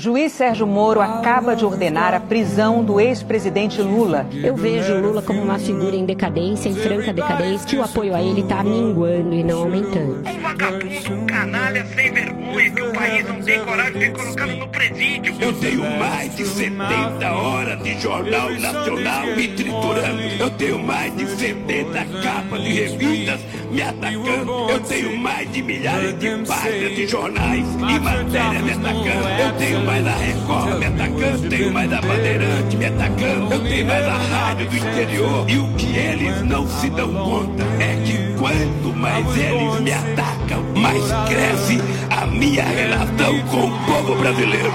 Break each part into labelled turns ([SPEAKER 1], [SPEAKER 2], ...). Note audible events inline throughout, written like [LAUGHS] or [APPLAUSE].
[SPEAKER 1] Juiz Sérgio Moro acaba de ordenar a prisão do ex-presidente Lula.
[SPEAKER 2] Eu vejo Lula como uma figura em decadência, em franca decadência, que o apoio a ele está minguando e não aumentando.
[SPEAKER 3] Um vagabundo, um canalha sem vergonha que o país não tem coragem de ter colocado no presídio.
[SPEAKER 4] Eu tenho mais de 70 horas de jornal nacional me triturando. Eu tenho mais de 70 capas de revistas me atacando. Eu tenho mais de milhares de páginas de jornais e matérias me atacando. Eu tenho mais a Record me atacando. Tenho mais a Bandeirante me atacando. Eu tenho mais a rádio do interior. E o que eles não se dão conta é que quanto mais eles me atacam, mais cresce a minha relação com o povo brasileiro.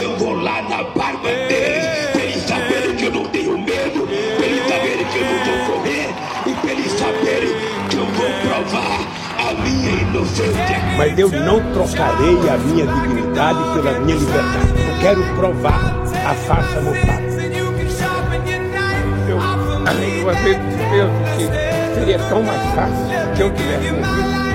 [SPEAKER 4] Eu vou lá na barba deles, pra eles saberem que eu não tenho medo, pra eles saberem que eu não vou correr, e pra eles saberem que eu vou provar a minha inocência.
[SPEAKER 5] Mas eu não trocarei a minha dignidade pela minha liberdade. Eu quero provar a farsa montada. Eu, do às vezes penso que seria tão mais fácil que eu tivesse morrido.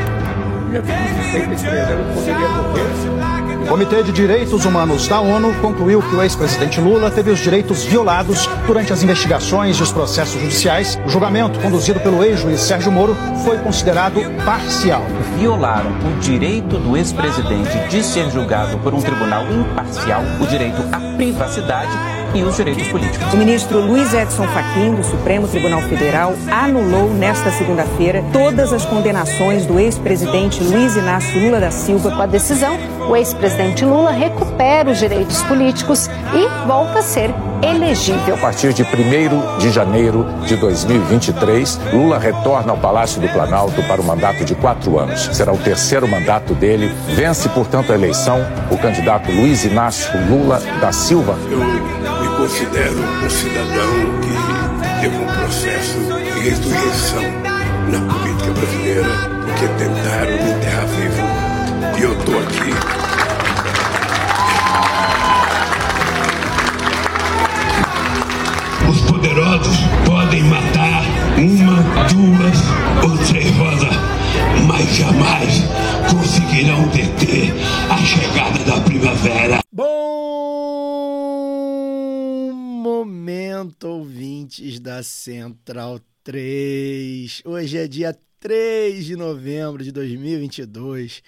[SPEAKER 5] Minha filha de 63 anos poderia morrer.
[SPEAKER 6] O Comitê de Direitos Humanos da ONU concluiu que o ex-presidente Lula teve os direitos violados durante as investigações e os processos judiciais. O julgamento conduzido pelo ex-juiz Sérgio Moro foi considerado parcial.
[SPEAKER 7] violaram o direito do ex-presidente de ser julgado por um tribunal imparcial, o direito à privacidade e os direitos políticos.
[SPEAKER 1] O ministro Luiz Edson Fachin, do Supremo Tribunal Federal, anulou nesta segunda-feira todas as condenações do ex-presidente Luiz Inácio Lula da Silva.
[SPEAKER 8] Com a decisão, o ex-presidente Lula recupera os direitos políticos e volta a ser elegível.
[SPEAKER 9] A partir de 1 de janeiro de 2023, Lula retorna ao Palácio do Planalto para o mandato de quatro anos. Será o terceiro mandato dele. Vence, portanto, a eleição o candidato Luiz Inácio Lula da Silva.
[SPEAKER 4] Considero um cidadão que teve um processo de ressurreição na política brasileira, porque tentaram me enterrar vivo. E eu estou aqui. Os poderosos podem matar uma, duas ou três rosas, mas jamais conseguirão deter a chegada da primavera.
[SPEAKER 10] Bom momento, ouvintes da Central 3. Hoje é dia 3 de novembro de 2022.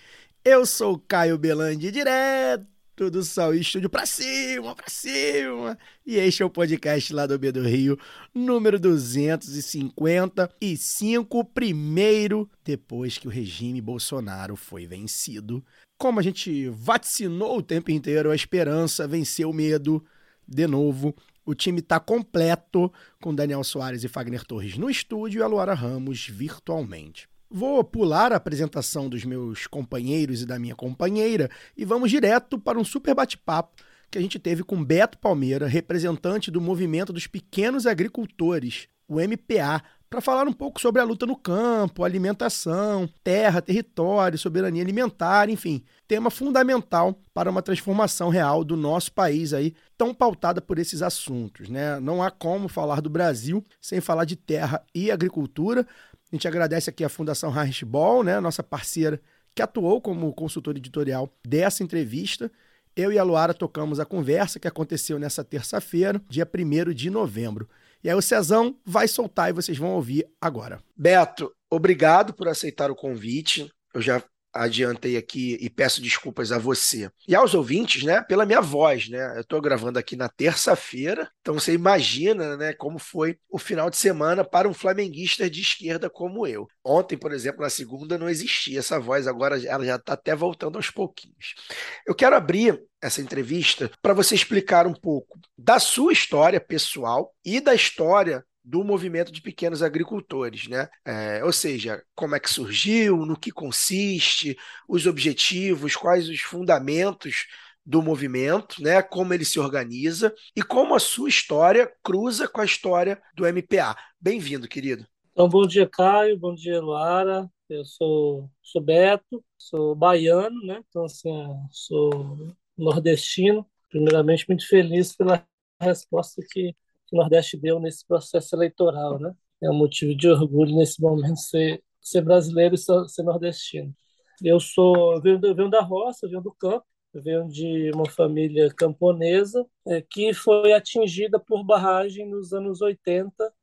[SPEAKER 10] Eu sou o Caio Belandi, direto do Sol Estúdio pra cima, pra cima. E este é o podcast lá do B do Rio, número 255, primeiro depois que o regime Bolsonaro foi vencido. Como a gente vaticinou o tempo inteiro, a esperança venceu o medo de novo. O time está completo, com Daniel Soares e Fagner Torres no estúdio e a Luara Ramos virtualmente. Vou pular a apresentação dos meus companheiros e da minha companheira e vamos direto para um super bate-papo que a gente teve com Beto Palmeira, representante do Movimento dos Pequenos Agricultores, o MPA, para falar um pouco sobre a luta no campo, alimentação, terra, território, soberania alimentar, enfim, tema fundamental para uma transformação real do nosso país aí, tão pautada por esses assuntos, né? Não há como falar do Brasil sem falar de terra e agricultura. A gente agradece aqui a Fundação Heinrich Ball, né, nossa parceira que atuou como consultor editorial dessa entrevista. Eu e a Luara tocamos a conversa que aconteceu nessa terça-feira, dia 1 de novembro. E aí o Cezão vai soltar e vocês vão ouvir agora. Beto, obrigado por aceitar o convite. Eu já adiantei aqui e peço desculpas a você e aos ouvintes, né, pela minha voz, né? Eu estou gravando aqui na terça-feira, então você imagina, né, como foi o final de semana para um flamenguista de esquerda como eu. Ontem, por exemplo, na segunda não existia essa voz, agora ela já está até voltando aos pouquinhos. Eu quero abrir essa entrevista para você explicar um pouco da sua história pessoal e da história do movimento de pequenos agricultores, né? É, ou seja, como é que surgiu, no que consiste, os objetivos, quais os fundamentos do movimento, né? Como ele se organiza e como a sua história cruza com a história do MPA. Bem-vindo, querido.
[SPEAKER 11] Então, bom dia, Caio. Bom dia, Luara. Eu sou, sou Beto, sou baiano, né? Então, assim, sou nordestino. Primeiramente, muito feliz pela resposta que, que o Nordeste deu nesse processo eleitoral, né? É um motivo de orgulho nesse momento ser, ser brasileiro e ser, nordestino. Eu sou, eu venho, eu venho da roça, venho do campo, venho de uma família camponesa é, que foi atingida por barragem nos anos 80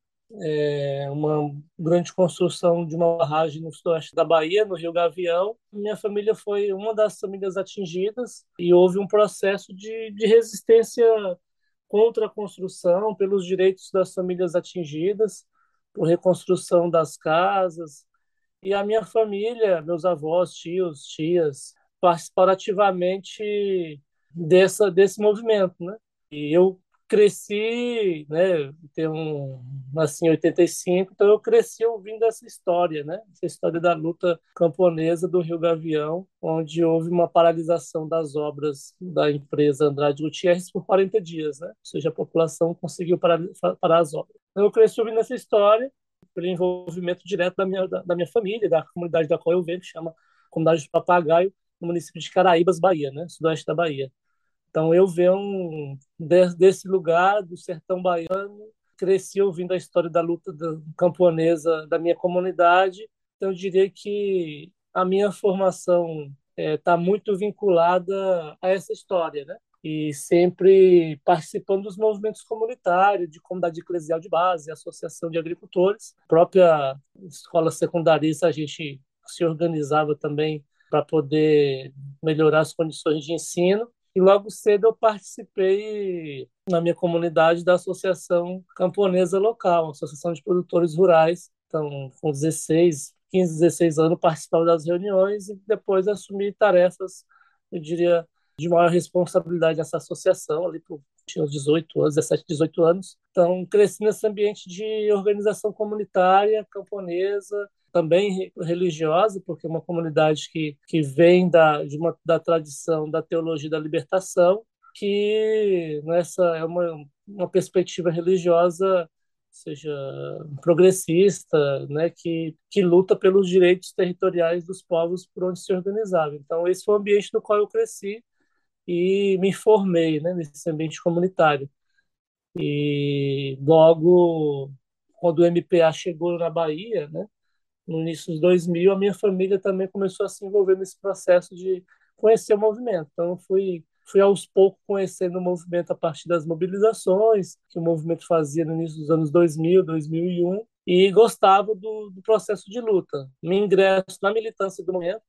[SPEAKER 11] é, uma grande construção de uma barragem no sudoeste da Bahia, no Rio Gavião. Minha família foi uma das famílias atingidas e houve um processo de, de resistência contra a construção, pelos direitos das famílias atingidas, por reconstrução das casas. E a minha família, meus avós, tios, tias, participaram ativamente dessa, desse movimento. Né? E eu cresci, né, tenho um, nasci em 85, então eu cresci ouvindo essa história, né, essa história da luta camponesa do Rio Gavião, onde houve uma paralisação das obras da empresa Andrade Gutierrez por 40 dias, né, ou seja, a população conseguiu parar, parar as obras. Então eu cresci ouvindo essa história, pelo envolvimento direto da minha, da, da minha família, da comunidade da qual eu venho, que chama Comunidade de Papagaio, no município de Caraíbas, Bahia, né, sudoeste da Bahia. Então eu venho desse lugar, do sertão baiano, cresci ouvindo a história da luta camponesa da minha comunidade. Então eu diria que a minha formação está é, muito vinculada a essa história, né? E sempre participando dos movimentos comunitários, de comunidade eclesial de base, associação de agricultores, a própria escola secundarista a gente se organizava também para poder melhorar as condições de ensino. E logo cedo eu participei na minha comunidade da Associação Camponesa Local, Associação de Produtores Rurais. Então, com 16, 15, 16 anos, participava das reuniões e depois assumi tarefas, eu diria, de maior responsabilidade nessa associação, ali por tinha uns 18 anos, 17, 18 anos. Então, cresci nesse ambiente de organização comunitária, camponesa, também religiosa, porque é uma comunidade que, que vem da, de uma, da tradição da teologia da libertação, que nessa é uma, uma perspectiva religiosa seja progressista, né, que, que luta pelos direitos territoriais dos povos por onde se organizava. Então, esse foi o ambiente no qual eu cresci e me formei né, nesse ambiente comunitário. E logo, quando o MPA chegou na Bahia, né, no início dos 2000, a minha família também começou a se envolver nesse processo de conhecer o movimento. Então, fui, fui aos poucos conhecendo o movimento a partir das mobilizações que o movimento fazia no início dos anos 2000, 2001, e gostava do, do processo de luta. Me ingresso na militância do momento,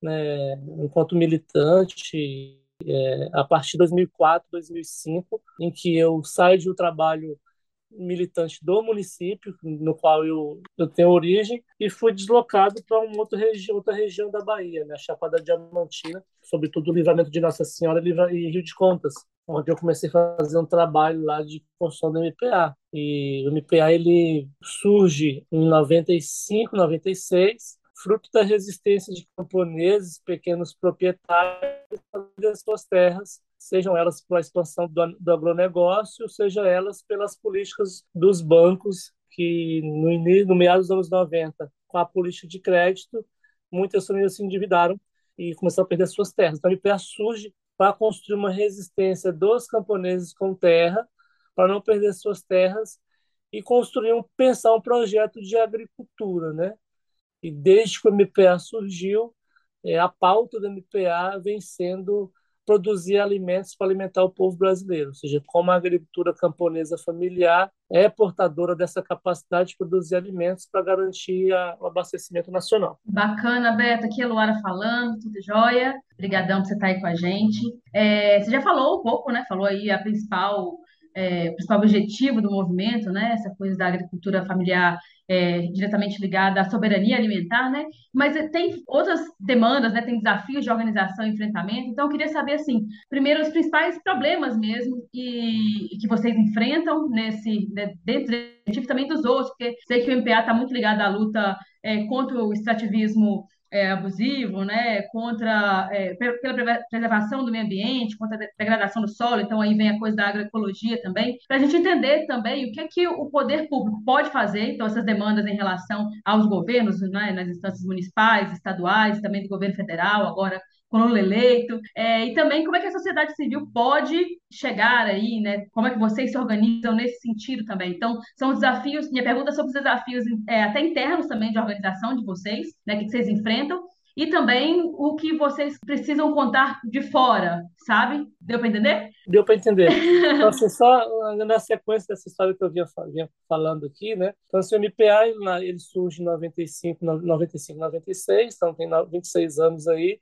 [SPEAKER 11] né, enquanto militante, é, a partir de 2004, 2005, em que eu saio de um trabalho militante do município, no qual eu, eu tenho origem, e fui deslocado para uma outra, regi outra região da Bahia, né, Chapada Diamantina, sobretudo o Livramento de Nossa Senhora e Rio de Contas, onde eu comecei a fazer um trabalho lá de construção do MPA. E o MPA ele surge em 95, 96, fruto da resistência de camponeses, pequenos proprietários das suas terras sejam elas pela expansão do, do agronegócio, seja elas pelas políticas dos bancos que no, no meados dos anos 90, com a política de crédito, muitas famílias se endividaram e começaram a perder suas terras. Então, o IPA surge para construir uma resistência dos camponeses com terra, para não perder suas terras e construir um pensar um projeto de agricultura, né? E desde que o MPA surgiu, é, a pauta do MPA vem sendo produzir alimentos para alimentar o povo brasileiro, ou seja, como a agricultura camponesa familiar é portadora dessa capacidade de produzir alimentos para garantir a, o abastecimento nacional.
[SPEAKER 12] Bacana, Beto. Aqui é a Luara falando, tudo jóia. Obrigadão por você estar aí com a gente. É, você já falou um pouco, né? Falou aí a principal, é, principal objetivo do movimento, né? Essa coisa da agricultura familiar é, diretamente ligada à soberania alimentar, né? Mas tem outras demandas, né? Tem desafios de organização e enfrentamento. Então, eu queria saber, assim, primeiro, os principais problemas mesmo e, e que vocês enfrentam nesse, né, dentro também dos outros, porque sei que o MPA está muito ligado à luta é, contra o extrativismo é, abusivo, né, contra é, pela preservação do meio ambiente, contra a degradação do solo. Então aí vem a coisa da agroecologia também, para a gente entender também o que é que o poder público pode fazer. Então essas demandas em relação aos governos, né, nas instâncias municipais, estaduais, também do governo federal, agora com o Lula eleito, é, e também como é que a sociedade civil pode chegar aí, né? Como é que vocês se organizam nesse sentido também? Então, são desafios, minha pergunta é sobre os desafios é, até internos também de organização de vocês, né? Que vocês enfrentam, e também o que vocês precisam contar de fora, sabe? Deu para entender?
[SPEAKER 11] Deu para entender. [LAUGHS] Então, assim, só na sequência dessa história que eu vinha, vinha falando aqui, né? Então, assim, o MPA, ele, ele surge em 95, 95, 96, então tem 26 anos aí,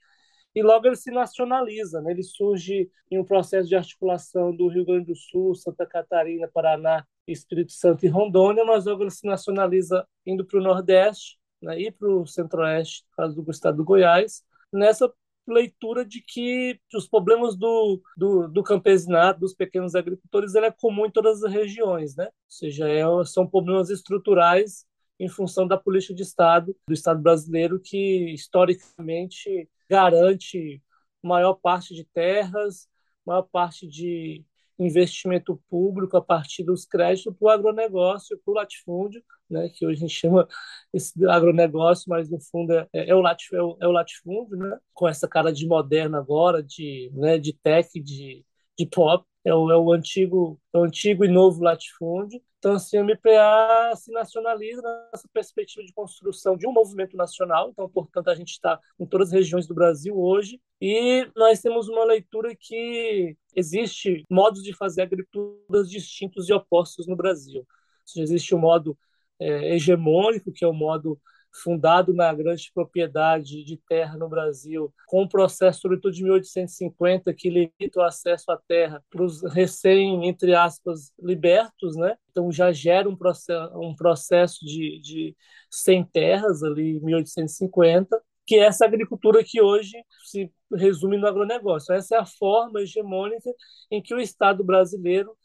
[SPEAKER 11] e logo ele se nacionaliza. Né? Ele surge em um processo de articulação do Rio Grande do Sul, Santa Catarina, Paraná, Espírito Santo e Rondônia, mas logo ele se nacionaliza indo para o Nordeste né? e para o Centro-Oeste, caso do estado do Goiás, nessa leitura de que os problemas do, do, do campesinato, dos pequenos agricultores, ele é comum em todas as regiões, né? Ou seja, é, são problemas estruturais em função da política de Estado do Estado brasileiro que historicamente garante maior parte de terras, maior parte de investimento público a partir dos créditos para o agronegócio, para o latifúndio, né, que hoje a gente chama esse agronegócio, mas no fundo é, é, o, latif, é, o, é o latifúndio, né, com essa cara de moderno agora, de, né, de tech, de, de pop, é o, é o antigo é o antigo e novo latifúndio. Então, assim, o MPA se nacionaliza nessa perspectiva de construção de um movimento nacional. Então, portanto, a gente está em todas as regiões do Brasil hoje e nós temos uma leitura que existe modos de fazer agriculturas distintos e opostos no Brasil. Seja, existe o um modo é, hegemônico, que é o modo fundado na grande propriedade de terra no Brasil, com um processo, sobretudo de 1850, que limita o acesso à terra para os recém, entre aspas, libertos, né? Então já gera um processo, um processo de, de sem terras ali em 1850, que é essa agricultura que hoje se resume no agronegócio. Essa é a forma hegemônica em que o Estado brasileiro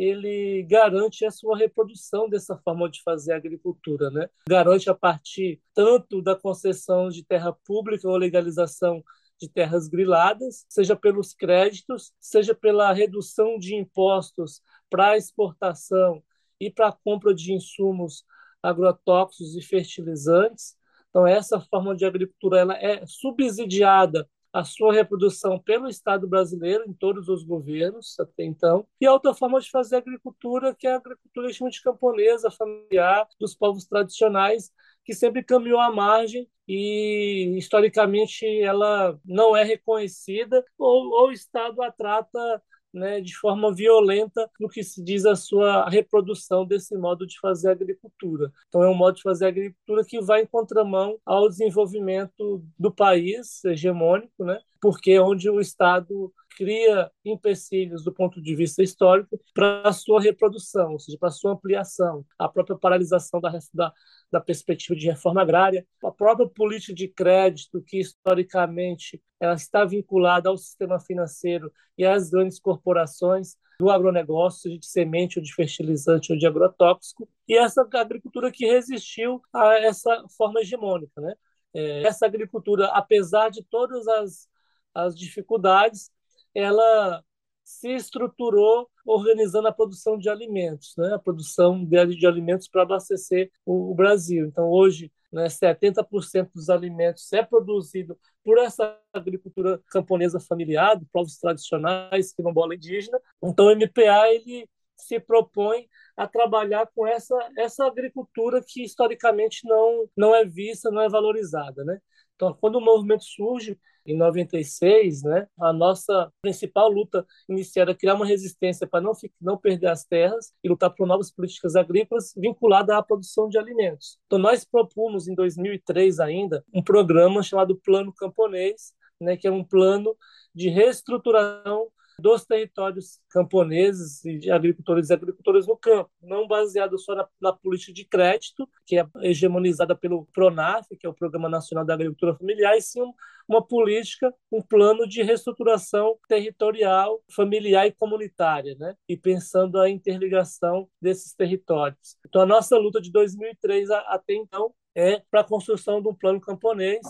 [SPEAKER 11] ele garante a sua reprodução dessa forma de fazer agricultura, né? Garante a partir tanto da concessão de terra pública ou legalização de terras griladas, seja pelos créditos, seja pela redução de impostos para exportação e para a compra de insumos agrotóxicos e fertilizantes. Então essa forma de agricultura ela é subsidiada a sua reprodução pelo Estado brasileiro, em todos os governos até então, e a outra forma de fazer agricultura, que é a agricultura de camponesa, familiar, dos povos tradicionais, que sempre caminhou à margem e historicamente ela não é reconhecida ou, ou o Estado a trata né, de forma violenta no que se diz a sua reprodução desse modo de fazer agricultura. Então, é um modo de fazer agricultura que vai em contramão ao desenvolvimento do país hegemônico, né, porque é onde o Estado cria empecilhos do ponto de vista histórico para a sua reprodução, ou seja, para a sua ampliação, a própria paralisação da, da, da perspectiva de reforma agrária, a própria política de crédito, que historicamente ela está vinculada ao sistema financeiro e às grandes corporações do agronegócio, de semente ou de fertilizante ou de agrotóxico, e essa agricultura que resistiu a essa forma hegemônica. Né? É, essa agricultura, apesar de todas as, as dificuldades, ela se estruturou organizando a produção de alimentos, né? a produção de, de alimentos para abastecer o, o, Brasil. Então, hoje, né, 70% dos alimentos é produzido por essa agricultura camponesa familiar, de povos tradicionais, quilombola indígena. Então, o MPA ele se propõe a trabalhar com essa, essa agricultura que historicamente não, não é vista, não é valorizada. Né? Então, quando o movimento surge, em 96, né, a nossa principal luta inicial era criar uma resistência para não, não perder as terras e lutar por novas políticas agrícolas vinculadas à produção de alimentos. Então, nós propomos, em 2003 ainda, um programa chamado Plano Camponês, né, que é um plano de reestruturação dos territórios camponeses e de agricultores e agricultoras no campo, não baseado só na, na, política de crédito, que é hegemonizada pelo PRONAF, que é o Programa Nacional da Agricultura Familiar, e sim uma política, um plano de reestruturação territorial, familiar e comunitária, né? e pensando a interligação desses territórios. Então, a nossa luta de 2003 até então é para a construção de um plano camponês.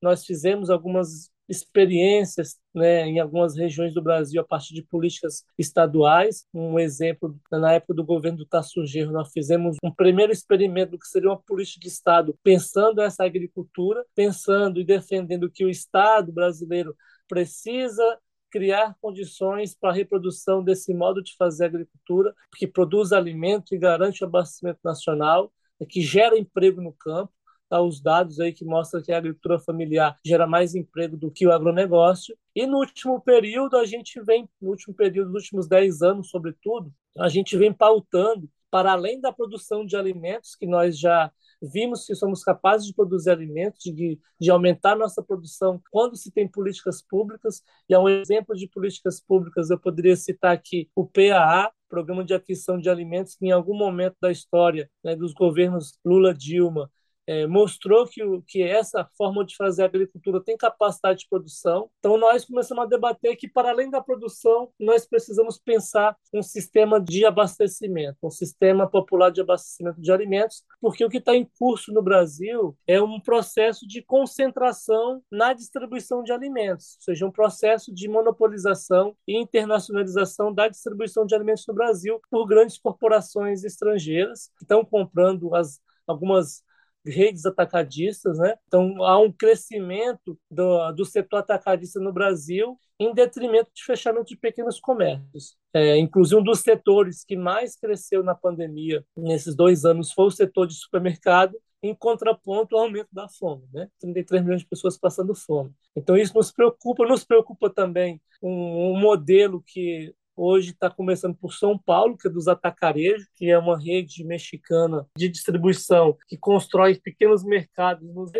[SPEAKER 11] Nós fizemos algumas experiências né, em algumas regiões do Brasil a partir de políticas estaduais. Um exemplo, na época do governo do Tasso Genro, nós fizemos um primeiro experimento do que seria uma política de Estado pensando essa agricultura, pensando e defendendo que o Estado brasileiro precisa criar condições para a reprodução desse modo de fazer agricultura, que produz alimento e garante o abastecimento nacional, que gera emprego no campo tá, os dados aí que mostram que a agricultura familiar gera mais emprego do que o agronegócio. E no último período, a gente vem, no último período, nos últimos 10 anos, sobretudo, a gente vem pautando, para além da produção de alimentos, que nós já vimos que somos capazes de produzir alimentos, de, de aumentar nossa produção quando se tem políticas públicas, e é um exemplo de políticas públicas, eu poderia citar aqui o PAA, Programa de Aquisição de Alimentos, que em algum momento da história né, dos governos Lula-Dilma é, mostrou que, que essa forma de fazer agricultura tem capacidade de produção. Então, nós começamos a debater que, para além da produção, nós precisamos pensar um sistema de abastecimento, um sistema popular de abastecimento de alimentos, porque o que está em curso no Brasil é um processo de concentração na distribuição de alimentos, ou seja, um processo de monopolização e internacionalização da distribuição de alimentos no Brasil por grandes corporações estrangeiras que estão comprando as algumas redes atacadistas, né? Então há um crescimento do, do setor atacadista no Brasil em detrimento de fechamento de pequenos comércios. É, inclusive um dos setores que mais cresceu na pandemia nesses dois anos foi o setor de supermercado, em contraponto ao aumento da fome, né? 33 milhões de pessoas passando fome. Então isso nos preocupa, nos preocupa também um, um modelo que Hoje está começando por São Paulo, que é dos atacarejos, que é uma rede mexicana de distribuição que constrói pequenos mercados nos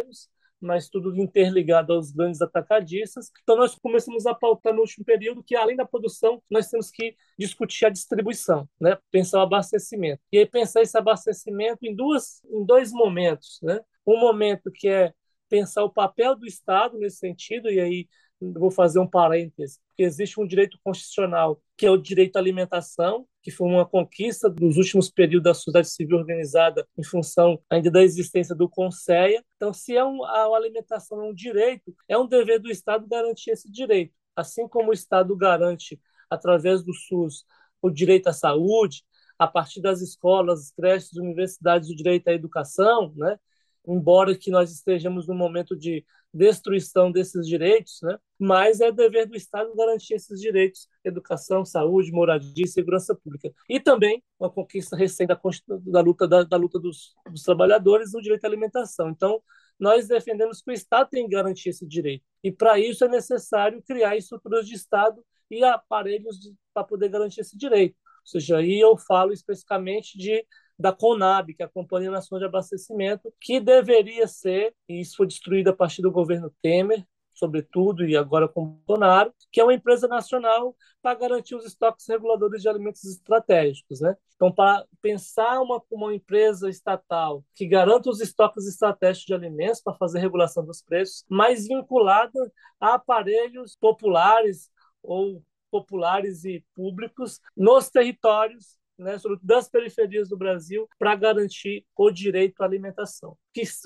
[SPEAKER 11] mas tudo interligado aos grandes atacadistas. Então, nós começamos a pautar no último período que, além da produção, nós temos que discutir a distribuição, né? pensar o abastecimento. E aí, pensar esse abastecimento em, duas, em dois momentos. Né? Um momento que é pensar o papel do Estado nesse sentido, e aí vou fazer um parêntese, que existe um direito constitucional, que é o direito à alimentação, que foi uma conquista dos últimos períodos da sociedade civil organizada em função ainda da existência do Conceia. Então, se é um, a alimentação é um direito, é um dever do Estado garantir esse direito. Assim como o Estado garante, através do SUS, o direito à saúde, a partir das escolas, creches, universidades, o direito à educação, né? Embora que nós estejamos num momento de destruição desses direitos, né? mas é dever do Estado garantir esses direitos, educação, saúde, moradia e segurança pública. E também uma conquista recente da, da luta, da, da luta dos, dos, trabalhadores no direito à alimentação. Então, nós defendemos que o Estado tem que garantir esse direito. E, para isso, é necessário criar estruturas de Estado e aparelhos para poder garantir esse direito. Ou seja, aí eu falo especificamente de da CONAB, que é a Companhia Nacional de Abastecimento, que deveria ser, e isso foi destruído a partir do governo Temer, sobretudo, e agora com Bolsonaro, que é uma empresa nacional para garantir os estoques reguladores de alimentos estratégicos. Né? Então, para pensar uma, uma empresa estatal que garanta os estoques estratégicos de alimentos para fazer regulação dos preços, mas vinculada a aparelhos populares ou populares e públicos nos territórios né, das periferias do Brasil para garantir o direito à alimentação.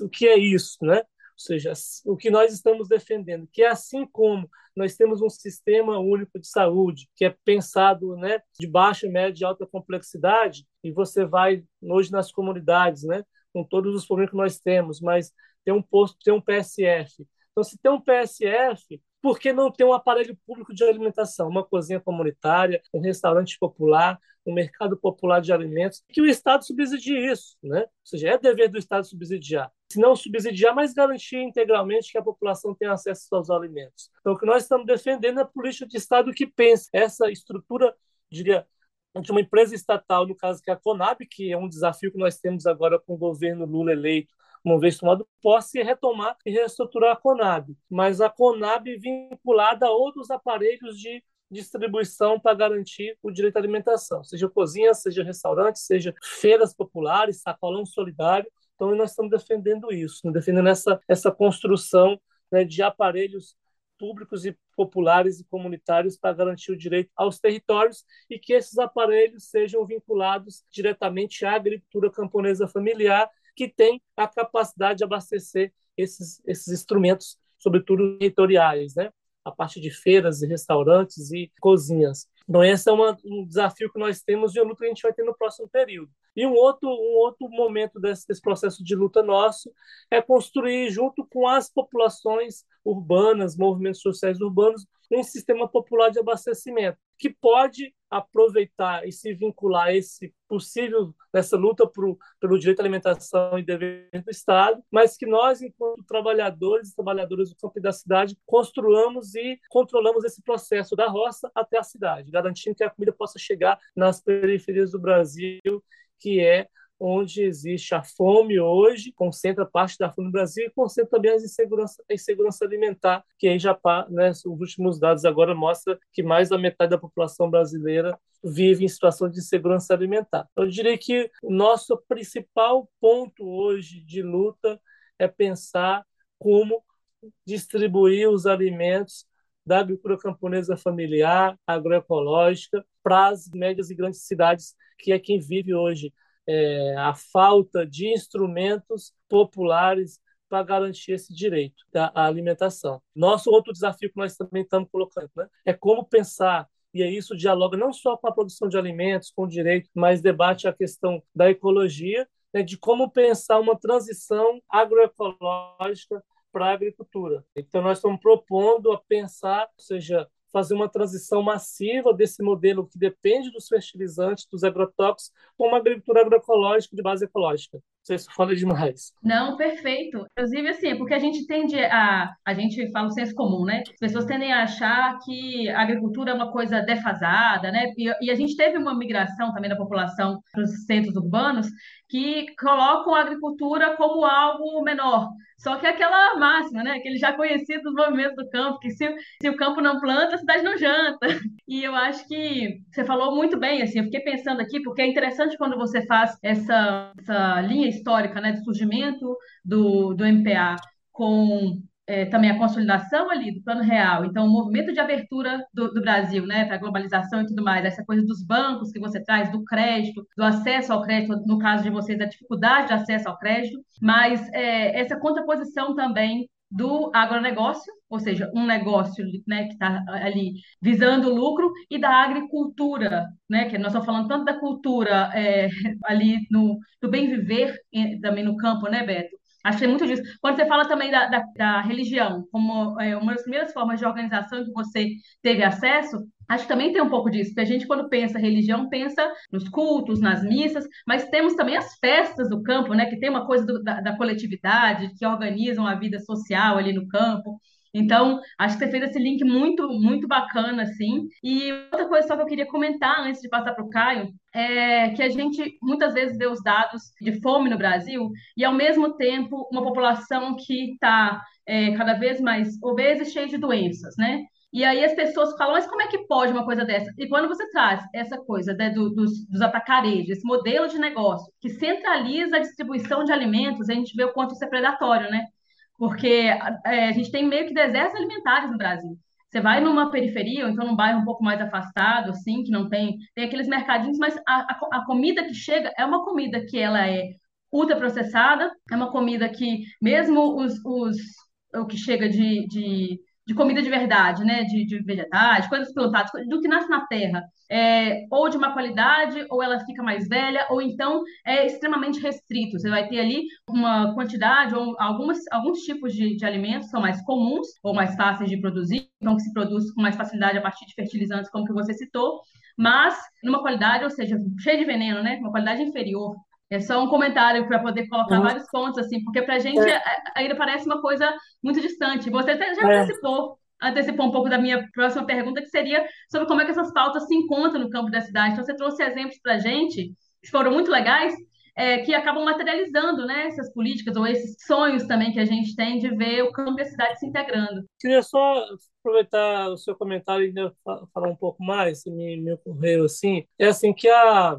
[SPEAKER 11] O que é isso? Né? Ou seja, o que nós estamos defendendo, que é assim como nós temos um sistema único de saúde, que é pensado né, de baixa, média e alta complexidade, e você vai hoje nas comunidades, né, com todos os problemas que nós temos, mas tem um posto, tem um PSF. Então, se tem um PSF, por que não ter um aparelho público de alimentação, uma cozinha comunitária, um restaurante popular, um mercado popular de alimentos, que o Estado subsidie isso, né? Ou seja, é dever do Estado subsidiar. Se não subsidiar, mas garantir integralmente que a população tenha acesso aos alimentos. Então, o que nós estamos defendendo é a política de Estado que pense essa estrutura, diria, de uma empresa estatal, no caso que é a Conab, que é um desafio que nós temos agora com o governo Lula eleito, uma vez tomado posse, retomar e reestruturar a Conab. Mas a Conab vinculada a outros aparelhos de distribuição para garantir o direito à alimentação, seja cozinha, seja restaurante, seja feiras populares, sacolão solidário. Então, nós estamos defendendo isso, né? defendendo essa, essa construção né, de aparelhos públicos e populares e comunitários para garantir o direito aos territórios e que esses aparelhos sejam vinculados diretamente à agricultura camponesa familiar, que tem a capacidade de abastecer esses, esses instrumentos, sobretudo territoriais, né? a parte de feiras e restaurantes e cozinhas. Então, esse é uma, um desafio que nós temos e uma luta que a gente vai ter no próximo período. E um outro, um outro momento desse, desse processo de luta nosso é construir, junto com as populações urbanas, movimentos sociais urbanos, um sistema popular de abastecimento que pode aproveitar e se vincular a esse possível nessa luta pelo direito à alimentação e dever do Estado, mas que nós, enquanto trabalhadores e trabalhadoras do campo e da cidade, construamos e controlamos esse processo da roça até a cidade, garantindo que a comida possa chegar nas periferias do Brasil, que é onde existe a fome hoje, concentra parte da fome no Brasil e concentra também a insegurança, a insegurança alimentar, que aí já, né, os últimos dados agora mostram que mais da metade da população brasileira vive em situação de insegurança alimentar. Eu diria que o nosso principal ponto hoje de luta é pensar como distribuir os alimentos da agricultura camponesa familiar, agroecológica, para as médias e grandes cidades, que é quem vive hoje é, a falta de instrumentos populares para garantir esse direito da alimentação. Nosso outro desafio que nós também estamos colocando né, é como pensar e isso dialoga não só com a produção de alimentos, com o direito, mas debate a questão da ecologia, né, de como pensar uma transição agroecológica para a agricultura. Então, nós estamos propondo a pensar, ou seja, fazer uma transição massiva desse modelo que depende dos fertilizantes, dos agrotóxicos, para uma agricultura agroecológica de base ecológica. Não sei se fala demais.
[SPEAKER 12] Não, perfeito. Inclusive, assim, é porque a gente tende a. A gente fala o senso comum, né? As pessoas tendem a achar que a agricultura é uma coisa defasada, né? E, e a gente teve uma migração também da população para os centros urbanos que colocam a agricultura como algo menor. Só que é aquela máxima, né? Aquele já conhecido dos movimentos do campo, que se, se o campo não planta, a cidade não janta. [LAUGHS] E eu acho que você falou muito bem, assim, eu fiquei pensando aqui, porque é interessante quando você faz essa, essa linha histórica, né, de surgimento do, do MPA com é, também a consolidação ali do plano real, então o movimento de abertura do, do Brasil, né, para a globalização e tudo mais, essa coisa dos bancos que você traz, do crédito, do acesso ao crédito, no caso de vocês, a dificuldade de acesso ao crédito, mas é, essa contraposição também do agronegócio, ou seja, um negócio né, que está ali visando lucro, e da agricultura, né, que nós estamos falando tanto da cultura é, ali no, do bem viver também no campo, né, Beto? Acho que é muito disso. Quando você fala também da, da, da religião, como é, uma das primeiras formas de organização que você teve acesso, Acho que também tem um pouco disso, porque a gente, quando pensa religião, pensa nos cultos, nas missas, mas temos também as festas do campo, né? Que tem uma coisa do, da, da, coletividade, que organizam a vida social ali no campo. Então, acho que você fez esse link muito, muito bacana, assim. E outra coisa só que eu queria comentar antes de passar para o Caio, é que a gente muitas vezes vê os dados de fome no Brasil e, ao mesmo tempo, uma população que está é, cada vez mais obesa e cheia de doenças, né? E aí as pessoas falam, mas como é que pode uma coisa dessa? E quando você traz essa coisa né, do, dos, dos atacarejos, esse modelo de negócio que centraliza a distribuição de alimentos, a gente vê o quanto isso é predatório, né? Porque é, a gente tem meio que desertos alimentares no Brasil. Você vai numa periferia, ou então num bairro um pouco mais afastado, assim, que não tem, tem aqueles mercadinhos, mas a, a, a comida que chega é uma comida que ela é ultraprocessada, é uma comida que, mesmo os, os o que chega de, de de comida de verdade, né? De, de vegetais, coisas plantadas, do que nasce na terra. É, ou de má qualidade, ou ela fica mais velha, ou então é extremamente restrito. Você vai ter ali uma quantidade, ou algumas, alguns tipos de, de alimentos são mais comuns, ou mais fáceis de produzir, então que se produz com mais facilidade a partir de fertilizantes, como que você citou, mas numa qualidade, ou seja, cheia de veneno, né? Uma qualidade inferior. É só um comentário para poder colocar uhum. vários pontos, assim, porque para a gente é. é. ainda parece uma coisa muito distante. Você até já é. antecipou, antecipou um pouco da minha próxima pergunta, que seria sobre como é que essas pautas se encontram no campo da cidade. Então, você trouxe exemplos para a gente, que foram muito legais, é, que acabam materializando né, essas políticas ou esses sonhos também que a gente tem de ver o campo e a cidade se integrando.
[SPEAKER 11] Queria só aproveitar o seu comentário e falar um pouco mais, se me, me ocorreu assim, é assim que a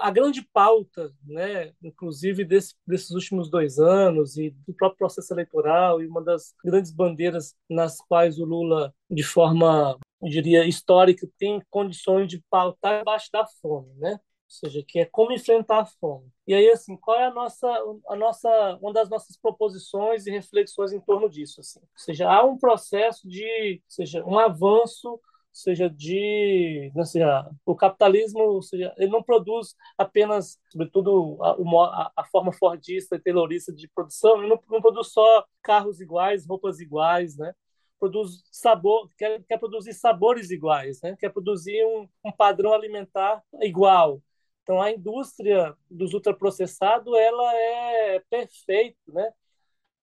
[SPEAKER 11] a grande pauta, né, inclusive desse, desses últimos dois anos e do próprio processo eleitoral e uma das grandes bandeiras nas quais o Lula, de forma, eu diria, histórica, tem condições de pautar abaixo da fome, né? Ou seja, que é como enfrentar a fome. E aí, assim, qual é a nossa, a nossa, uma das nossas proposições e reflexões em torno disso? Assim? Ou seja, há um processo de, seja, um avanço seja de, não seja, o capitalismo, seja, ele não produz apenas, sobretudo a, a, forma fordista e taylorista de produção, ele não, não, produz só carros iguais, roupas iguais, né? Produz sabor, quer, quer produzir sabores iguais, né? Quer produzir um, um padrão alimentar igual. Então a indústria dos ultraprocessados ela é perfeita, né?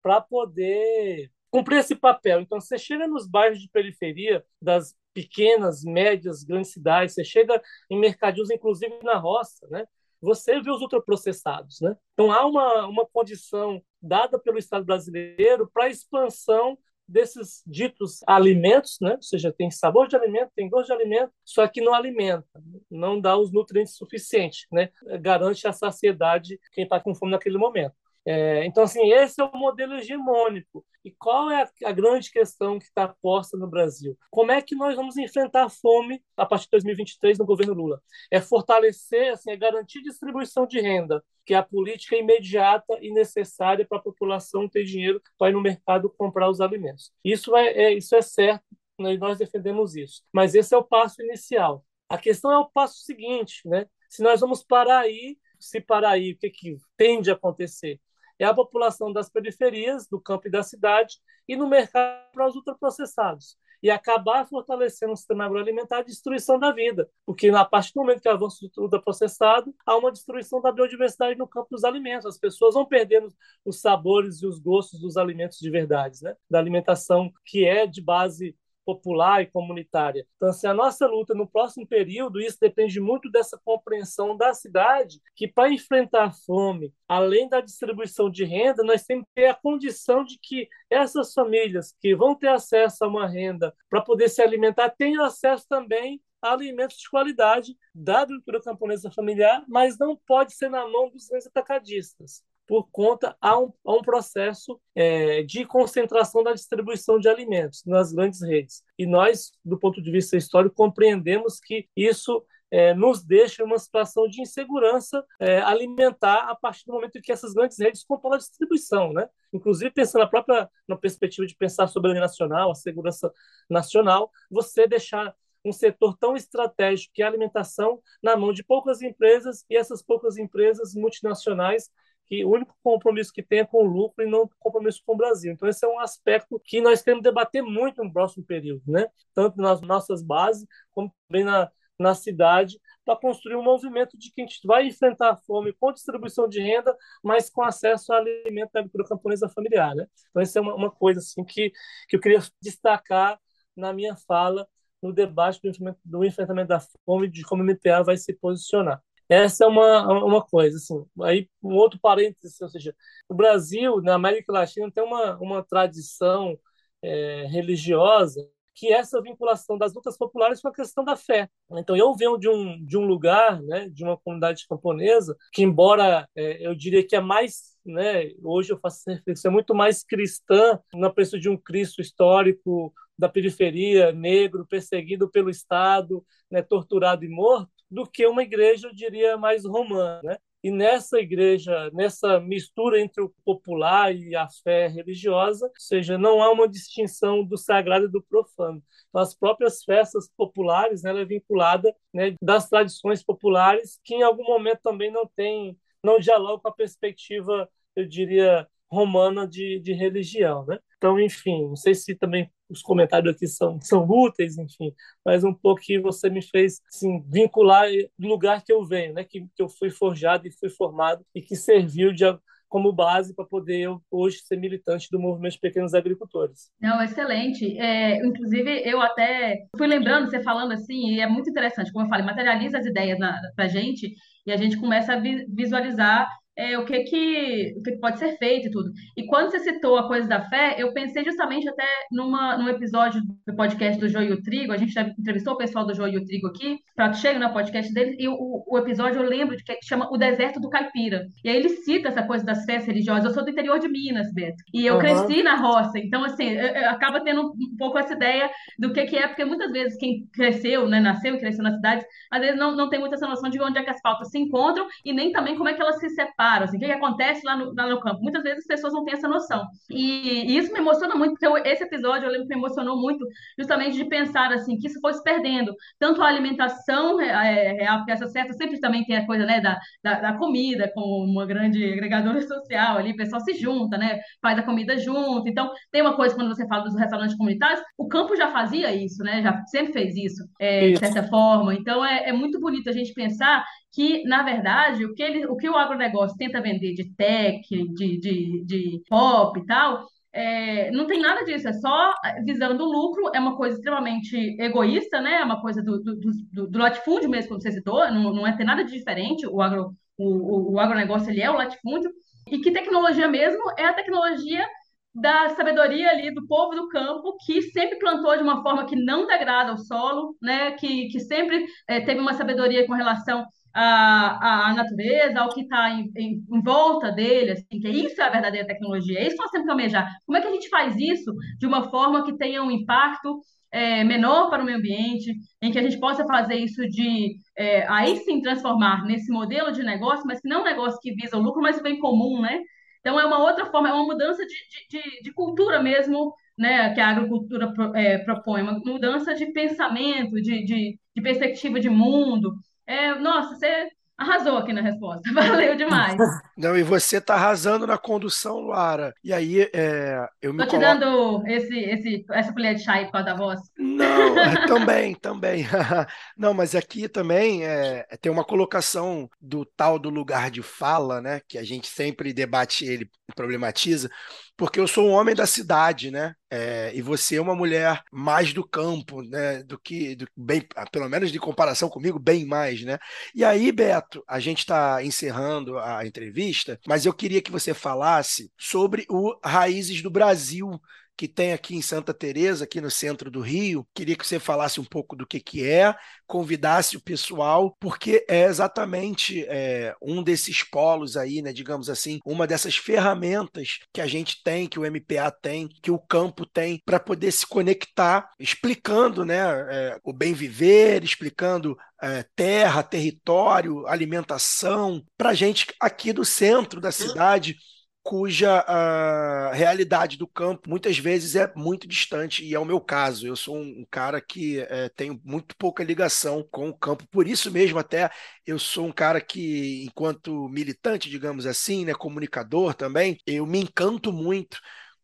[SPEAKER 11] Para poder cumprir esse papel. Então, você chega nos bairros de periferia das pequenas, médias, grandes cidades, você chega em mercadinhos, inclusive na roça, né? Você vê os ultraprocessados, né? Então há uma, uma condição dada pelo Estado brasileiro para a expansão desses ditos alimentos, né? Ou seja, tem sabor de alimento, tem gosto de alimento, só que não alimenta, não dá os nutrientes suficientes, né? Garante a saciedade quem está com fome naquele momento. É, então, assim, esse é o modelo hegemônico. E qual é a, a grande questão que está posta no Brasil? Como é que nós vamos enfrentar a fome a partir de 2023 no governo Lula? É fortalecer, assim, é garantir distribuição de renda, que é a política imediata e necessária para a população ter dinheiro para ir no mercado comprar os alimentos. Isso é, é isso é certo, né, nós defendemos isso. Mas esse é o passo inicial. A questão é o passo seguinte, né? Se nós vamos parar aí, se parar aí, o que, que tende a acontecer? É a população das periferias, do campo e da cidade, e no mercado para os ultraprocessados. E acabar fortalecendo o sistema agroalimentar, a destruição da vida. Porque, na partir do momento que avança o ultraprocessado, há uma destruição da biodiversidade no campo dos alimentos. As pessoas vão perdendo os sabores e os gostos dos alimentos de verdade, né? da alimentação que é de base popular e comunitária. Então, assim, a nossa luta no próximo período, isso depende muito dessa compreensão da cidade, que para enfrentar a fome, além da distribuição de renda, nós temos que ter a condição de que essas famílias que vão ter acesso a uma renda para poder se alimentar tenham acesso também alimentos de qualidade da agricultura camponesa familiar, mas não pode ser na mão dos grandes atacadistas por conta a um, a um processo é, de concentração da distribuição de alimentos nas grandes redes. E nós, do ponto de vista histórico, compreendemos que isso é, nos deixa uma situação de insegurança é, alimentar a partir do momento em que essas grandes redes controlam a distribuição, né? Inclusive pensando na própria na perspectiva de pensar a soberania nacional, a segurança nacional, você deixar um setor tão estratégico que é a alimentação na mão de poucas empresas e essas poucas empresas multinacionais que o único compromisso que tem é com o lucro e não compromisso com o Brasil. Então, esse é um aspecto que nós queremos debater muito no próximo período, né? tanto nas nossas bases, como também na, na cidade, para construir um movimento de que a gente vai enfrentar a fome com distribuição de renda, mas com acesso a alimento da agricultura camponesa familiar. Né? Então, essa é uma, uma coisa assim, que, que eu queria destacar na minha fala no debate do enfrentamento, do enfrentamento da fome, de como o MPA vai se posicionar. Essa é uma, uma coisa, assim. Aí, um outro parênteses, ou seja, o Brasil, na América Latina, tem uma, uma tradição é, religiosa que é essa vinculação das lutas populares com a questão da fé. Então, eu venho de um, de um lugar, né, de uma comunidade camponesa, que, embora é, eu diria que é mais, né, hoje eu faço reflexão, é muito mais cristã, na preço de um Cristo histórico da periferia, negro, perseguido pelo Estado, né, torturado e morto, do que uma igreja, eu diria, mais romana. Né? E nessa igreja, nessa mistura entre o popular e a fé religiosa, ou seja, não há uma distinção do sagrado e do profano. Então, as próprias festas populares, né, ela é vinculada né, das tradições populares, que em algum momento também não tem, não dialogam com a perspectiva, eu diria, romana de, de religião, né? Então, enfim, não sei se também os comentários aqui são, são úteis, enfim, mas um pouco que você me fez assim, vincular do lugar que eu venho, né? Que, que eu fui forjado e fui formado e que serviu de, como base para poder eu, hoje ser militante do movimento de pequenos agricultores.
[SPEAKER 12] Não, excelente. É, inclusive, eu até fui lembrando, você falando assim, e é muito interessante, como eu falei, materializa as ideias para a gente e a gente começa a vi visualizar é, o que que, o que que pode ser feito e tudo. E quando você citou a coisa da fé, eu pensei justamente até numa, num episódio do podcast do Joio e o Trigo, a gente já entrevistou o pessoal do Joio e o Trigo aqui, Prato Chega no podcast deles, e o, o episódio eu lembro de que chama O Deserto do Caipira. E aí ele cita essa coisa das festas religiosas. Eu sou do interior de Minas, Beto, e eu
[SPEAKER 11] Uhum.
[SPEAKER 12] cresci na roça, então assim, eu- eu- acaba tendo um pouco essa ideia do que que é, porque muitas vezes quem cresceu, né, nasceu e cresceu na cidade, às vezes não, não tem muita essa noção de onde é que as pautas se encontram e nem também como é que elas se separam, assim, o que, que acontece lá no, lá no campo. Muitas vezes as pessoas não têm essa noção. E, e isso me emociona muito, porque eu- esse episódio eu lembro que me emocionou muito, justamente de pensar assim, que isso foi se perdendo. Tanto a alimentação é, real, porque essa festa sempre também tem a coisa né, da, da, da comida, como uma grande agregadora [LAUGHS] social ali, o pessoal se junta, né? Faz a comida junto. Então, tem uma coisa quando você fala dos restaurantes comunitários, o campo já fazia isso, né? Já sempre fez isso, é, de
[SPEAKER 11] Isso.
[SPEAKER 12] certa forma. Então, é, é muito bonito a gente pensar que, na verdade, o que, ele, o, que o agronegócio tenta vender de tech, de, de, de pop e tal, é, não tem nada disso, é só visando o lucro, é uma coisa extremamente egoísta, né? É uma coisa do, do, do, do latifúndio mesmo, como você citou, não, não é ter nada de diferente, o, agro, o, o, o agronegócio ele é o latifúndio, e que tecnologia mesmo é a tecnologia da sabedoria ali do povo do campo que sempre plantou de uma forma que não degrada o solo, né? Que, que sempre é, teve uma sabedoria com relação à, à natureza, ao que está em, em, em, volta dele, assim, que isso é a verdadeira tecnologia, é isso que nós temos que almejar. Como é que a gente faz isso de uma forma que tenha um impacto é, menor para o meio ambiente, em que a gente possa fazer isso de é, aí sim transformar nesse modelo de negócio, mas que não é um negócio que visa o lucro, mas o bem comum, né? Então é uma outra forma, é uma mudança de, de, de cultura mesmo, né? Que a agricultura é, propõe, uma mudança de pensamento, de, de, de perspectiva de mundo. É, nossa, você arrasou aqui na resposta. [LAUGHS] Valeu demais.
[SPEAKER 10] Não, e você tá arrasando na condução, Luara. E aí, é, eu me
[SPEAKER 12] Tô te
[SPEAKER 10] coloco...
[SPEAKER 12] dando esse, esse, essa colher de chá aí por causa da voz.
[SPEAKER 10] Não, [LAUGHS] também, também. [LAUGHS] Não, mas aqui também é, tem uma colocação do tal do lugar de fala, né? Que a gente sempre debate ele, problematiza, porque eu sou um homem da cidade, né? É, e você é uma mulher mais do campo, né? Do que, do, bem, pelo menos de comparação comigo, bem mais, né? E aí, Beto, a gente está encerrando a entrevista, mas eu queria que você falasse sobre o Raízes do Brasil, que tem aqui em Santa Teresa, aqui no centro do Rio. Queria que você falasse um pouco do que, que é, convidasse o pessoal, porque é exatamente é, um desses polos aí, né, digamos assim, uma dessas ferramentas que a gente tem, que o MPA tem, que o campo tem, para poder se conectar, explicando né, é, o bem viver, explicando é, terra, território, alimentação, para gente aqui do centro da cidade cuja a realidade do campo muitas vezes é muito distante, e é o meu caso. Eu sou um cara que é, tenho muito pouca ligação com o campo, por isso mesmo até eu sou um cara que, enquanto militante, digamos assim, né, comunicador também, eu me encanto muito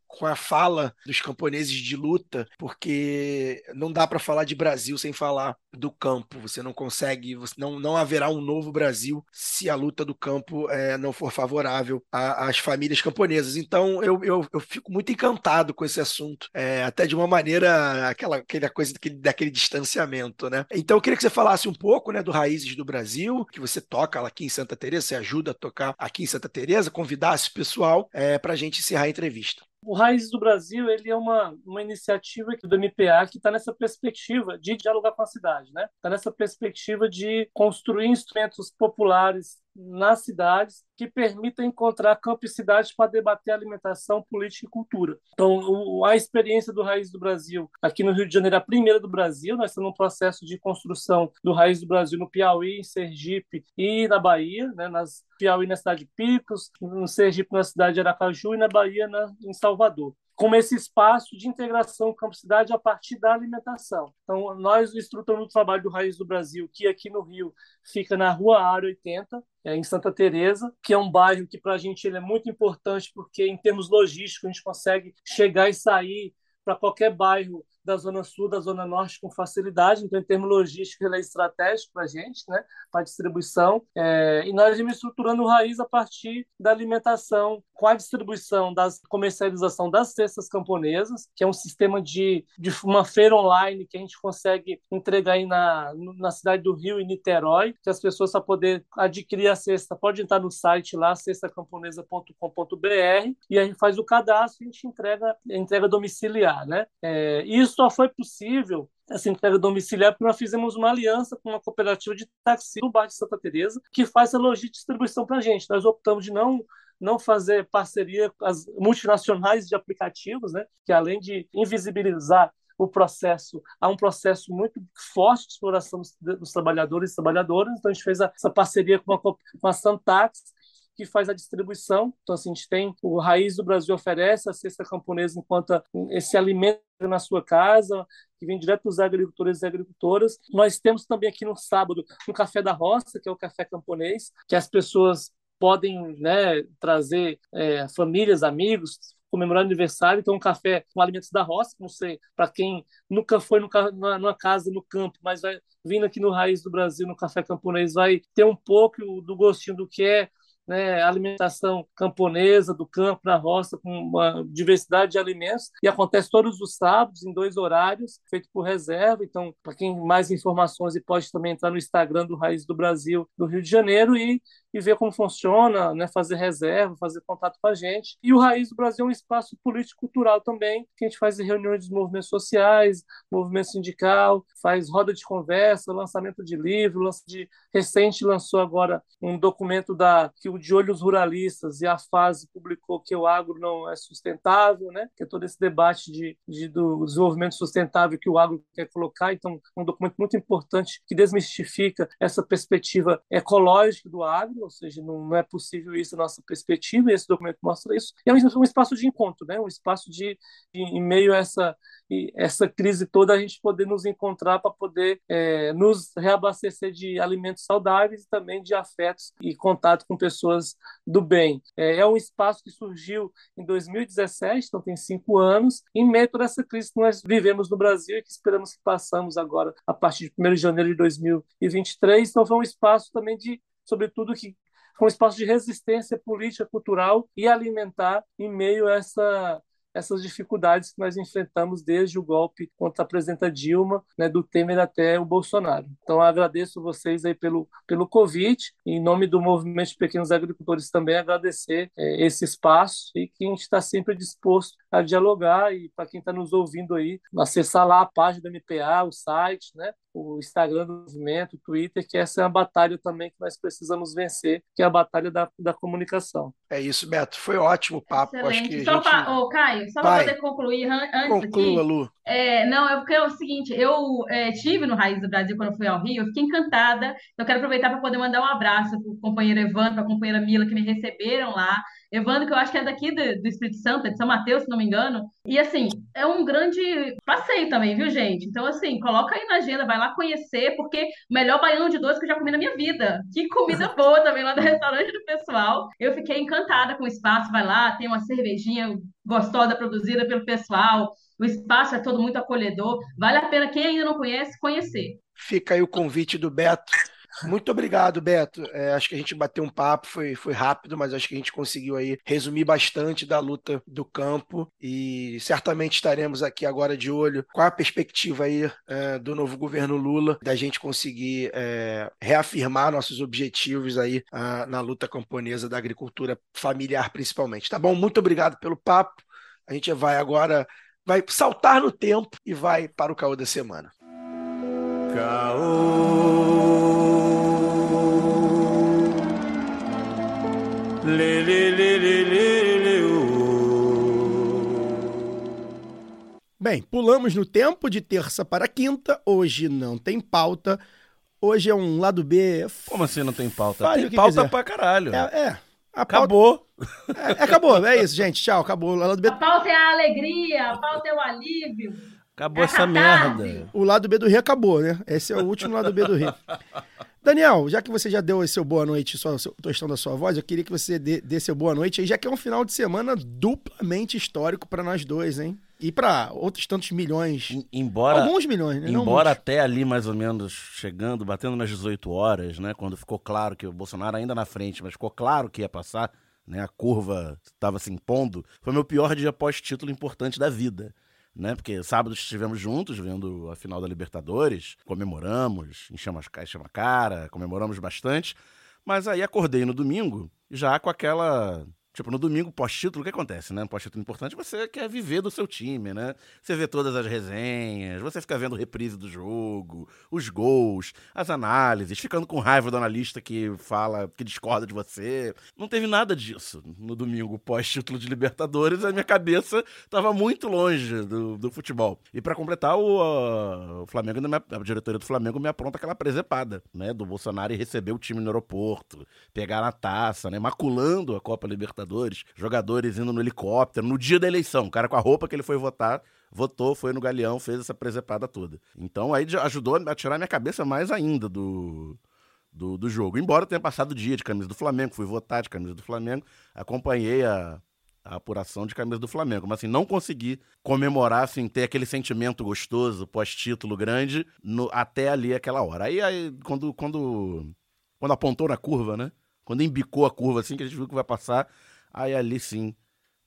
[SPEAKER 10] com a fala dos camponeses de luta, porque não dá para falar de Brasil sem falar do campo. Você não consegue, você não, não haverá um novo Brasil se a luta do campo é, não for favorável às famílias camponesas. Então eu, eu, eu, fico muito encantado com esse assunto, é, até de uma maneira, aquela, aquela coisa daquele, daquele distanciamento, né? Então eu queria que você falasse um pouco né, do Raízes do Brasil, que você toca lá aqui em Santa Teresa, você ajuda a tocar aqui em Santa Teresa, convidasse o pessoal é, para a gente encerrar a entrevista.
[SPEAKER 11] O Raízes do Brasil ele é uma, uma iniciativa do MPA que está nessa perspectiva de dialogar com a cidade, né? Está nessa perspectiva de construir instrumentos populares nas cidades que permitam encontrar campo e cidade para debater alimentação, política e cultura. Então, o, a experiência do Raiz do Brasil aqui no Rio de Janeiro, a primeira do Brasil, nós estamos num processo de construção do Raiz do Brasil no Piauí, em Sergipe e na Bahia, né, nas Piauí na cidade de Picos, no Sergipe na cidade de Aracaju e na Bahia na, em Salvador como esse espaço de integração campo-cidade a partir da alimentação. Então, nós estruturamos o trabalho do Raiz do Brasil, que aqui no Rio fica na Rua Área 80, é, em Santa Teresa, que é um bairro que para a gente ele é muito importante porque em termos logísticos a gente consegue chegar e sair para qualquer bairro da Zona Sul, da Zona Norte com facilidade. Então, em termos logísticos, ele é estratégico para a gente, né? para a distribuição. É, e nós estamos estruturando Raiz a partir da alimentação, com a distribuição, da comercialização das cestas camponesas, que é um sistema de, de uma feira online que a gente consegue entregar aí na, na cidade do Rio e Niterói, que as pessoas, para poder adquirir a cesta, pode entrar no site lá, cestacamponesa.com.br, e a gente faz o cadastro e a gente entrega, entrega domiciliar. Né? É, isso só foi possível essa entrega domiciliar, porque nós fizemos uma aliança com uma cooperativa de táxi no bairro de Santa Teresa, que faz a logística de distribuição para a gente. Nós optamos de não não fazer parceria com as multinacionais de aplicativos, né, que além de invisibilizar o processo, há um processo muito forte de exploração dos, dos trabalhadores e trabalhadoras, então a gente fez essa parceria com a, com a Santax, que faz a distribuição. Então, assim, a gente tem o Raiz do Brasil oferece a cesta camponesa enquanto esse alimento na sua casa, que vem direto dos agricultores e agricultoras. Nós temos também aqui no sábado um café da roça, que é o café camponês, que as pessoas podem né, trazer é, famílias, amigos, comemorar aniversário, então um café com alimentos da roça, não sei, para quem nunca foi no, numa casa no campo, mas vai vindo aqui no Raiz do Brasil, no Café Camponês, vai ter um pouco do gostinho do que é né, alimentação camponesa do campo na roça com uma diversidade de alimentos e acontece todos os sábados em dois horários feito por reserva. Então para quem mais informações pode também entrar no Instagram do Raiz do Brasil do Rio de Janeiro e e ver como funciona, né, fazer reserva, fazer contato com a gente. E o Raiz do Brasil é um espaço político-cultural também, que a gente faz reuniões dos movimentos sociais, movimento sindical, faz roda de conversa, lançamento de livro, lança de recente lançou agora um documento da que o de olhos ruralistas e a fase publicou que o agro não é sustentável, né? Que é todo esse debate de, de do desenvolvimento sustentável que o agro quer colocar. Então, um documento muito importante que desmistifica essa perspectiva ecológica do agro ou seja, não, não é possível isso da nossa perspectiva, e esse documento mostra isso. E é um, um espaço de encontro, né? um espaço de, de, em meio a essa, essa crise toda, a gente poder nos encontrar para poder é, nos reabastecer de alimentos saudáveis e também de afetos e contato com pessoas do bem. É, é um espaço que surgiu em 2017, então tem cinco anos, em meio a toda essa crise que nós vivemos no Brasil e que esperamos que passamos agora a partir de 1 de janeiro de 2023. Então foi um espaço também de sobretudo que foi um espaço de resistência política, cultural e alimentar em meio a essa essas dificuldades que nós enfrentamos desde o golpe contra a presidenta Dilma, né, do Temer até o Bolsonaro. Então, agradeço vocês aí pelo, pelo convite, em nome do Movimento de Pequenos Agricultores também agradecer é, esse espaço e que a gente está sempre disposto a dialogar e para quem está nos ouvindo aí, acessar lá a página do MPA, o site, né, o Instagram do movimento, o Twitter, que essa é a batalha também que nós precisamos vencer, que é a batalha da, da comunicação.
[SPEAKER 10] É isso, Beto. Foi ótimo o papo.
[SPEAKER 12] Excelente.
[SPEAKER 10] Acho que
[SPEAKER 12] só
[SPEAKER 10] gente...
[SPEAKER 12] pra... Ô, Caio, só para poder concluir antes
[SPEAKER 10] Conclua,
[SPEAKER 12] aqui.
[SPEAKER 10] Lu.
[SPEAKER 12] É, não, é porque é o seguinte, eu é, tive no Raiz do Brasil quando fui ao Rio, eu fiquei encantada. Eu quero aproveitar para poder mandar um abraço para o companheiro Evandro, para a companheira Mila, que me receberam lá. Evandro, que eu acho que é daqui do, do Espírito Santo, é de São Mateus, se não me engano. E assim, é um grande passeio também, viu, gente? Então, assim, coloca aí na agenda, vai lá conhecer, porque o melhor baião de dois que eu já comi na minha vida. Que comida [LAUGHS] boa também lá do restaurante do pessoal. Eu fiquei encantada com o espaço, vai lá, tem uma cervejinha gostosa produzida pelo pessoal. O espaço é todo muito acolhedor. Vale a pena, quem ainda não conhece, conhecer.
[SPEAKER 10] Fica aí o convite do Beto. Muito obrigado, Beto. É, acho que a gente bateu um papo, foi, foi rápido, mas acho que a gente conseguiu aí resumir bastante da luta do campo e certamente estaremos aqui agora de olho com a perspectiva aí é, do novo governo Lula, da gente conseguir é, reafirmar nossos objetivos aí ah, na luta camponesa da agricultura familiar principalmente. Tá bom? Muito obrigado pelo papo. A gente vai agora vai saltar no tempo e vai para o caô da semana.
[SPEAKER 13] Lê, lê, lê, lê, lê, lê,
[SPEAKER 10] Bem, pulamos no tempo de terça para quinta. Hoje não tem pauta. Hoje é um lado B.
[SPEAKER 14] Como assim não tem pauta?
[SPEAKER 10] O
[SPEAKER 14] tem pauta
[SPEAKER 10] quiser.
[SPEAKER 14] pra caralho.
[SPEAKER 10] É, é. A
[SPEAKER 14] Acabou.
[SPEAKER 10] pauta- É, acabou, é isso, gente. Tchau, acabou. O lado B,
[SPEAKER 12] A pauta é a alegria, a pauta é o alívio.
[SPEAKER 14] Acabou
[SPEAKER 12] É
[SPEAKER 14] essa
[SPEAKER 12] catarse.
[SPEAKER 14] merda.
[SPEAKER 10] o lado B do Rio acabou, né? Esse é o último lado B do Rio. [LAUGHS] Daniel, já que você já deu esse seu boa noite, seu tostão da sua voz, eu queria que você dê, dê seu boa noite aí, já que é um final de semana duplamente histórico para nós dois, hein? E para outros tantos milhões.
[SPEAKER 14] Embora,
[SPEAKER 10] Alguns milhões, né?
[SPEAKER 14] Embora até ali, mais ou menos, chegando, batendo nas 18 horas, né? Quando ficou claro que o Bolsonaro ainda na frente, mas ficou claro que ia passar, né? A curva estava se impondo. Foi meu pior dia pós-título importante da vida. Né? Porque sábado estivemos juntos vendo a final da Libertadores, comemoramos, enchemos a- cara, comemoramos bastante. Mas aí acordei no domingo, já com aquela. Tipo, no domingo, pós-título, o que acontece, né? Pós-título importante, você quer viver do seu time, né? Você vê todas as resenhas, você fica vendo reprise do jogo, os gols, as análises, ficando com raiva do analista que fala, que discorda de você. Não teve nada disso no domingo, pós-título de Libertadores, a minha cabeça estava muito longe do, do futebol. E para completar, o, o Flamengo, a diretoria do Flamengo me apronta aquela presepada, né? Do Bolsonaro e receber o time no aeroporto, pegar na taça, né? Maculando a Copa Libertadores, jogadores indo no helicóptero, no dia da eleição, o cara com a roupa que ele foi votar, votou, foi no galeão, fez essa presepada toda. Então aí ajudou a tirar minha cabeça mais ainda do, do, do jogo. Embora tenha passado o dia de camisa do Flamengo, fui votar de camisa do Flamengo, acompanhei a, a apuração de camisa do Flamengo. Mas assim, não consegui comemorar, assim, ter aquele sentimento gostoso, pós-título grande, no- até ali aquela hora. Aí, aí quando, quando, quando apontou na curva, né? Quando embicou a curva, assim, que a gente viu que vai passar, aí ali sim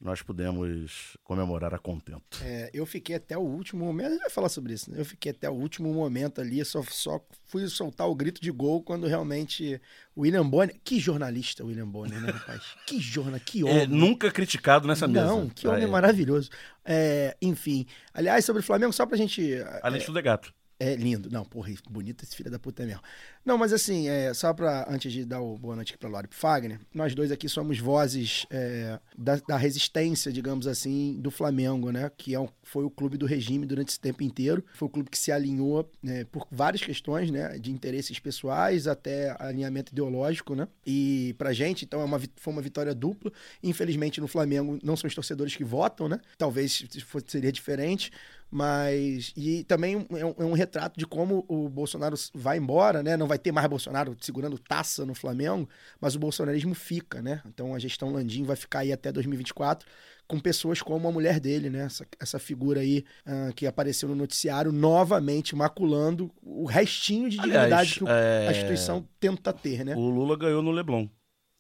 [SPEAKER 14] nós pudemos comemorar a contento.
[SPEAKER 10] É, eu fiquei até o último momento, a gente vai falar sobre isso, né? Eu fiquei até o último momento ali, só, só fui soltar o grito de gol quando realmente o William Bonner. Que jornalista, o William Bonner, né, rapaz? [LAUGHS] Que jornalista, que homem.
[SPEAKER 14] É, nunca criticado nessa mesa.
[SPEAKER 10] Não, que homem
[SPEAKER 14] Ah, é.
[SPEAKER 10] maravilhoso. É, enfim, aliás, sobre o Flamengo, só pra gente.
[SPEAKER 14] Além de tudo é gato.
[SPEAKER 10] É lindo. Não, porra, bonito esse filho da puta mesmo. Não, mas assim, é, só pra, antes de dar o boa noite aqui pra Laura e pro Fagner, nós dois aqui somos vozes é, da, da resistência, digamos assim, do Flamengo, né? Que é um- foi o clube do regime durante esse tempo inteiro. Foi o clube que se alinhou né, por várias questões, né? De interesses pessoais até alinhamento ideológico, né? E pra gente, então, é uma, foi uma vitória dupla. Infelizmente, no Flamengo, não são os torcedores que votam, né? Talvez seria diferente. Mas. E também é um, é um retrato de como o Bolsonaro vai embora, né? Não vai ter mais Bolsonaro segurando taça no Flamengo, mas o bolsonarismo fica, né? Então a gestão Landim vai ficar aí até 2024 com pessoas como a mulher dele, né? Essa, essa figura aí ah, que apareceu no noticiário novamente maculando o restinho de
[SPEAKER 14] Aliás,
[SPEAKER 10] dignidade que o-
[SPEAKER 14] é,
[SPEAKER 10] a instituição tenta ter, né?
[SPEAKER 14] O Lula ganhou no Leblon.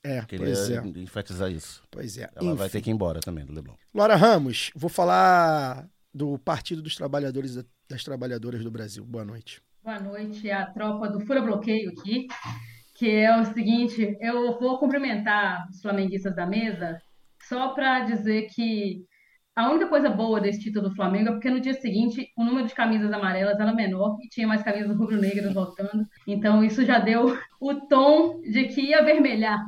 [SPEAKER 10] É,
[SPEAKER 14] Queria
[SPEAKER 10] pois é.
[SPEAKER 14] enfatizar isso.
[SPEAKER 10] Pois é.
[SPEAKER 14] Ela vai
[SPEAKER 10] Enfim.
[SPEAKER 14] ter que ir embora também do Leblon.
[SPEAKER 10] Laura Ramos, vou falar do Partido dos Trabalhadores e das Trabalhadoras do Brasil. Boa noite.
[SPEAKER 12] Boa noite, a tropa do Fura Bloqueio aqui, que é o seguinte, eu vou cumprimentar os flamenguistas da mesa só para dizer que a única coisa boa desse título do Flamengo é porque no dia seguinte o número de camisas amarelas era menor e tinha mais camisas rubro-negras voltando, então isso já deu o tom de que ia vermelhar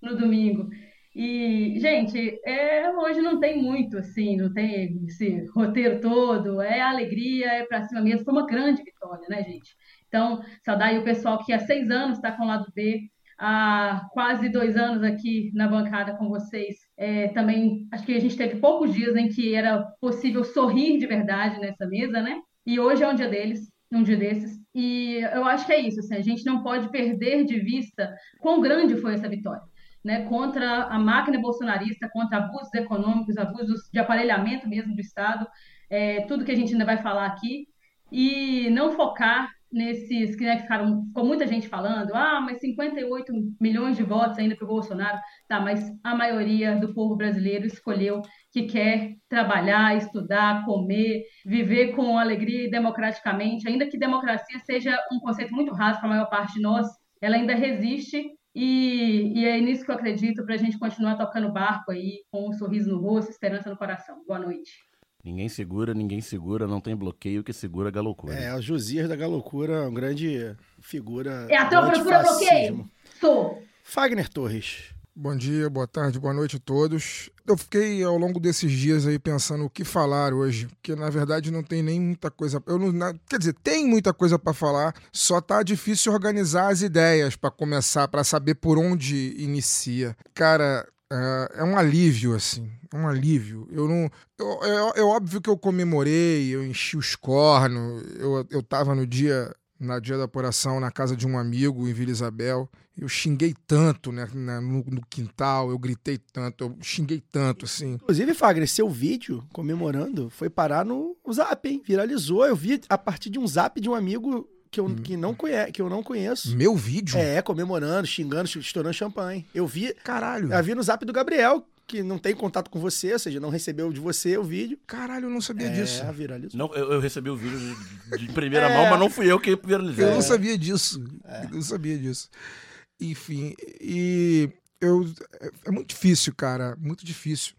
[SPEAKER 12] no domingo. E, gente, é, hoje não tem muito, assim, não tem esse roteiro todo, é alegria, é pra cima mesmo. Foi uma grande vitória, né, gente? Então, saudar aí o pessoal que há seis anos está com o lado B, há quase dois anos aqui na bancada com vocês. É, também, acho que a gente teve poucos dias em que era possível sorrir de verdade nessa mesa, né? E hoje é um dia deles, um dia desses. E eu acho que é isso, assim, a gente não pode perder de vista quão grande foi essa vitória né, contra a máquina bolsonarista, contra abusos econômicos, abusos de aparelhamento mesmo do Estado, é, tudo que a gente ainda vai falar aqui, e não focar nesses que né, ficaram, ficou muita gente falando, ah, mas 58 milhões de votos ainda para o Bolsonaro, tá, mas a maioria do povo brasileiro escolheu que quer trabalhar, estudar, comer, viver com alegria e democraticamente, ainda que democracia seja um conceito muito raso para a maior parte de nós, ela ainda resiste e, e é nisso que eu acredito para a gente continuar tocando barco aí com um sorriso no rosto, esperança no coração. Boa noite.
[SPEAKER 14] Ninguém segura, ninguém segura, não tem bloqueio que segura a galocura.
[SPEAKER 10] É, o Josias da Galocura, uma grande figura.
[SPEAKER 12] É a Fura
[SPEAKER 10] antifascismo.
[SPEAKER 12] Bloqueio? Sou.
[SPEAKER 10] Fagner Torres.
[SPEAKER 15] Bom dia, boa tarde, boa noite a todos. Eu fiquei ao longo desses dias aí pensando o que falar hoje, porque na verdade não tem nem muita coisa. Eu não, na- quer dizer, tem muita coisa para falar, só tá difícil organizar as ideias para começar, para saber por onde inicia. Cara, é, é um alívio assim, é um alívio. Eu não, é, é óbvio que eu comemorei, eu enchi os cornos, eu, eu tava no dia na dia da apuração na casa de um amigo em Vila Isabel. Eu xinguei tanto né, na- no, no quintal, eu gritei tanto, eu xinguei tanto, assim.
[SPEAKER 10] Inclusive, Fagner, seu vídeo comemorando foi parar no zap, hein? Viralizou. Eu vi a partir de um zap de um amigo que eu, que não, conhe que eu não conheço.
[SPEAKER 15] Meu vídeo?
[SPEAKER 10] É, comemorando, xingando, estourando champanhe. Eu vi.
[SPEAKER 15] Caralho.
[SPEAKER 10] Eu vi no zap do Gabriel, que não tem contato com você, ou seja, não recebeu de você o vídeo.
[SPEAKER 15] Caralho, eu não sabia
[SPEAKER 10] é,
[SPEAKER 15] disso.
[SPEAKER 10] viralizou.
[SPEAKER 14] Não, eu, eu recebi o vídeo de, de primeira [LAUGHS]
[SPEAKER 10] É.
[SPEAKER 14] mão, mas não fui eu que viralizei.
[SPEAKER 15] Eu não sabia disso. Eu não sabia disso. Enfim, e eu é, é muito difícil, cara, muito difícil.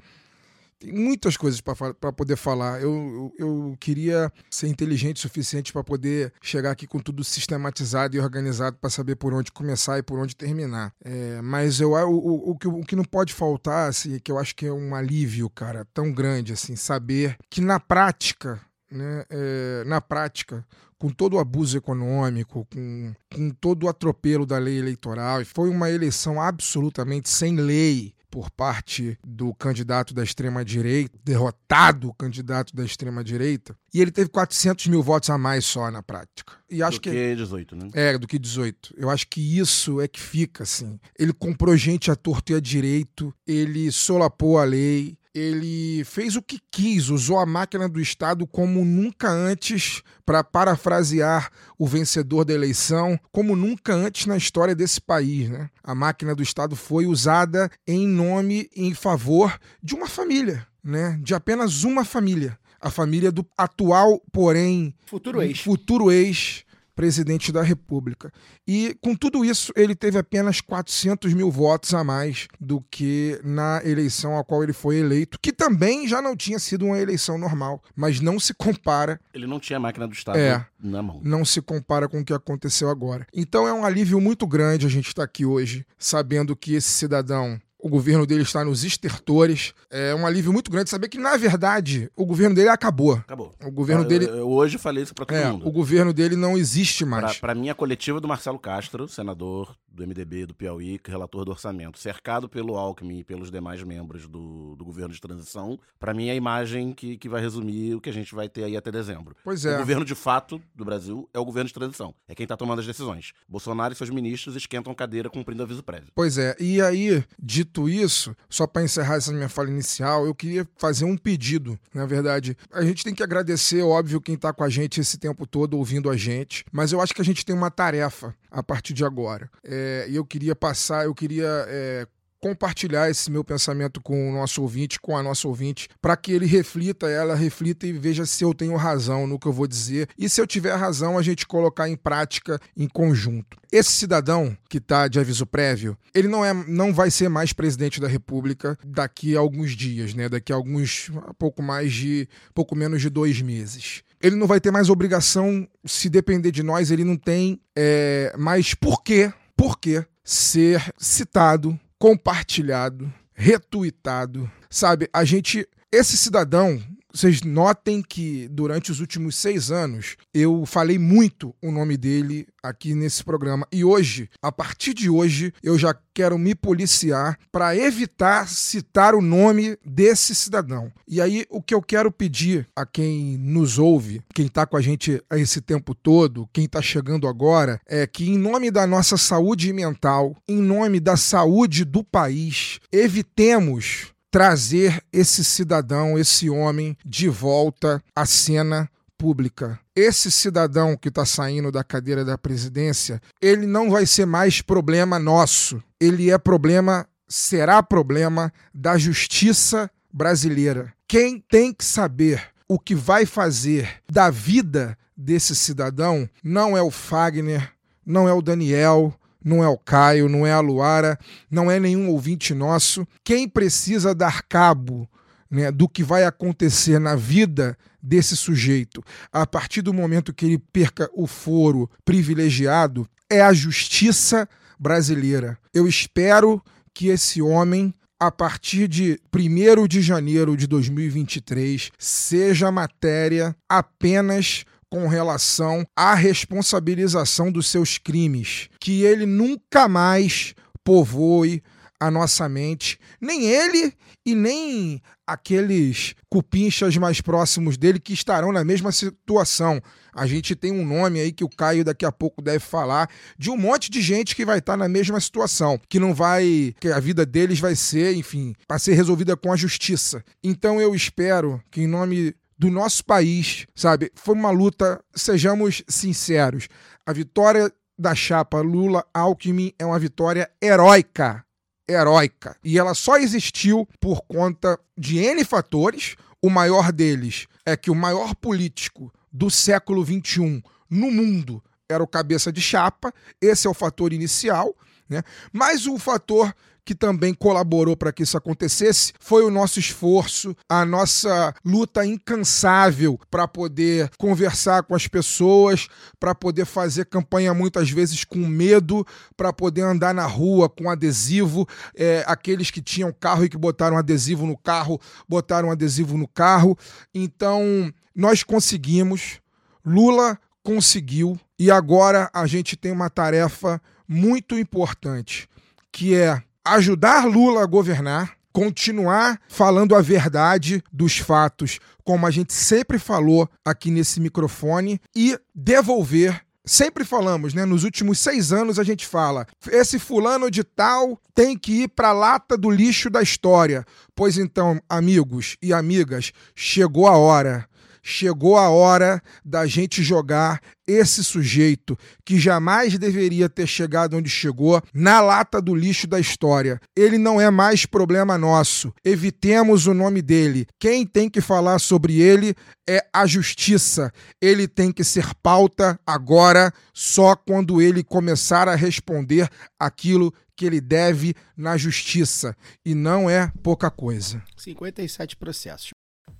[SPEAKER 15] Tem muitas coisas para poder falar. Eu, eu, eu queria ser inteligente o suficiente para poder chegar aqui com tudo sistematizado e organizado para saber por onde começar e por onde terminar. É, mas eu, o, o, que, o que não pode faltar, assim, que eu acho que é um alívio, cara, tão grande, assim, saber que na prática né, é, na prática, com todo o abuso econômico, com, com todo o atropelo da lei eleitoral, foi uma eleição absolutamente sem lei por parte do candidato da extrema-direita, derrotado candidato da extrema-direita, e ele teve 400 mil votos a mais só na prática. E acho
[SPEAKER 14] do que 18, né?
[SPEAKER 15] É, do que 18. Eu acho que isso é que fica, assim. Ele comprou gente a torto e a direito, ele solapou a lei, ele fez o que quis, usou a máquina do Estado como nunca antes, para parafrasear o vencedor da eleição, como nunca antes na história desse país. Né? A máquina do Estado foi usada em nome, em favor de uma família, né? de apenas uma família. A família do atual, porém,
[SPEAKER 10] Futuro ex.
[SPEAKER 15] futuro ex presidente da República. E com tudo isso, ele teve apenas 400 mil votos a mais do que na eleição a qual ele foi eleito, que também já não tinha sido uma eleição normal, mas não se compara.
[SPEAKER 14] Ele não tinha a máquina do Estado
[SPEAKER 15] É.
[SPEAKER 14] na mão.
[SPEAKER 15] Não se compara com o que aconteceu agora. Então é um alívio muito grande a gente estar aqui hoje, sabendo que esse cidadão o governo dele está nos estertores. É um alívio muito grande saber que, na verdade, o governo dele acabou.
[SPEAKER 14] Acabou.
[SPEAKER 15] O governo
[SPEAKER 14] Eu-
[SPEAKER 15] dele.
[SPEAKER 14] Eu, eu hoje falei isso pra todo
[SPEAKER 15] É,
[SPEAKER 14] mundo.
[SPEAKER 15] o governo dele não existe mais.
[SPEAKER 14] pra mim, a coletiva do Marcelo Castro, senador do MDB do Piauí, relator do orçamento, cercado pelo Alckmin e pelos demais membros do, do governo de transição, pra mim é a imagem que, que vai resumir o que a gente vai ter aí até dezembro.
[SPEAKER 15] Pois é.
[SPEAKER 14] O governo de fato do Brasil é o governo de transição. É quem tá tomando as decisões. Bolsonaro e seus ministros esquentam cadeira cumprindo aviso prévio.
[SPEAKER 15] Pois é, e aí, dito isso, só para encerrar essa minha fala inicial, eu queria fazer um pedido. Na verdade, a gente tem que agradecer, óbvio, quem tá com a gente esse tempo todo ouvindo a gente, mas eu acho que a gente tem uma tarefa a partir de agora. É, e eu queria passar, eu queria. é, compartilhar esse meu pensamento com o nosso ouvinte, com a nossa ouvinte, para que ele reflita, ela reflita e veja se eu tenho razão no que eu vou dizer e se eu tiver razão a gente colocar em prática em conjunto. Esse cidadão que está de aviso prévio, ele não é, não vai ser mais presidente da República daqui a alguns dias, né? Daqui a alguns, pouco mais de, pouco menos de dois meses. Ele não vai ter mais obrigação, se depender de nós, ele não tem é, mais por quê, por quê ser citado, compartilhado, retuitado, sabe? A gente, esse cidadão, vocês notem que durante os últimos seis anos eu falei muito o nome dele aqui nesse programa e hoje, a partir de hoje, eu já quero me policiar para evitar citar o nome desse cidadão. E aí o que eu quero pedir a quem nos ouve, quem está com a gente esse tempo todo, quem está chegando agora, é que em nome da nossa saúde mental, em nome da saúde do país, evitemos trazer esse cidadão, esse homem, de volta à cena pública. Esse cidadão que está saindo da cadeira da presidência, ele não vai ser mais problema nosso. Ele é problema, será problema da justiça brasileira. Quem tem que saber o que vai fazer da vida desse cidadão não é o Fagner, não é o Daniel, não é o Caio, não é a Luara, não é nenhum ouvinte nosso. Quem precisa dar cabo né, do que vai acontecer na vida desse sujeito a partir do momento que ele perca o foro privilegiado é a justiça brasileira. Eu espero que esse homem a partir de 1 de janeiro de 2023 seja matéria apenas com relação à responsabilização dos seus crimes, que ele nunca mais povoe a nossa mente, nem ele e nem aqueles cupinchas mais próximos dele que estarão na mesma situação. A gente tem um nome aí que o Caio daqui a pouco deve falar de um monte de gente que vai estar na mesma situação, que não vai, que a vida deles vai ser, enfim, para ser resolvida com a justiça. Então eu espero que em nome do nosso país, sabe, foi uma luta, sejamos sinceros. A vitória da chapa Lula-Alckmin é uma vitória heróica heróica. E ela só existiu por conta de N fatores. O maior deles é que o maior político do século XXI no mundo era o cabeça de chapa. Esse é o fator inicial. Né? Mas o fator que também colaborou para que isso acontecesse foi o nosso esforço, a nossa luta incansável para poder conversar com as pessoas, para poder fazer campanha muitas vezes com medo, para poder andar na rua com adesivo. É, aqueles que tinham carro e que botaram adesivo no carro, botaram adesivo no carro. Então, nós conseguimos, Lula conseguiu, e agora a gente tem uma tarefa muito importante, que é ajudar Lula a governar, continuar falando a verdade dos fatos, como a gente sempre falou aqui nesse microfone, e devolver. Sempre falamos, né? Nos últimos seis anos a gente fala: esse fulano de tal tem que ir para a lata do lixo da história. Pois então, amigos e amigas, chegou a hora chegou a hora da gente jogar esse sujeito que jamais deveria ter chegado onde chegou na lata do lixo da história. Ele não é mais problema nosso. Evitemos o nome dele. Quem tem que falar sobre ele é a justiça. Ele tem que ser pauta agora, só quando ele começar a responder aquilo que ele deve na justiça. E não é pouca coisa.
[SPEAKER 10] 57 processos.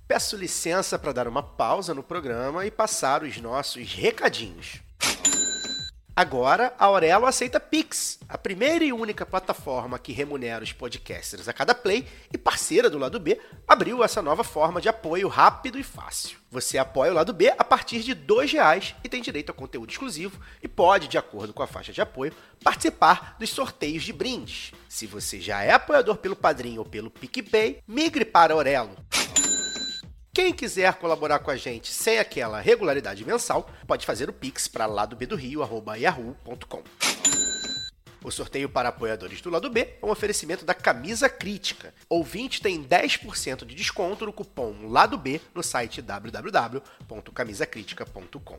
[SPEAKER 10] Peço licença para dar uma pausa no programa e passar os nossos recadinhos. Agora, a Aurelo aceita Pix, a primeira e única plataforma que remunera os podcasters a cada play e parceira do lado B, abriu essa nova forma de apoio rápido e fácil. Você apoia o lado B a partir de R$ reais e tem direito a conteúdo exclusivo e pode, de acordo com a faixa de apoio, participar dos sorteios de brindes. Se você já é apoiador pelo Padrinho ou pelo PicPay, migre para Aurelo. Quem quiser colaborar com a gente sem aquela regularidade mensal, pode fazer o pix para ladobdorio@yahoo.com. O sorteio para apoiadores do lado B é um oferecimento da Camisa Crítica. Ouvinte tem 10% de desconto no cupom Lado B no site www.camisacritica.com.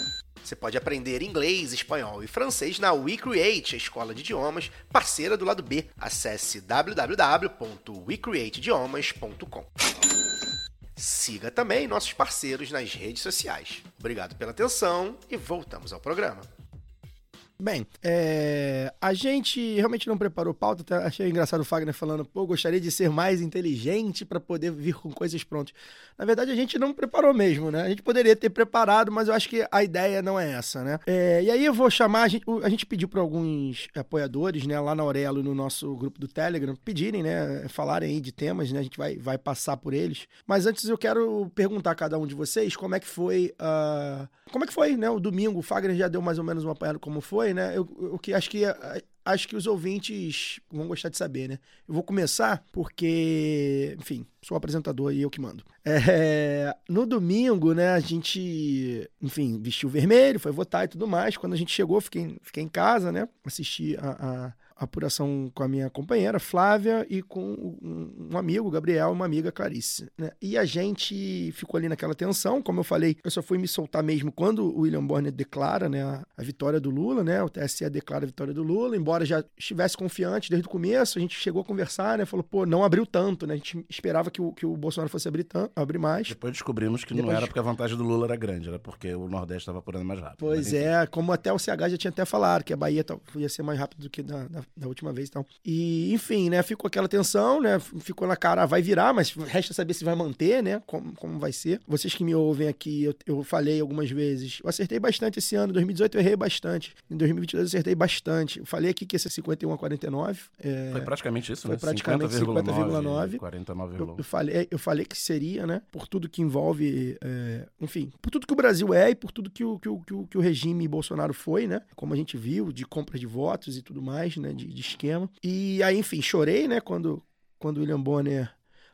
[SPEAKER 10] Você pode aprender inglês, espanhol e francês na WeCreate, a escola de idiomas parceira do lado B. Acesse www.wecreateidiomas.com. Siga também nossos parceiros nas redes sociais. Obrigado pela atenção e voltamos ao programa. Bem, é, a gente realmente não preparou pauta, até achei engraçado o Fagner falando, pô, gostaria de ser mais inteligente para poder vir com coisas prontas. Na verdade, a gente não preparou mesmo, né? A gente poderia ter preparado, mas eu acho que a ideia não é essa, né? É, e aí eu vou chamar, a gente, a gente pediu para alguns apoiadores, né, lá na Aurelo, no nosso grupo do Telegram, pedirem, né, falarem aí de temas, né? A gente vai, vai passar por eles. Mas antes eu quero perguntar a cada um de vocês como é que foi, uh, como é que foi, né, o domingo. O Fagner já deu mais ou menos uma apanhada como foi, né? Eu, o que acho que acho que os ouvintes vão gostar de saber, né? Eu vou começar porque, enfim, sou apresentador e eu que mando. É, no domingo, né, a gente, enfim, vestiu vermelho, foi votar e tudo mais. Quando a gente chegou, fiquei, fiquei em casa, né? Assisti a, a apuração com a minha companheira Flávia e com um amigo, Gabriel, e uma amiga Clarice. Né? E a gente ficou ali naquela tensão, como eu falei, eu só fui me soltar mesmo quando o William Bonner declara né, a, a vitória do Lula, né? O TSE declara a vitória do Lula, embora já estivesse confiante desde o começo, a gente chegou a conversar, né? Falou, pô, não abriu tanto, né? A gente esperava que o, que o Bolsonaro fosse abrir, tanto, abrir mais.
[SPEAKER 14] Depois descobrimos que Depois... não era porque a vantagem do Lula era grande, era porque o Nordeste estava apurando mais rápido.
[SPEAKER 10] Pois é, como até o CH já tinha até falado, que a Bahia ia ser mais rápido do que da, da da última vez e tal. E, enfim, né, ficou aquela tensão, né, ficou na cara, vai virar, mas resta saber se vai manter, né, como, como vai ser. Vocês que me ouvem aqui, eu, eu falei algumas vezes, eu acertei bastante esse ano, 2018 eu errei bastante, em 2022 eu acertei bastante. Eu falei aqui que ia ser 51 a 49. É,
[SPEAKER 14] Foi praticamente isso,
[SPEAKER 10] foi
[SPEAKER 14] né?
[SPEAKER 10] praticamente 50,9.
[SPEAKER 14] 49,9.
[SPEAKER 10] Eu, eu falei, eu falei que seria, né? Por tudo que envolve, é, enfim, por tudo que o Brasil é e por tudo que o, que, o, que, o, que o regime Bolsonaro foi, né? Como a gente viu, de compra de votos e tudo mais, né? De, de esquema. E aí, enfim, chorei, né? Quando, quando o William Bonner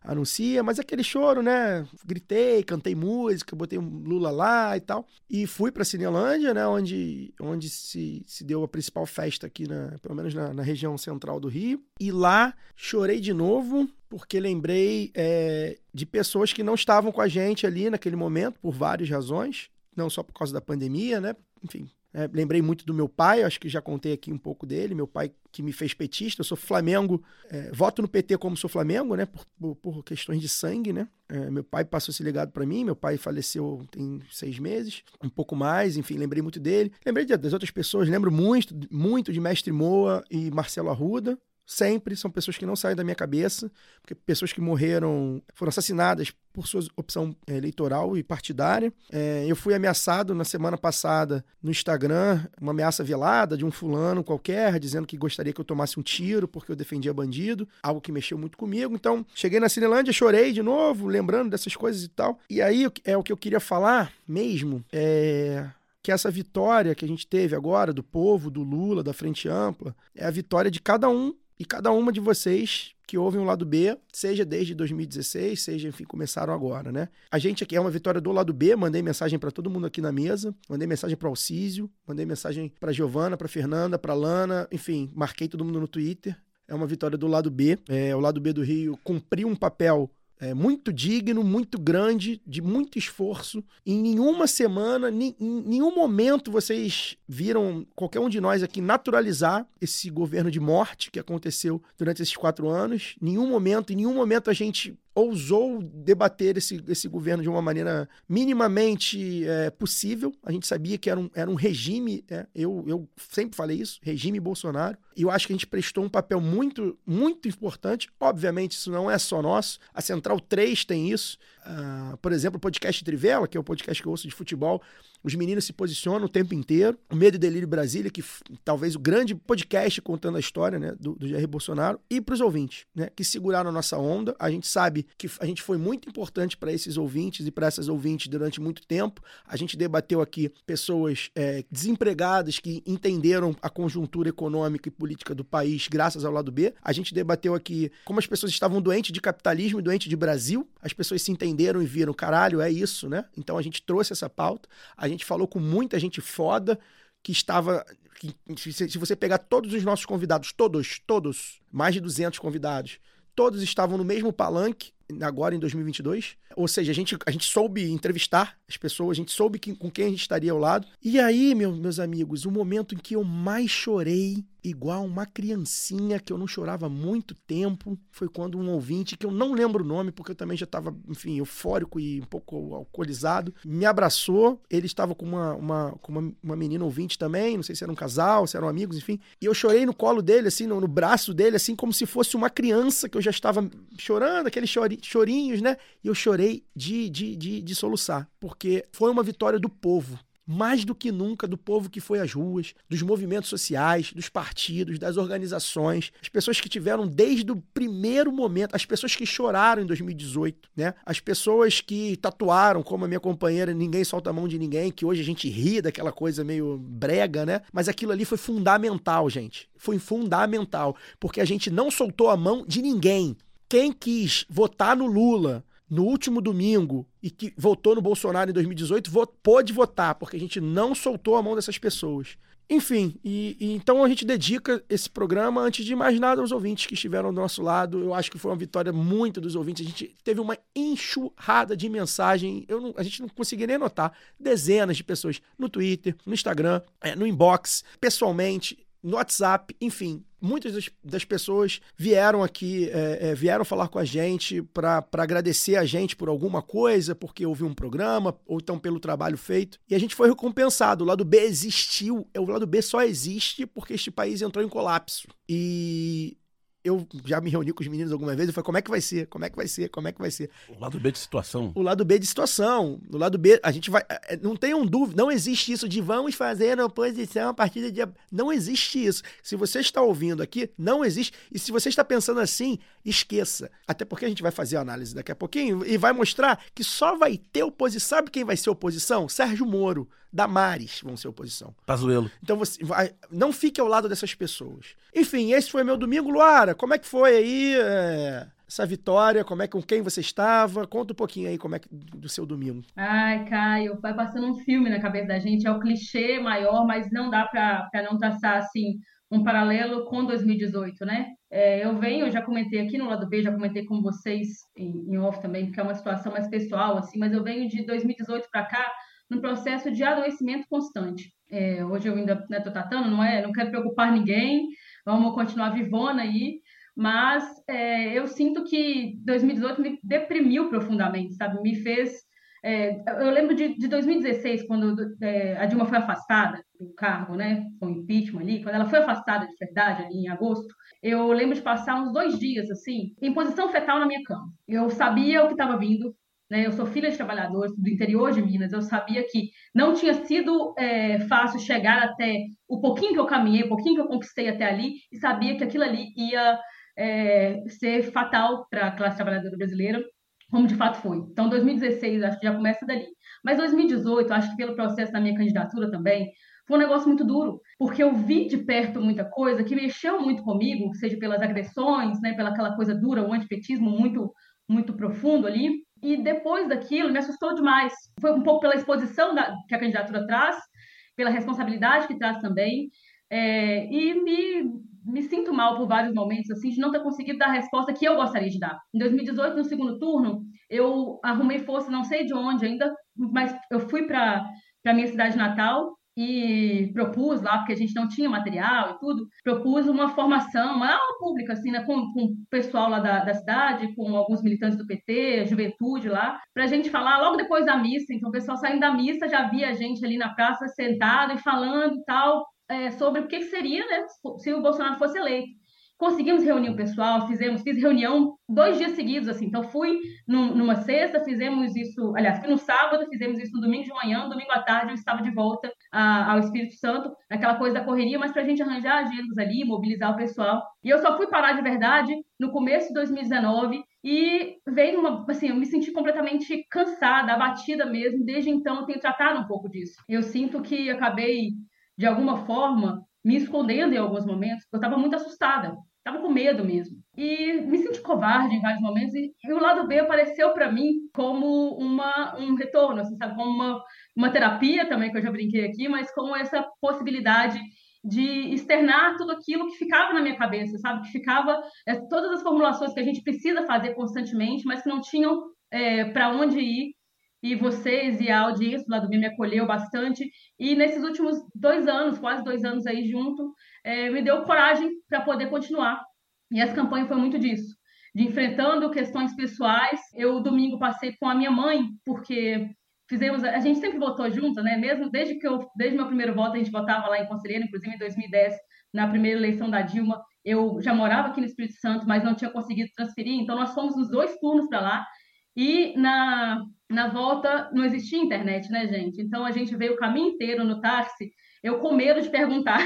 [SPEAKER 10] anuncia, mas aquele choro, né? Gritei, cantei música, botei um Lula lá e tal. E fui pra Cinelândia, né? Onde, onde se, se deu a principal festa aqui, na, pelo menos na, na região central do Rio. E lá chorei de novo, porque lembrei é, de pessoas que não estavam com a gente ali naquele momento, por várias razões. Não só por causa da pandemia, né? Enfim, é, lembrei muito do meu pai, acho que já contei aqui um pouco dele. Meu pai que me fez petista, eu sou Flamengo, é, voto no PT como sou Flamengo, né? Por, por, por questões de sangue, né? É, meu pai passou esse legado para mim, meu pai faleceu tem seis meses, um pouco mais, enfim, lembrei muito dele. Lembrei de, das outras pessoas, lembro muito, muito de Mestre Moa e Marcelo Arruda, Sempre são pessoas que não saem da minha cabeça, porque pessoas que morreram, foram assassinadas por sua opção é, eleitoral e partidária. É, eu fui ameaçado na semana passada no Instagram, uma ameaça velada de um fulano qualquer, dizendo que gostaria que eu tomasse um tiro porque eu defendia bandido, algo que mexeu muito comigo. Então, cheguei na Cinelândia, chorei de novo, lembrando dessas coisas e tal. E aí é o que eu queria falar mesmo, é que essa vitória que a gente teve agora do povo, do Lula, da Frente Ampla, é a vitória de cada um e cada uma de vocês que ouvem o lado B, seja desde 2016, seja, enfim, começaram agora, né? A gente aqui é uma vitória do lado B, mandei mensagem para todo mundo aqui na mesa, mandei mensagem para Alcísio, mandei mensagem para Giovana, para Fernanda, para Lana, enfim, marquei todo mundo no Twitter. É uma vitória do lado B. É, o lado B do Rio cumpriu um papel é, muito digno, muito grande, de muito esforço. Em nenhuma semana, em nenhum momento vocês viram qualquer um de nós aqui naturalizar esse governo de morte que aconteceu durante esses quatro anos. Nenhum momento, em nenhum momento a gente ousou debater esse, esse governo de uma maneira minimamente é, possível. A gente sabia que era um, era um regime, é, eu, eu sempre falei isso, regime Bolsonaro. E eu acho que a gente prestou um papel muito, muito importante. Obviamente, isso não é só nosso. A Central 3 tem isso. Uh, por exemplo, o podcast Trivela, que é o podcast que eu ouço de futebol, os meninos se posicionam o tempo inteiro. O Medo e Delírio Brasília, que talvez o grande podcast contando a história né, do, do Jair Bolsonaro, e para os ouvintes, né, que seguraram a nossa onda. A gente sabe que a gente foi muito importante para esses ouvintes e para essas ouvintes durante muito tempo. A gente debateu aqui pessoas é, desempregadas que entenderam a conjuntura econômica e política do país graças ao lado B. A gente debateu aqui como as pessoas estavam doentes de capitalismo e doentes de Brasil. As pessoas se entenderam e viram, caralho, é isso, né? Então a gente trouxe essa pauta. A gente falou com muita gente foda que estava. Que, se você pegar todos os nossos convidados, todos, todos, mais de 200 convidados, todos estavam no mesmo palanque agora em 2022. Ou seja, a gente, a gente soube entrevistar as pessoas, a gente soube que, com quem a gente estaria ao lado. E aí, meu, meus amigos, o momento em que eu mais chorei, igual uma criancinha que eu não chorava há muito tempo, foi quando um ouvinte, que eu não lembro o nome, porque eu também já estava, enfim, eufórico e um pouco alcoolizado, me abraçou. Ele estava com uma, uma, com uma, uma menina ouvinte também, não sei se era um casal, se eram amigos, enfim. E eu chorei no colo dele, assim, no, no braço dele, assim, como se fosse uma criança que eu já estava chorando, aquele chori, chorinhos, né? E eu chorei de, de, de, de soluçar, porque foi uma vitória do povo mais do que nunca do povo que foi às ruas, dos movimentos sociais, dos partidos, das organizações, as pessoas que tiveram desde o primeiro momento, as pessoas que choraram em 2018, né? As pessoas que tatuaram, como a minha companheira, ninguém solta a mão de ninguém, que hoje a gente ri daquela coisa meio brega, né? Mas aquilo ali foi fundamental, gente. Foi fundamental, porque a gente não soltou a mão de ninguém. Quem quis votar no Lula no último domingo e que votou no Bolsonaro em 2018 pôde votar, porque a gente não soltou a mão dessas pessoas. Enfim, e, e, então a gente dedica esse programa, antes de mais nada, aos ouvintes que estiveram do nosso lado. Eu acho que foi uma vitória muito dos ouvintes. A gente teve uma enxurrada de mensagem. Eu não, a gente não conseguia nem notar. Dezenas de pessoas no Twitter, no Instagram, é, no inbox, pessoalmente, no WhatsApp, enfim muitas das, pessoas vieram aqui, é, é, vieram falar com a gente para agradecer a gente por alguma coisa, porque ouviu um programa, ou então pelo trabalho feito. E a gente foi recompensado. O lado B existiu. O lado B só existe porque este país entrou em colapso. E eu já me reuni com os meninos algumas vezes e falei, como é que vai ser? Como é que vai ser? Como é que vai ser?
[SPEAKER 14] O lado B de situação.
[SPEAKER 10] O lado B de situação. O lado B, a gente vai. É, não tenham dúvida, não existe isso de vamos fazer oposição a partir de dia. Não existe isso. Se você está ouvindo aqui, não existe. E se você está pensando assim, esqueça. Até porque a gente vai fazer a análise daqui a pouquinho e vai mostrar que só vai ter oposição. Sabe quem vai ser oposição? Sérgio Moro. Damares vão ser oposição.
[SPEAKER 14] Pazuelo.
[SPEAKER 10] Então você vai, não fique ao lado dessas pessoas. Enfim, esse foi meu domingo, Luara. Como é que foi aí é, essa vitória? Como é com quem você estava? Conta um pouquinho aí como é que, do seu domingo.
[SPEAKER 12] Ai, Caio, vai passando um filme na cabeça da gente. É o clichê maior, mas não dá para não traçar assim um paralelo com 2018, né? É, eu venho, eu já comentei aqui no lado B, já comentei com vocês em, em off também, porque é uma situação mais pessoal, assim, mas eu venho de 2018 para cá num processo de adoecimento constante. É, hoje eu ainda estou né, tratando, não é? Não quero preocupar ninguém, vamos continuar vivona aí, mas é, eu sinto que 2018 me deprimiu profundamente, sabe? Me fez. É, eu lembro de, de 2016, quando é, a Dilma foi afastada do cargo, né? Com impeachment ali, quando ela foi afastada de verdade, ali em agosto, eu lembro de passar uns dois dias, assim, em posição fetal na minha cama. Eu sabia o que estava vindo, né? Eu sou filha de trabalhadores do interior de Minas. Eu sabia que não tinha sido é, fácil chegar até o pouquinho que eu caminhei, o pouquinho que eu conquistei até ali, e sabia que aquilo ali ia é, ser fatal para a classe trabalhadora brasileira, como de fato foi. Então, 2016 acho que já começa dali. Mas 2018, acho que pelo processo da minha candidatura também, foi um negócio muito duro, porque eu vi de perto muita coisa que mexeu muito comigo, seja pelas agressões, né, pela aquela coisa dura, o antipetismo muito muito profundo ali, e depois daquilo, me assustou demais. Foi um pouco pela exposição da, que a candidatura traz, pela responsabilidade que traz também. É, e me, me sinto mal por vários momentos, assim, de não ter conseguido dar a resposta que eu gostaria de dar. Em 2018, no segundo turno, eu arrumei força, não sei de onde ainda, mas eu fui para minha cidade natal e propus lá, porque a gente não tinha material e tudo, propus uma formação, uma aula pública, assim, né, com, com o pessoal lá da, da cidade, com alguns militantes do PT, juventude lá, para a gente falar logo depois da missa. Então, o pessoal saindo da missa já via a gente ali na praça sentado e falando e tal, é, sobre o que seria, né, se o Bolsonaro fosse eleito conseguimos reunir o pessoal, fizemos, fiz reunião dois dias seguidos, assim. Então, fui num, numa sexta, fizemos isso, aliás, fui no sábado, fizemos isso no domingo de manhã, domingo à tarde eu estava de volta a, ao Espírito Santo, naquela coisa da correria, mas para a gente arranjar agendas ali, mobilizar o pessoal. E eu só fui parar de verdade no começo de 2019 e veio uma, assim, eu me senti completamente cansada, abatida mesmo. Desde então, eu tenho tratado um pouco disso. Eu sinto que acabei, de alguma forma, me escondendo em alguns momentos, eu estava muito assustada, estava com medo mesmo. E me senti covarde em vários momentos, e, e o lado B apareceu para mim como uma, um retorno, assim, sabe? como uma, uma terapia também, que eu já brinquei aqui, mas como essa possibilidade de externar tudo aquilo que ficava na minha cabeça, sabe? Que ficava, é, todas as formulações que a gente precisa fazer constantemente, mas que não tinham é, para onde ir e vocês e a audiência do lado B me acolheu bastante. E nesses últimos dois anos, quase dois anos aí junto, é, me deu coragem para poder continuar. E essa campanha foi muito disso, de enfrentando questões pessoais. Eu, domingo, passei com a minha mãe, porque fizemos, a gente sempre votou junto, né? Mesmo desde que eu, desde meu primeiro voto, a gente votava lá em Conselheiro, inclusive em 2010, na primeira eleição da Dilma, eu já morava aqui no Espírito Santo, mas não tinha conseguido transferir, então nós fomos nos dois turnos para lá. E na, na volta não existia internet, né, gente? Então a gente veio o caminho inteiro no táxi, eu com medo de perguntar,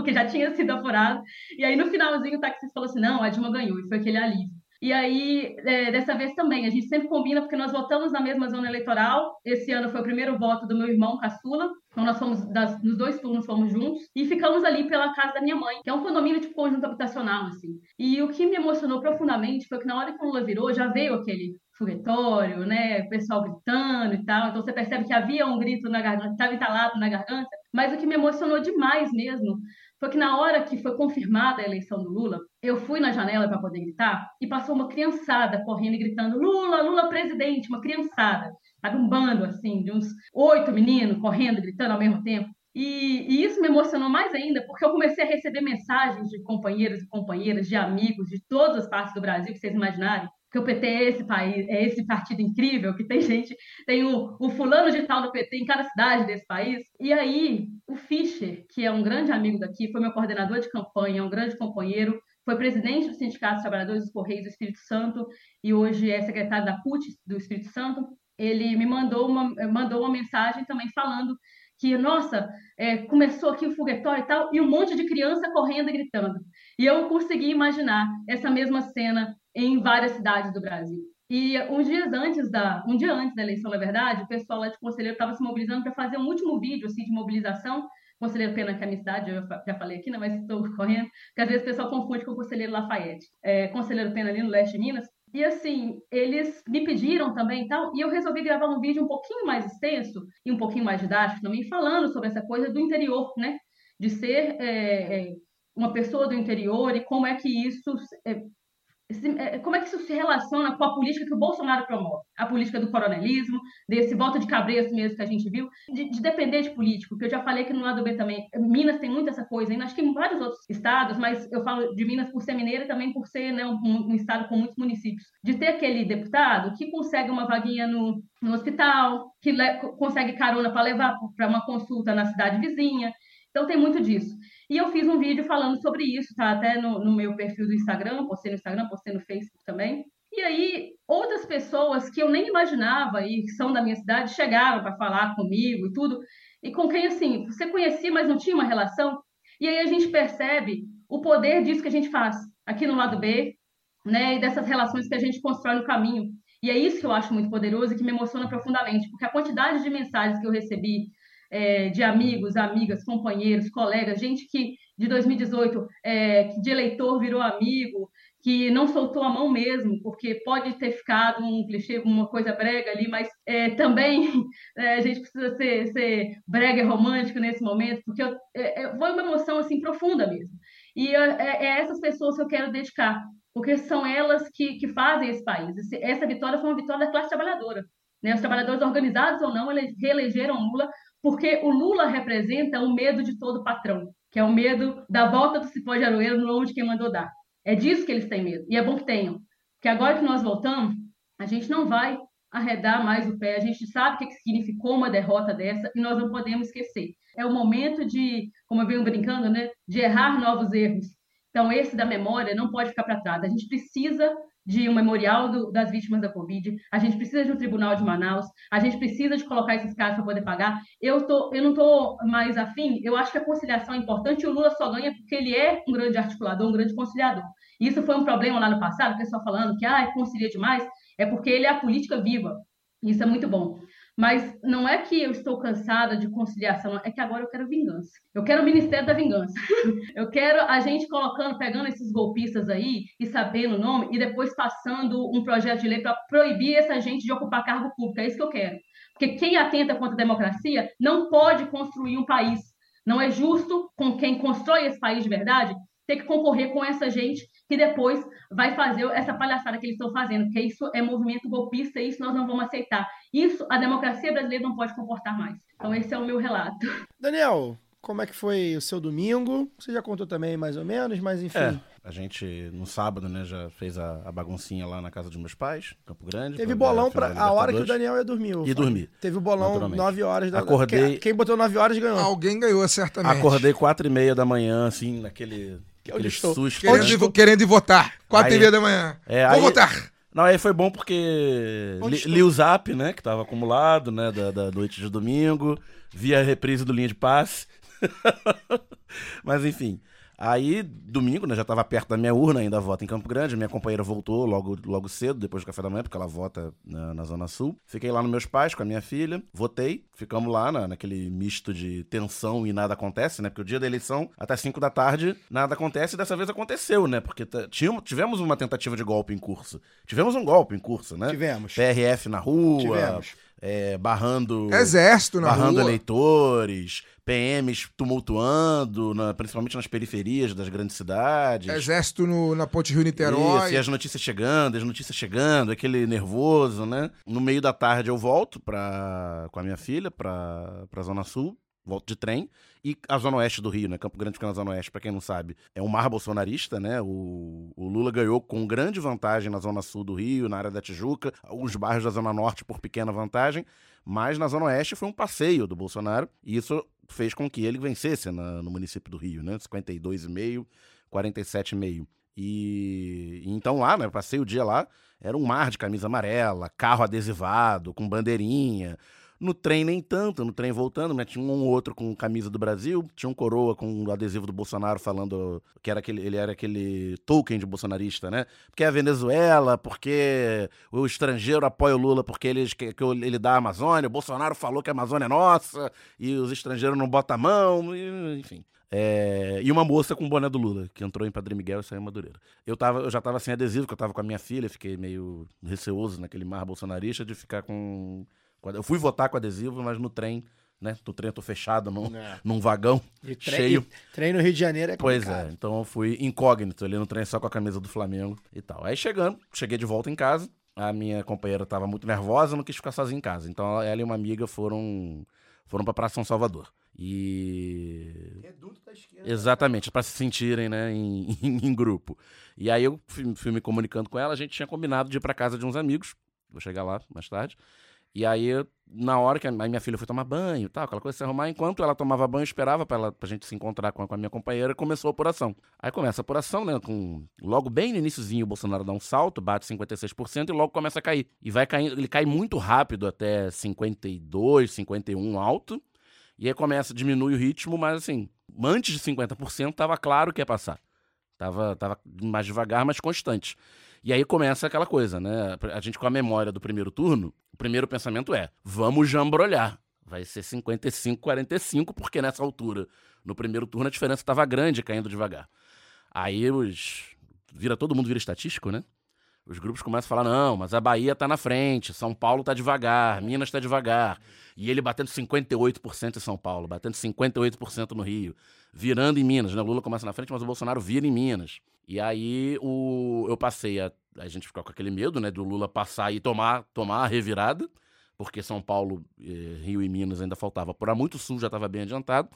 [SPEAKER 12] porque já tinha sido apurado. E aí no finalzinho o taxista falou assim: não, a Dilma ganhou, e foi aquele alívio. E aí, é, dessa vez também, a gente sempre combina, porque nós votamos na mesma zona eleitoral. Esse ano foi o primeiro voto do meu irmão caçula. Então, nós fomos, das, nos dois turnos, fomos juntos. E ficamos ali pela casa da minha mãe, que é um condomínio tipo conjunto habitacional, assim. E o que me emocionou profundamente foi que na hora que o Lula virou, já veio aquele foguetório, né? O pessoal gritando e tal. Então, você percebe que havia um grito na garganta, estava entalado na garganta. Mas o que me emocionou demais mesmo foi que na hora que foi confirmada a eleição do Lula, eu fui na janela para poder gritar e passou uma criançada correndo e gritando: Lula, Lula presidente, uma criançada. Sabe, um bando assim, de uns oito meninos correndo, gritando ao mesmo tempo. E, e, isso me emocionou mais ainda, porque eu comecei a receber mensagens de companheiros e companheiras, de amigos de todas as partes do Brasil, que vocês imaginarem, que o PT é esse país, é esse partido incrível, que tem gente, tem o, o fulano de tal do PT em cada cidade desse país. E aí, o Fischer, que é um grande amigo daqui, foi meu coordenador de campanha, é um grande companheiro, foi presidente do Sindicato dos Trabalhadores dos Correios do Espírito Santo e hoje é secretário da CUT do Espírito Santo. Ele me mandou uma, mandou uma mensagem também falando que, nossa, é, começou aqui o foguetório e tal, e um monte de criança correndo e gritando. E eu consegui imaginar essa mesma cena em várias cidades do Brasil. E uns dias antes da, um dia antes da eleição, na verdade, o pessoal lá de Conselheiro estava se mobilizando para fazer um último vídeo assim, de mobilização. Conselheiro Pena, que é a minha cidade, eu já falei aqui, né, mas estou correndo, porque às vezes o pessoal confunde com o Conselheiro Lafayette. É, Conselheiro Pena ali no leste de Minas, e assim, eles me pediram também e tal, e eu resolvi gravar um vídeo um pouquinho mais extenso e um pouquinho mais didático também, falando sobre essa coisa do interior, né? De ser é, é, uma pessoa do interior e como é que isso é, como é que isso se relaciona com a política que o Bolsonaro promove? A política do coronelismo, desse voto de cabresto mesmo que a gente viu, de, de, depender de político, que eu já falei que no lado B também, Minas tem muito essa coisa, ainda acho que em vários outros estados, mas eu falo de Minas por ser mineira e também por ser né, um, um, estado com muitos municípios, de ter aquele deputado que consegue uma vaguinha no, no hospital, que le, consegue carona para levar para uma consulta na cidade vizinha, então tem muito disso. E eu fiz um vídeo falando sobre isso, tá? Até no, no meu perfil do Instagram, postei no Instagram, postei no Facebook também. E aí, outras pessoas que eu nem imaginava e que são da minha cidade chegaram para falar comigo e tudo, e com quem, assim, você conhecia, mas não tinha uma relação. E aí a gente percebe o poder disso que a gente faz aqui no lado B, né, e dessas relações que a gente constrói no caminho. E é isso que eu acho muito poderoso e que me emociona profundamente, porque a quantidade de mensagens que eu recebi é, de amigos, amigas, companheiros, colegas, gente que de 2018 é, de eleitor virou amigo, que não soltou a mão mesmo, porque pode ter ficado um clichê, uma coisa brega ali, mas é, também [LAUGHS] é, a gente precisa ser, ser brega e romântico nesse momento, porque eu, é, é foi uma emoção assim profunda mesmo. E é, é, é essas pessoas que eu quero dedicar, porque são elas que, que fazem esse país. Essa vitória foi uma vitória da classe trabalhadora. Né? Os trabalhadores organizados ou não, eles reelegeram Lula porque o Lula representa o medo de todo patrão, que é o medo da volta do cipó de aroeiro no longe de quem mandou dar. É disso que eles têm medo, e é bom que tenham. Porque agora que nós voltamos, a gente não vai arredar mais o pé, a gente sabe o que significou uma derrota dessa e nós não podemos esquecer. É o momento de, como eu venho brincando, né, de errar novos erros. Então, esse da memória não pode ficar para trás. A gente precisa de um memorial do, das vítimas da Covid, a gente precisa de um tribunal de Manaus, a gente precisa de colocar esses casos para poder pagar. Eu, tô, eu não estou mais afim, eu acho que a conciliação é importante e o Lula só ganha porque ele é um grande articulador, um grande conciliador. Isso foi um problema lá no passado, o pessoal falando que ah, concilia demais, é porque ele é a política viva. Isso é muito bom. Mas não é que eu estou cansada de conciliação, é que agora eu quero vingança. Eu quero o Ministério da Vingança. [LAUGHS] Eu quero a gente colocando, pegando esses golpistas aí e sabendo o nome e depois passando um projeto de lei para proibir essa gente de ocupar cargo público. É isso que eu quero. Porque quem atenta contra a democracia não pode construir um país. Não é justo com quem constrói esse país de verdade ter que concorrer com essa gente que depois vai fazer essa palhaçada que eles estão fazendo, porque isso é movimento golpista e isso nós não vamos aceitar. Isso a democracia brasileira não pode comportar mais. Então esse é o meu relato.
[SPEAKER 10] Daniel, como é que foi o seu domingo? Você já contou também mais ou menos, mas enfim.
[SPEAKER 14] É, a gente no sábado, né, já fez a, a baguncinha lá na casa dos meus pais, Campo Grande.
[SPEAKER 10] Teve bolão para a hora que o Daniel ia dormir.
[SPEAKER 14] E dormir.
[SPEAKER 10] Teve o bolão 9 horas da
[SPEAKER 14] Acordei.
[SPEAKER 10] Quem, quem botou 9 horas ganhou.
[SPEAKER 15] Alguém ganhou certamente.
[SPEAKER 14] Acordei 4 e meia da manhã, assim, naquele
[SPEAKER 10] que Aquele susto.
[SPEAKER 15] Querendo, né? querendo votar. Quatro aí, e meia da manhã.
[SPEAKER 14] É,
[SPEAKER 15] Vou
[SPEAKER 14] aí,
[SPEAKER 15] votar.
[SPEAKER 14] Não, aí foi bom porque li, li, o zap, né? Que tava acumulado, né? Da, da noite de domingo. Vi a reprise do Linha de Passe. [LAUGHS] Mas enfim. Aí, domingo, né, já estava perto da minha urna, ainda vota em Campo Grande. Minha companheira voltou logo, logo cedo, depois do café da manhã, porque ela vota na, na Zona Sul. Fiquei lá nos meus pais com a minha filha, votei, ficamos lá na, naquele misto de tensão e nada acontece, né? Porque o dia da eleição, até 5 da tarde, nada acontece e dessa vez aconteceu, né? Porque tivemos uma tentativa de golpe em curso. Tivemos um golpe em curso, né?
[SPEAKER 10] Tivemos.
[SPEAKER 14] PRF na rua.
[SPEAKER 10] Tivemos.
[SPEAKER 14] É, barrando.
[SPEAKER 15] Exército na
[SPEAKER 14] barrando
[SPEAKER 15] rua.
[SPEAKER 14] eleitores, PMs tumultuando, na- principalmente nas periferias das grandes cidades.
[SPEAKER 15] Exército no- na Ponte Rio-Niterói.
[SPEAKER 14] Isso, e as notícias chegando, as notícias chegando, aquele nervoso, né? No meio da tarde eu volto pra, com a minha filha pra, pra Zona Sul. volto de trem. E a Zona Oeste do Rio, né? Campo Grande fica na Zona Oeste, pra quem não sabe, é um mar bolsonarista, né? O, o Lula ganhou com grande vantagem na Zona Sul do Rio, na área da Tijuca, alguns bairros da Zona Norte por pequena vantagem, mas na Zona Oeste foi um passeio do Bolsonaro, e isso fez com que ele vencesse na- no município do Rio, né? 52,5, 47,5. E então lá, né? Passei o dia lá, era um mar de camisa amarela, carro adesivado, com bandeirinha. No trem nem tanto, no trem voltando, né? Tinha um ou outro com camisa do Brasil, tinha um coroa com o adesivo do Bolsonaro falando que era aquele, ele era aquele token de bolsonarista, né? Porque é a Venezuela, porque o estrangeiro apoia o Lula porque ele, que, ele dá a Amazônia, o Bolsonaro falou que a Amazônia é nossa, e os estrangeiros não botam a mão, enfim. É, e uma moça com o boné do Lula, que entrou em Padre Miguel e saiu em Madureira. Eu, tava, eu já tava sem adesivo, porque eu tava com a minha filha, fiquei meio receoso naquele mar bolsonarista de ficar com. Eu fui votar com adesivo, mas no trem, né? No trem eu tô fechado num,
[SPEAKER 10] É.
[SPEAKER 14] num vagão
[SPEAKER 10] E trem,
[SPEAKER 14] cheio.
[SPEAKER 10] e trem no Rio de Janeiro é
[SPEAKER 14] Pois
[SPEAKER 10] complicado.
[SPEAKER 14] é, então eu fui incógnito ali no trem só com a camisa do Flamengo e tal. Aí chegando, cheguei de volta em casa, a minha companheira tava muito nervosa, não quis ficar sozinha em casa. Então ela e uma amiga foram foram pra Praça São Salvador. E Exatamente, para se sentirem, né, em, [LAUGHS] em- em grupo. E aí eu fui, fui me comunicando com ela, a gente tinha combinado de ir pra casa de uns amigos, vou chegar lá mais tarde. E aí, na hora que a minha filha foi tomar banho tal, aquela coisa se arrumar, enquanto ela tomava banho, esperava pra, ela, pra gente se encontrar com a, com a minha companheira, começou a apuração. Aí começa a apuração, né, com logo bem no iníciozinho o Bolsonaro dá um salto, bate 56% e logo começa a cair. E vai caindo, ele cai muito rápido até 52, 51 alto. E aí começa, diminui o ritmo, mas assim, antes de 50% tava claro que ia passar. Tava, tava mais devagar, mas constante. E aí começa aquela coisa, né? A gente com a memória do primeiro turno, primeiro pensamento é: vamos jambrolhar. Vai ser 55-45, porque nessa altura, no primeiro turno, a diferença estava grande caindo devagar. Aí os. Vira, todo mundo vira estatístico, né? Os grupos começam a falar: não, mas a Bahia tá na frente, São Paulo tá devagar, Minas tá devagar. E ele batendo 58% em São Paulo, batendo 58% no Rio, virando em Minas, né? O Lula começa na frente, mas o Bolsonaro vira em Minas. E aí o, eu passei a. A gente ficou com aquele medo, né? Do Lula passar e tomar, tomar a revirada, porque São Paulo, eh, Rio e Minas ainda faltava. Por muito sul já estava bem adiantado.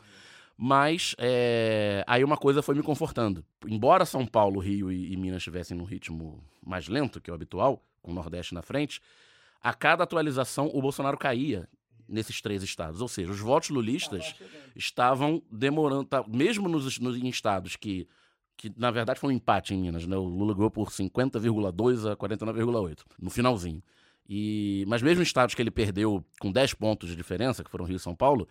[SPEAKER 14] Mas é, aí uma coisa foi me confortando. Embora São Paulo, Rio e, e Minas estivessem num ritmo mais lento que o habitual, com o Nordeste na frente, a cada atualização o Bolsonaro caía nesses três estados. Ou seja, os votos lulistas estavam demorando, tá- mesmo nos, nos em estados que, que, na verdade, foi um empate em Minas. Né? O Lula ganhou por 50,2 a 49,8 no finalzinho. E, mas mesmo estados que ele perdeu com 10 pontos de diferença, que foram Rio e São Paulo,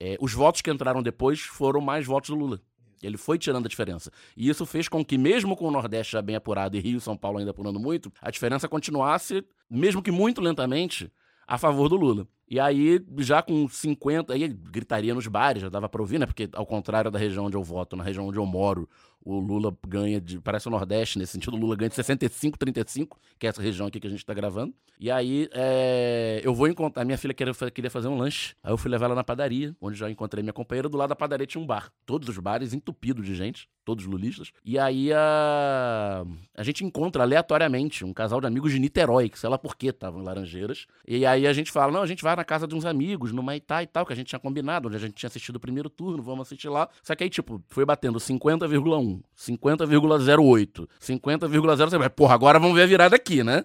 [SPEAKER 14] é, os votos que entraram depois foram mais votos do Lula. Ele foi tirando a diferença. E isso fez com que, mesmo com o Nordeste já bem apurado e Rio e São Paulo ainda apurando muito, a diferença continuasse, mesmo que muito lentamente, a favor do Lula. E aí, já com 50, aí gritaria nos bares, já dava pra ouvir, né? Porque, ao contrário da região onde eu voto, na região onde eu moro, o Lula ganha de. Parece o Nordeste, nesse sentido, o Lula ganha de 65, 35, que é essa região aqui que a gente tá gravando. E aí, é, eu vou encontrar. A minha filha queria, queria fazer um lanche. Aí eu fui levar ela na padaria, onde já encontrei minha companheira. Do lado da padaria tinha um bar. Todos os bares entupidos de gente, todos lulistas. E aí a. A gente encontra aleatoriamente um casal de amigos de Niterói, que sei lá por que estavam em Laranjeiras. E aí a gente fala: não, a gente vai na casa de uns amigos, no Maitá e tal, que a gente tinha combinado, onde a gente tinha assistido o primeiro turno, vamos assistir lá. Só que aí, tipo, foi batendo 50,1, 50,08, 50,07. Porra, agora vamos ver a virada aqui, né?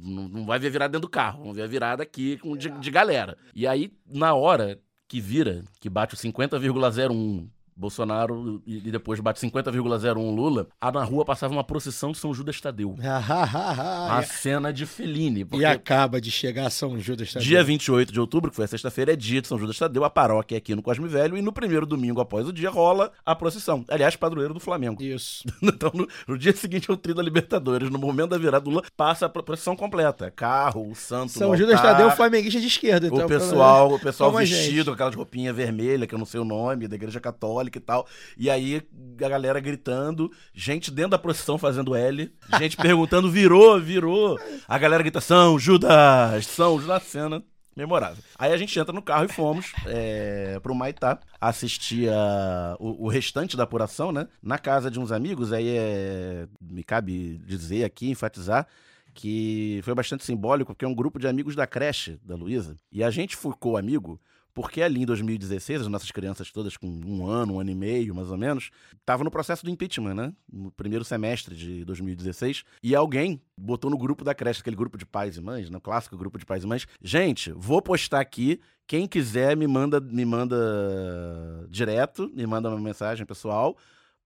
[SPEAKER 14] Não não vai ver a virada dentro do carro, vamos ver a virada aqui com, de, de galera. E aí, na hora que vira, que bate o 50,01 Bolsonaro e e depois bate 50,01 Lula, a na rua passava uma procissão de São Judas Tadeu. [LAUGHS] a cena de Fellini.
[SPEAKER 10] E
[SPEAKER 14] porque-
[SPEAKER 10] acaba de chegar São Judas Tadeu.
[SPEAKER 14] Dia 28 de outubro, que foi a sexta-feira, é dia de São Judas Tadeu, a paróquia é aqui no Cosme Velho, e no primeiro domingo após o dia rola a procissão. Aliás, padroeiro do Flamengo.
[SPEAKER 10] Isso. [LAUGHS]
[SPEAKER 14] então, no, no dia seguinte é o Trio da Libertadores. No momento da virada do Lula, passa a pro- procissão completa. Carro, o santo,
[SPEAKER 10] São Judas Tadeu, flamenguista de esquerda. Então,
[SPEAKER 14] o pessoal, o pessoal
[SPEAKER 10] gente.
[SPEAKER 14] vestido com aquelas roupinhas vermelhas, que eu não sei o nome, da igreja católica e tal. E aí a galera gritando, gente dentro da procissão fazendo L, gente perguntando, virou, virou. A galera grita, São Judas, São Judas, cena memorável. Aí a gente entra no carro e fomos é, pro Maitá assistir a- o, o restante da apuração, né? Na casa de uns amigos, aí é, me cabe dizer aqui, enfatizar, que foi bastante simbólico, porque é um grupo de amigos da creche da Luísa. E a gente ficou amigo Porque ali em 2016, as nossas crianças todas com um ano, um ano e meio, mais ou menos, estavam no processo do impeachment, né? No primeiro semestre de 2016. E alguém botou no grupo da creche, aquele grupo de pais e mães, no clássico grupo de pais e mães, gente, vou postar aqui. Quem quiser me manda, me manda direto, me manda uma mensagem pessoal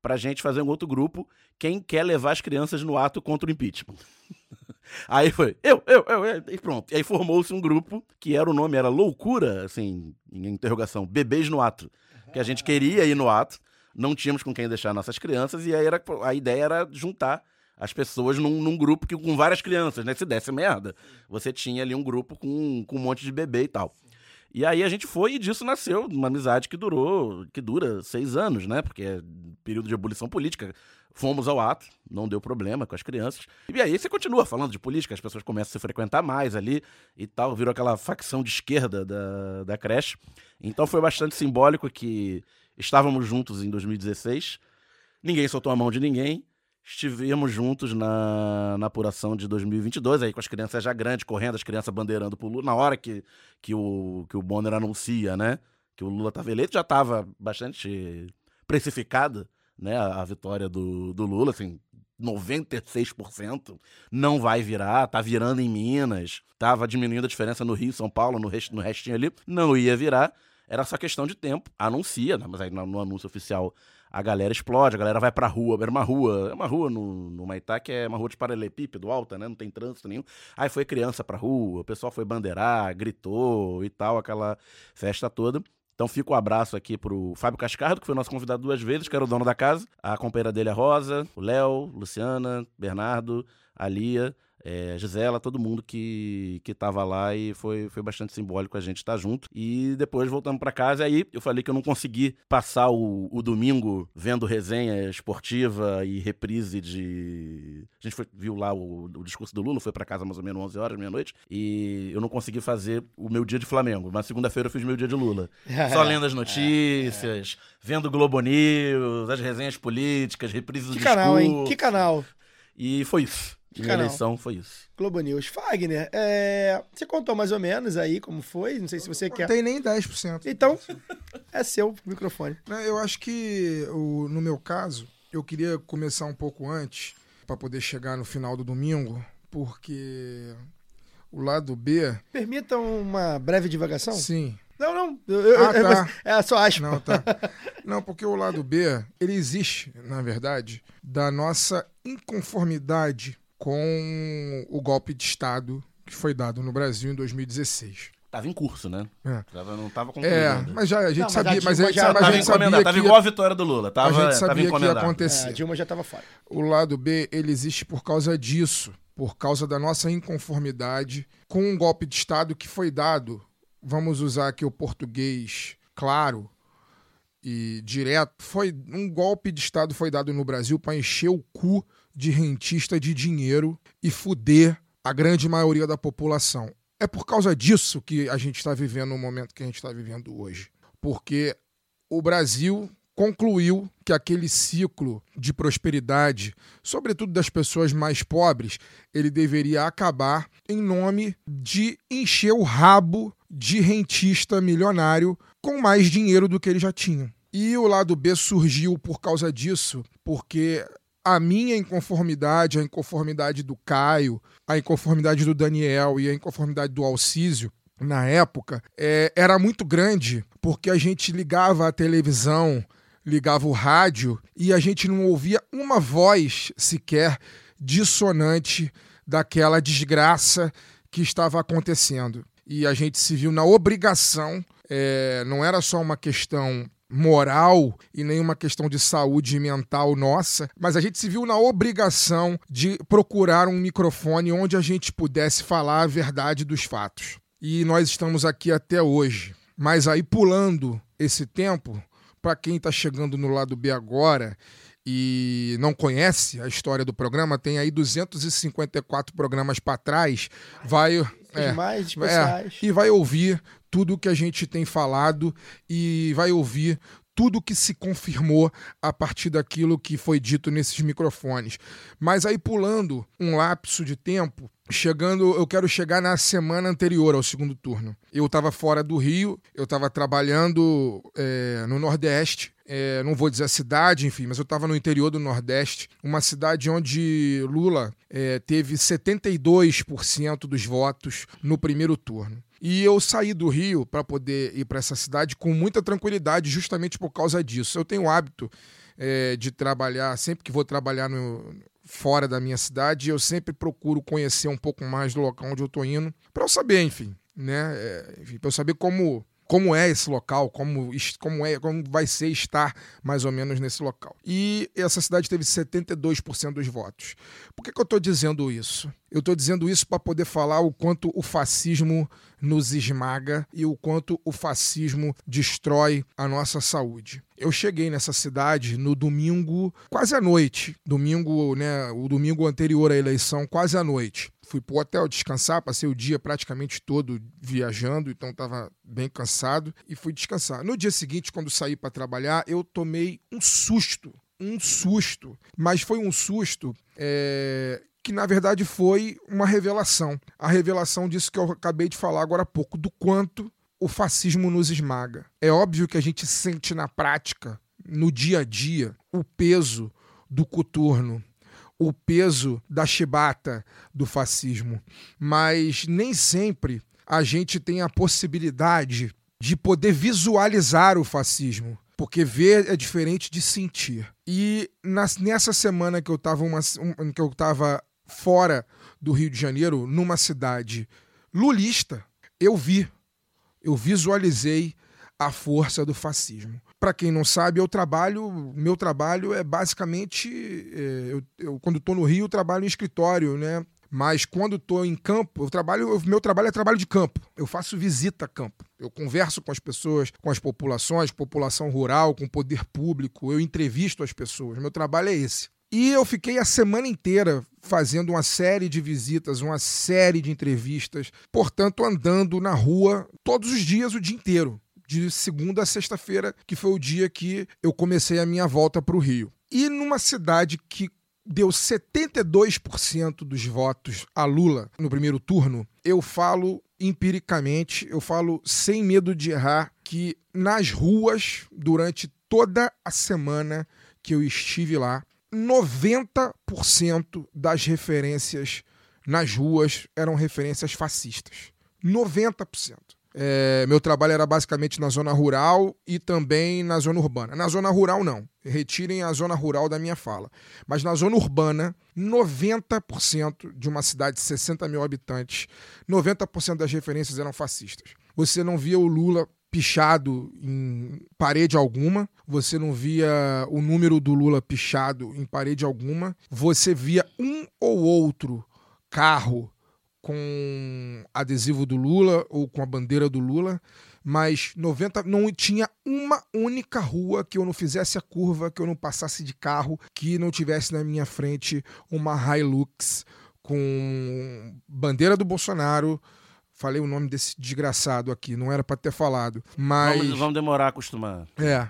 [SPEAKER 14] pra gente fazer um outro grupo. Quem quer levar as crianças no ato contra o impeachment. [LAUGHS] Aí foi, eu, eu, eu, e pronto. E aí formou-se um grupo que era o nome, era Loucura, assim, em interrogação, Bebês no Ato. Que a gente queria ir no ato, não tínhamos com quem deixar nossas crianças, e aí era, a ideia era juntar as pessoas num, num grupo que, com várias crianças, né? Se desse merda, você tinha ali um grupo com, com um monte de bebê e tal. E aí a gente foi e disso nasceu uma amizade que durou, que dura seis anos, né? Porque é período de ebulição política. Fomos ao ato, não deu problema com as crianças. E aí você continua falando de política, as pessoas começam a se frequentar mais ali e tal, virou aquela facção de esquerda da, da creche. Então foi bastante simbólico que estávamos juntos em 2016, ninguém soltou a mão de ninguém, estivemos juntos na, na apuração de 2022, aí com as crianças já grandes, correndo, as crianças bandeirando pro Lula, na hora que, que, o, que o Bonner anuncia, né, que o Lula estava eleito, já estava bastante precificada, né, a, a vitória do, do Lula, assim, 96% não vai virar, tá virando em Minas, tava diminuindo a diferença no Rio, São Paulo, no, rest, no restinho ali, não ia virar, era só questão de tempo, anuncia, né, mas aí no, no anúncio oficial a galera explode, a galera vai pra rua, era uma rua, é uma rua no, no Maitá que é uma rua de paralelepípedo alta, né, não tem trânsito nenhum, aí foi criança pra rua, o pessoal foi bandeirar, gritou e tal, aquela festa toda, então fica o um abraço aqui pro Fábio Cascardo, que foi nosso convidado duas vezes, que era o dono da casa. A companheira dele é Rosa, o Léo, Luciana, Bernardo, a Lia, é, Gisela, todo mundo que, que tava lá e foi, foi bastante simbólico a gente estar junto. E depois voltamos para casa. Aí eu falei que eu não consegui passar o, o domingo vendo resenha esportiva e reprise de. A gente foi, viu lá o, o discurso do Lula, foi para casa mais ou menos 11 horas, meia-noite. E eu não consegui fazer o meu dia de Flamengo. Mas segunda-feira eu fiz meu dia de Lula. [LAUGHS] Só lendo as notícias, vendo Globo News, as resenhas políticas, reprises do
[SPEAKER 10] Que
[SPEAKER 14] discurso.
[SPEAKER 10] canal, hein? Que canal.
[SPEAKER 14] E foi isso.
[SPEAKER 10] Que
[SPEAKER 14] Minha
[SPEAKER 10] canal.
[SPEAKER 14] eleição foi isso.
[SPEAKER 10] Globo News. Fagner, é, você contou mais ou menos aí como foi? Não sei se você quer.
[SPEAKER 15] Não tem nem 10%.
[SPEAKER 10] Então, [LAUGHS] é seu microfone.
[SPEAKER 15] Né, Eu acho que, o- no meu caso, eu queria começar um pouco antes, para poder chegar no final do domingo, porque o lado B.
[SPEAKER 10] Permitam uma breve divagação?
[SPEAKER 15] Sim.
[SPEAKER 10] Não, não. eu- eu-
[SPEAKER 15] Ah,
[SPEAKER 10] é,
[SPEAKER 15] tá.
[SPEAKER 10] é só aspa.
[SPEAKER 15] Não, tá. Não, porque o lado B, ele existe, na verdade, da nossa inconformidade com o golpe de Estado que foi dado no Brasil em 2016.
[SPEAKER 14] Tava em curso, né?
[SPEAKER 15] É.
[SPEAKER 14] Tava, não tava concluído.
[SPEAKER 15] É,
[SPEAKER 14] ainda.
[SPEAKER 15] mas já a gente
[SPEAKER 10] Não, mas
[SPEAKER 15] sabia,
[SPEAKER 10] a
[SPEAKER 15] mas a gente,
[SPEAKER 10] já
[SPEAKER 15] mas a
[SPEAKER 14] tava
[SPEAKER 15] gente sabia que
[SPEAKER 14] tava igual a vitória do Lula. Tava,
[SPEAKER 15] a gente
[SPEAKER 14] tava
[SPEAKER 15] sabia que ia acontecer.
[SPEAKER 10] É, a Dilma já tava fora.
[SPEAKER 15] O lado B, ele existe por causa disso, por causa da nossa inconformidade com um golpe de Estado que foi dado, vamos usar aqui o português claro e direto, foi um golpe de Estado foi dado no Brasil para encher o cu de rentista de dinheiro e fuder a grande maioria da população. É por causa disso que a gente está vivendo o momento que a gente está vivendo hoje. Porque o Brasil concluiu que aquele ciclo de prosperidade, sobretudo das pessoas mais pobres, ele deveria acabar em nome de encher o rabo de rentista milionário com mais dinheiro do que ele já tinha. E o lado B surgiu por causa disso, porque a minha inconformidade, a inconformidade do Caio, a inconformidade do Daniel e a inconformidade do Alcísio, na época, é, era muito grande, porque a gente ligava a televisão, ligava o rádio e a gente não ouvia uma voz sequer dissonante daquela desgraça que estava acontecendo. E a gente se viu na obrigação, é, não era só uma questão moral e nem uma questão de saúde mental nossa, mas a gente se viu na obrigação de procurar um microfone onde a gente pudesse falar a verdade dos fatos. E nós estamos aqui até hoje. Mas aí pulando esse tempo, para quem está chegando no lado B agora e não conhece a história do programa, tem aí 254 programas para trás, vai é,
[SPEAKER 10] mais especiais.
[SPEAKER 15] é, e vai ouvir tudo que a gente tem falado e vai ouvir tudo que se confirmou a partir daquilo que foi dito nesses microfones. Mas aí pulando um lapso de tempo, chegando, eu quero chegar na semana anterior ao segundo turno. Eu estava fora do Rio, eu estava trabalhando é, no Nordeste. É, não vou dizer a cidade, enfim, mas eu estava no interior do Nordeste, uma cidade onde Lula é, teve 72% dos votos no primeiro turno. E eu saí do Rio para poder ir para essa cidade com muita tranquilidade, justamente por causa disso. Eu tenho o hábito é, de trabalhar, sempre que vou trabalhar no, fora da minha cidade, eu sempre procuro conhecer um pouco mais do local onde eu estou indo, para eu saber, enfim, né? É, para eu saber como como é esse local, como, como, é, como vai ser estar mais ou menos nesse local. E essa cidade teve 72% dos votos. Por que, que eu estou dizendo isso? Eu estou dizendo isso para poder falar o quanto o fascismo nos esmaga e o quanto o fascismo destrói a nossa saúde. Eu cheguei nessa cidade no domingo, quase à noite. Domingo, né? O domingo anterior à eleição, quase à noite. Fui pro hotel descansar, passei o dia praticamente todo viajando, então estava bem cansado e fui descansar. No dia seguinte, quando saí para trabalhar, eu tomei um susto um susto, mas foi um susto é, que na verdade foi uma revelação. A revelação disso que eu acabei de falar agora há pouco, do quanto o fascismo nos esmaga. É óbvio que a gente sente na prática, no dia a dia, o peso do coturno, o peso da chibata do fascismo, mas nem sempre a gente tem a possibilidade de poder visualizar o fascismo porque ver é diferente de sentir. E nessa semana que eu estava que eu tava fora do Rio de Janeiro, numa cidade lulista, eu vi, eu visualizei a força do fascismo. Para quem não sabe, eu trabalho, meu trabalho é basicamente, é, eu, eu, quando estou no Rio, eu trabalho em escritório, né? Mas quando estou em campo, eu trabalho, meu trabalho é trabalho de campo. Eu faço visita a campo. Eu converso com as pessoas, com as populações, população rural, com o poder público. Eu entrevisto as pessoas. Meu trabalho é esse. E eu fiquei a semana inteira fazendo uma série de visitas, uma série de entrevistas, portanto, andando na rua todos os dias, o dia inteiro, de segunda a sexta-feira, que foi o dia que eu comecei a minha volta para o Rio. E numa cidade que deu 72% dos votos a Lula no primeiro turno, eu falo empiricamente, eu falo sem medo de errar, que nas ruas, durante toda a semana que eu estive lá, 90% das referências nas ruas eram referências fascistas. 90%. É, meu trabalho era basicamente na zona rural e também na zona urbana. Na zona rural, não. Retirem a zona rural da minha fala. Mas na zona urbana, 90% de uma cidade de 60 mil habitantes, 90% das referências eram fascistas. Você não via o Lula pichado em parede alguma, você não via o número do Lula pichado em parede alguma, você via um ou outro carro com adesivo do Lula ou com a bandeira do Lula, mas 90 não tinha uma única rua que eu não fizesse a curva, que eu não passasse de carro, que não tivesse na minha frente uma Hilux com bandeira do Bolsonaro, Falei o nome desse desgraçado aqui, não era para ter falado. Mas.
[SPEAKER 14] Vamos, vamos, demorar a acostumar.
[SPEAKER 15] É,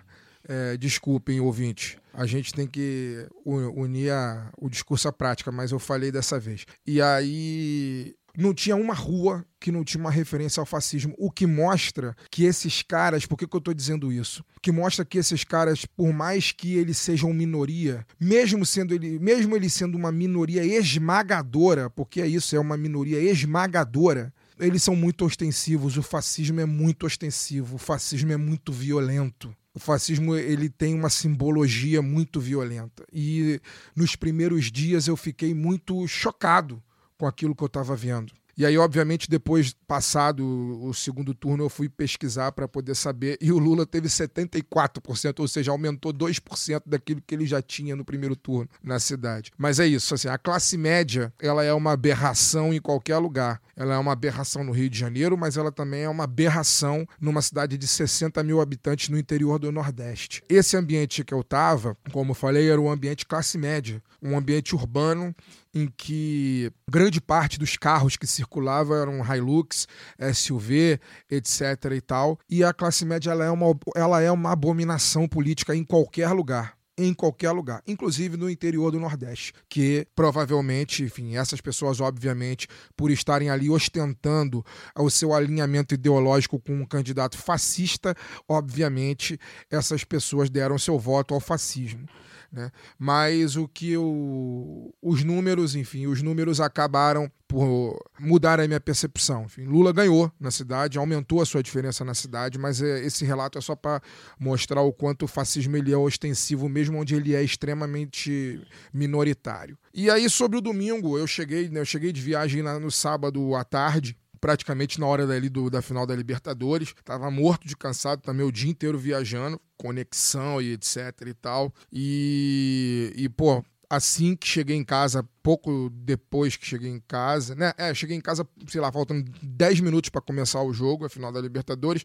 [SPEAKER 15] é, desculpem, ouvinte. A gente tem que unir a, o discurso à prática, mas eu falei dessa vez. E aí. Não tinha uma rua que não tinha uma referência ao fascismo, o que mostra que esses caras, por que, que eu estou dizendo isso? Que mostra que esses caras, por mais que eles sejam minoria, mesmo sendo ele, mesmo ele sendo uma minoria esmagadora, porque é isso, é uma minoria esmagadora, eles são muito ostensivos, o fascismo é muito ostensivo, o fascismo é muito violento. O fascismo ele tem uma simbologia muito violenta. E nos primeiros dias eu fiquei muito chocado com aquilo que eu estava vendo. E aí, obviamente, depois, passado o segundo turno, eu fui pesquisar para poder saber. E o Lula teve 74%, ou seja, aumentou 2% daquilo que ele já tinha no primeiro turno na cidade. Mas é isso, assim, a classe média, ela é uma aberração em qualquer lugar. Ela é uma aberração no Rio de Janeiro, mas ela também é uma aberração numa cidade de 60 mil habitantes no interior do Nordeste. Esse ambiente que eu estava, como eu falei, era um ambiente classe média, um ambiente urbano em que grande parte dos carros que circulavam eram Hilux, SUV, etc e tal. E a classe média ela é uma, ela é uma abominação política em qualquer lugar em qualquer lugar, inclusive no interior do Nordeste, que provavelmente, enfim, essas pessoas, obviamente, por estarem ali ostentando o seu alinhamento ideológico com um candidato fascista, obviamente, essas pessoas deram seu voto ao fascismo. Né? Mas o que os números, enfim, os números acabaram por mudar a minha percepção. Enfim, Lula ganhou na cidade, aumentou a sua diferença na cidade, mas é, esse relato é só para mostrar o quanto o fascismo ele é ostensivo, mesmo onde ele é extremamente minoritário. E aí, sobre o domingo, eu cheguei, né, eu cheguei de viagem no sábado à tarde, praticamente na hora dali do, da final da Libertadores. Tava morto de cansado também o dia inteiro viajando, conexão e etc e tal. E, e pô, assim que cheguei em casa, pouco depois que cheguei em casa, né? É, cheguei em casa, sei lá, faltando 10 minutos para começar o jogo, a final da Libertadores.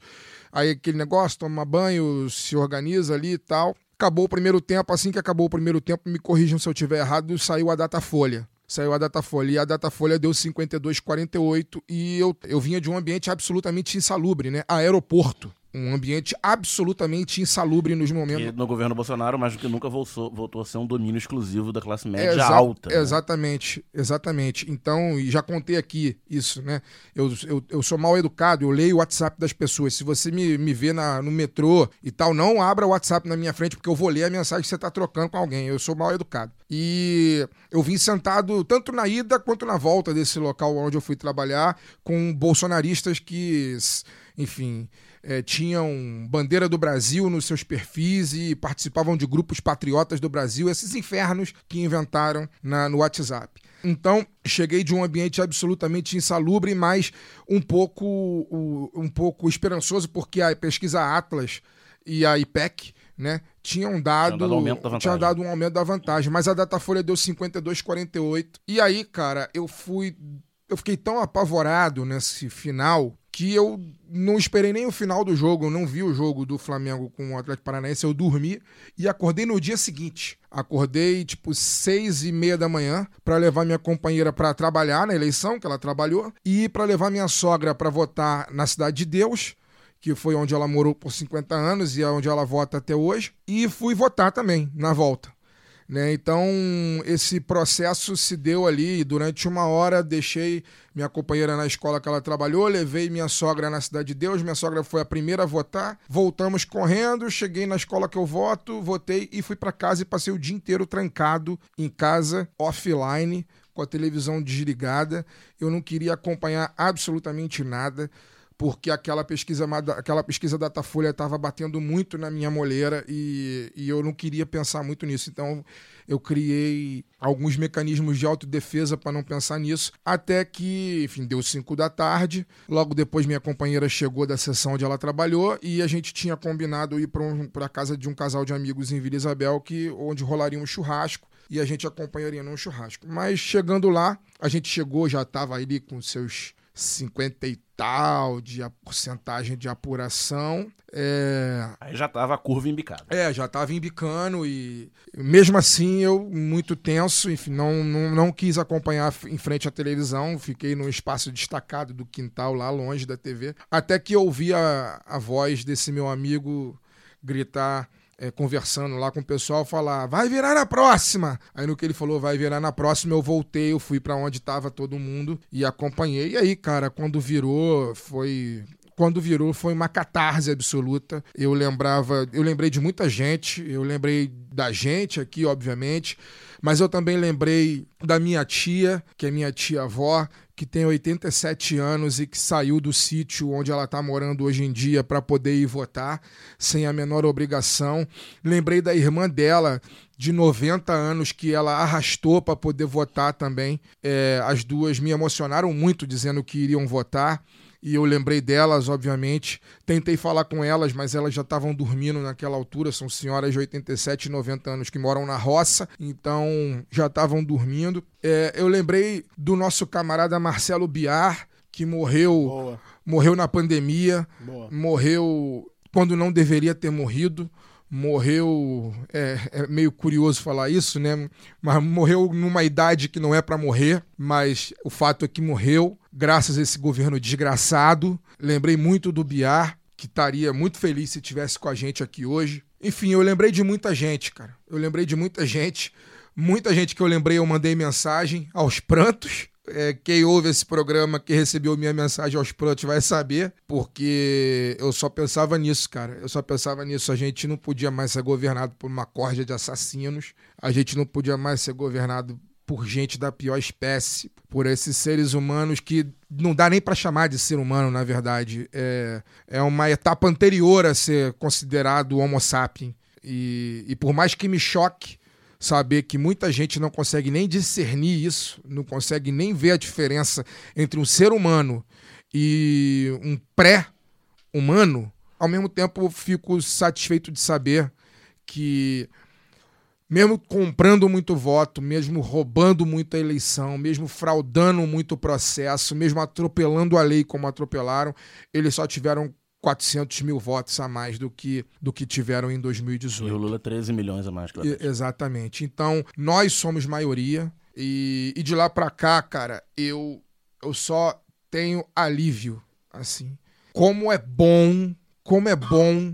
[SPEAKER 15] Aí aquele negócio, toma banho, se organiza ali e tal. Acabou o primeiro tempo, assim que acabou o primeiro tempo, me corrijam se eu estiver errado, saiu a data folha saiu a Datafolha. E a Datafolha deu 52,48 e eu, eu vinha de um ambiente absolutamente insalubre, né? Aeroporto um ambiente absolutamente insalubre nos momentos.
[SPEAKER 14] E no governo Bolsonaro, mais do que nunca voltou, voltou a ser um domínio exclusivo da classe média Exa alta.
[SPEAKER 15] Né? Exatamente, exatamente. Então, e já contei aqui isso, né? Eu, eu, eu sou mal educado, eu leio o WhatsApp das pessoas. Se você me, me vê na, no metrô e tal, não abra o WhatsApp na minha frente, porque eu vou ler a mensagem que você está trocando com alguém. Eu sou mal educado. E eu vim sentado tanto na ida quanto na volta desse local onde eu fui trabalhar com bolsonaristas que, enfim, é, tinham bandeira do Brasil nos seus perfis e participavam de grupos patriotas do Brasil, esses infernos que inventaram na, no WhatsApp. Então, cheguei de um ambiente absolutamente insalubre, mas um pouco, um pouco esperançoso, porque a pesquisa Atlas e a IPEC né, tinham dado, tinham dado, tinha dado um aumento da vantagem, mas a Datafolha deu 52,48. E aí, cara, eu fui. Eu fiquei tão apavorado nesse final que eu não esperei nem o final do jogo, eu não vi o jogo do Flamengo com o Atlético Paranaense, eu dormi e acordei no dia seguinte. Acordei tipo seis e meia da manhã para levar minha companheira para trabalhar na eleição que ela trabalhou e para levar minha sogra para votar na Cidade de Deus que foi onde ela morou por 50 anos e é onde ela vota até hoje, e fui votar também na volta. Né? Então, esse processo se deu ali. Durante uma hora, deixei minha companheira na escola que ela trabalhou, levei minha sogra na Cidade de Deus. Minha sogra foi a primeira a votar. Voltamos correndo, cheguei na escola que eu voto, votei e fui para casa e passei o dia inteiro trancado em casa, offline, com a televisão desligada. Eu não queria acompanhar absolutamente nada porque aquela pesquisa, aquela pesquisa Datafolha estava batendo muito na minha moleira e, e eu não queria pensar muito nisso. Então eu criei alguns mecanismos de autodefesa para não pensar nisso, até que, enfim, deu 5 da tarde. Logo depois minha companheira chegou da sessão onde ela trabalhou e a gente tinha combinado ir para um, a casa de um casal de amigos em Vila Isabel, que, onde rolaria um churrasco e a gente acompanharia num churrasco. Mas chegando lá, a gente chegou, já estava ali com seus 50 e tal de a porcentagem de apuração. É...
[SPEAKER 14] Aí já tava a curva embicada.
[SPEAKER 15] É, já tava embicando e mesmo assim eu muito tenso, enfim, não, não, não quis acompanhar em frente à televisão, fiquei num espaço destacado do quintal lá longe da TV, até que eu ouvi a, a voz desse meu amigo gritar é, conversando lá com o pessoal, falar, vai virar na próxima. Aí no que ele falou, vai virar na próxima, eu voltei, eu fui para onde tava todo mundo e acompanhei. E aí, cara, quando virou, foi quando virou foi uma catarse absoluta. Eu lembrava, eu lembrei de muita gente, eu lembrei da gente aqui, obviamente, mas eu também lembrei da minha tia, que é minha tia-avó, que tem 87 anos e que saiu do sítio onde ela está morando hoje em dia para poder ir votar sem a menor obrigação. Lembrei da irmã dela, de 90 anos, que ela arrastou para poder votar também. É, as duas me emocionaram muito dizendo que iriam votar e eu lembrei delas, obviamente. Tentei falar com elas, mas elas já estavam dormindo naquela altura. São senhoras de 87 e 90 anos que moram na roça, então já estavam dormindo. É, eu lembrei do nosso camarada Marcelo Biar, que morreu, Boa. morreu na pandemia, Boa. morreu quando não deveria ter morrido morreu. É, é, meio curioso falar isso, né? Mas morreu numa idade que não é para morrer, mas o fato é que morreu, graças a esse governo desgraçado. Lembrei muito do Biar, que estaria muito feliz se tivesse com a gente aqui hoje. Enfim, eu lembrei de muita gente, cara. Eu lembrei de muita gente. Muita gente que eu lembrei, eu mandei mensagem aos prantos. É, quem ouve esse programa, que recebeu minha mensagem aos prantos, vai saber, porque eu só pensava nisso, cara. Eu só pensava nisso. A gente não podia mais ser governado por uma corda de assassinos, a gente não podia mais ser governado por gente da pior espécie, por esses seres humanos que não dá nem para chamar de ser humano, na verdade. É, é uma etapa anterior a ser considerado Homo sapiens. E, e por mais que me choque saber que muita gente não consegue nem discernir isso, não consegue nem ver a diferença entre um ser humano e um pré-humano, ao mesmo tempo fico satisfeito de saber que mesmo comprando muito voto, mesmo roubando muita eleição, mesmo fraudando muito processo, mesmo atropelando a lei como atropelaram, eles só tiveram 400 mil votos a mais do que, do que tiveram em 2018.
[SPEAKER 14] E o Lula 13 milhões a mais. Que
[SPEAKER 15] e, exatamente. Então, nós somos maioria e, e de lá para cá, cara, eu, eu só tenho alívio, assim. Como é bom, como é bom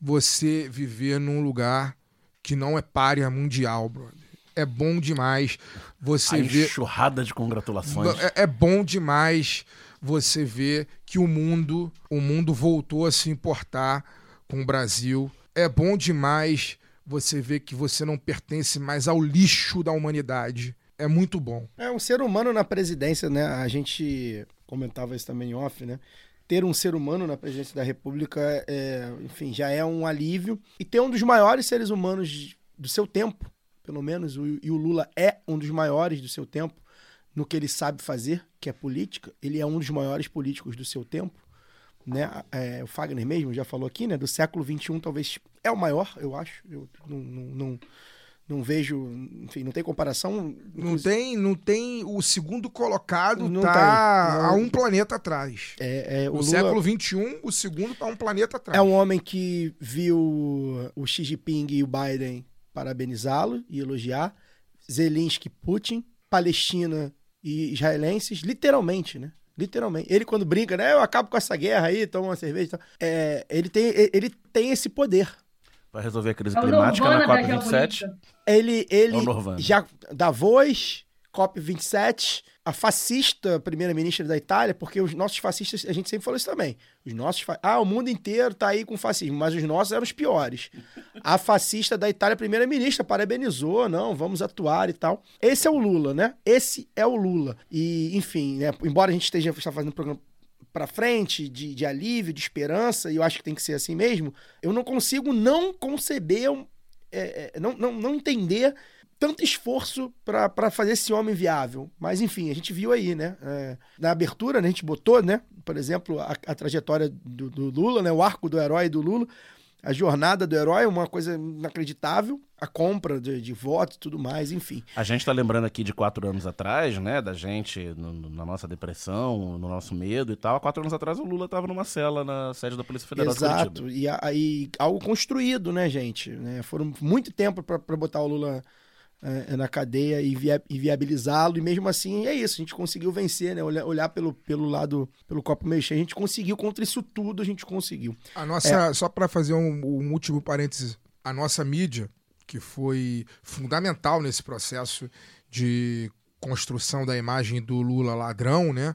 [SPEAKER 15] você viver num lugar que não é párea mundial, brother. É bom demais você
[SPEAKER 14] a
[SPEAKER 15] ver.
[SPEAKER 14] Enxurrada de congratulações.
[SPEAKER 15] É, é bom demais você vê que o mundo, o mundo voltou a se importar com o Brasil. É bom demais você ver que você não pertence mais ao lixo da humanidade. É muito bom.
[SPEAKER 10] É um ser humano na presidência, né? A gente comentava isso também off, né? Ter um ser humano na presidência da República, é, enfim, já é um alívio. E ter um dos maiores seres humanos do seu tempo, pelo menos, e o Lula é um dos maiores do seu tempo, no que ele sabe fazer, que é política. Ele é um dos maiores políticos do seu tempo. Né? É, o Fagner mesmo já falou aqui, né? Do século XXI, talvez é o maior, eu acho. Eu não, não, não, não vejo, enfim, não tem comparação.
[SPEAKER 15] Não tem, não tem o segundo colocado não tá a um planeta atrás.
[SPEAKER 10] É, é,
[SPEAKER 15] o, o Lula... século XXI, o segundo tá um planeta atrás.
[SPEAKER 10] É um homem que viu o Xi Jinping e o Biden parabenizá-lo e elogiar. Zelensky, Putin, Palestina e israelenses, literalmente, né? Literalmente. Ele, quando brinca, né? Eu acabo com essa guerra aí, toma uma cerveja. É, ele, tem, ele tem esse poder.
[SPEAKER 14] Para resolver a crise é climática na COP27.
[SPEAKER 10] Ele, ele é já. Davos, COP27 a fascista primeira-ministra da Itália, porque os nossos fascistas, a gente sempre falou isso também. Os nossos. Ah, o mundo inteiro tá aí com fascismo, mas os nossos eram os piores. A fascista da Itália, primeira-ministra, parabenizou, não, vamos atuar e tal. Esse é o Lula, né? Esse é o Lula. E, enfim, né, embora a gente esteja fazendo um programa para frente, de, de alívio, de esperança, e eu acho que tem que ser assim mesmo, eu não consigo não conceber, é, é, não, não, não entender tanto esforço para fazer esse homem viável. Mas, enfim, a gente viu aí, né? É, na abertura, né, a gente botou, né? Por exemplo, a, a trajetória do, do, Lula, né? O arco do herói do Lula. A jornada do herói, uma coisa inacreditável. A compra de, de votos e tudo mais, enfim.
[SPEAKER 14] A gente está lembrando aqui de quatro anos atrás, né? Da gente no, na nossa depressão, no nosso medo e tal. Há quatro anos atrás o Lula estava numa cela na sede da Polícia Federal
[SPEAKER 10] Exato. E aí algo construído, né, gente? Né? Foram muito tempo para botar o Lula é, é, na cadeia e, via, e viabilizá-lo. E mesmo assim, é isso. A gente conseguiu vencer, né? Olhar, olhar pelo, pelo lado, pelo copo meio cheio. A gente conseguiu, contra isso tudo, a gente conseguiu.
[SPEAKER 15] A nossa, é. só para fazer um, um último parênteses, a nossa mídia, que foi fundamental nesse processo de construção da imagem do Lula ladrão, né?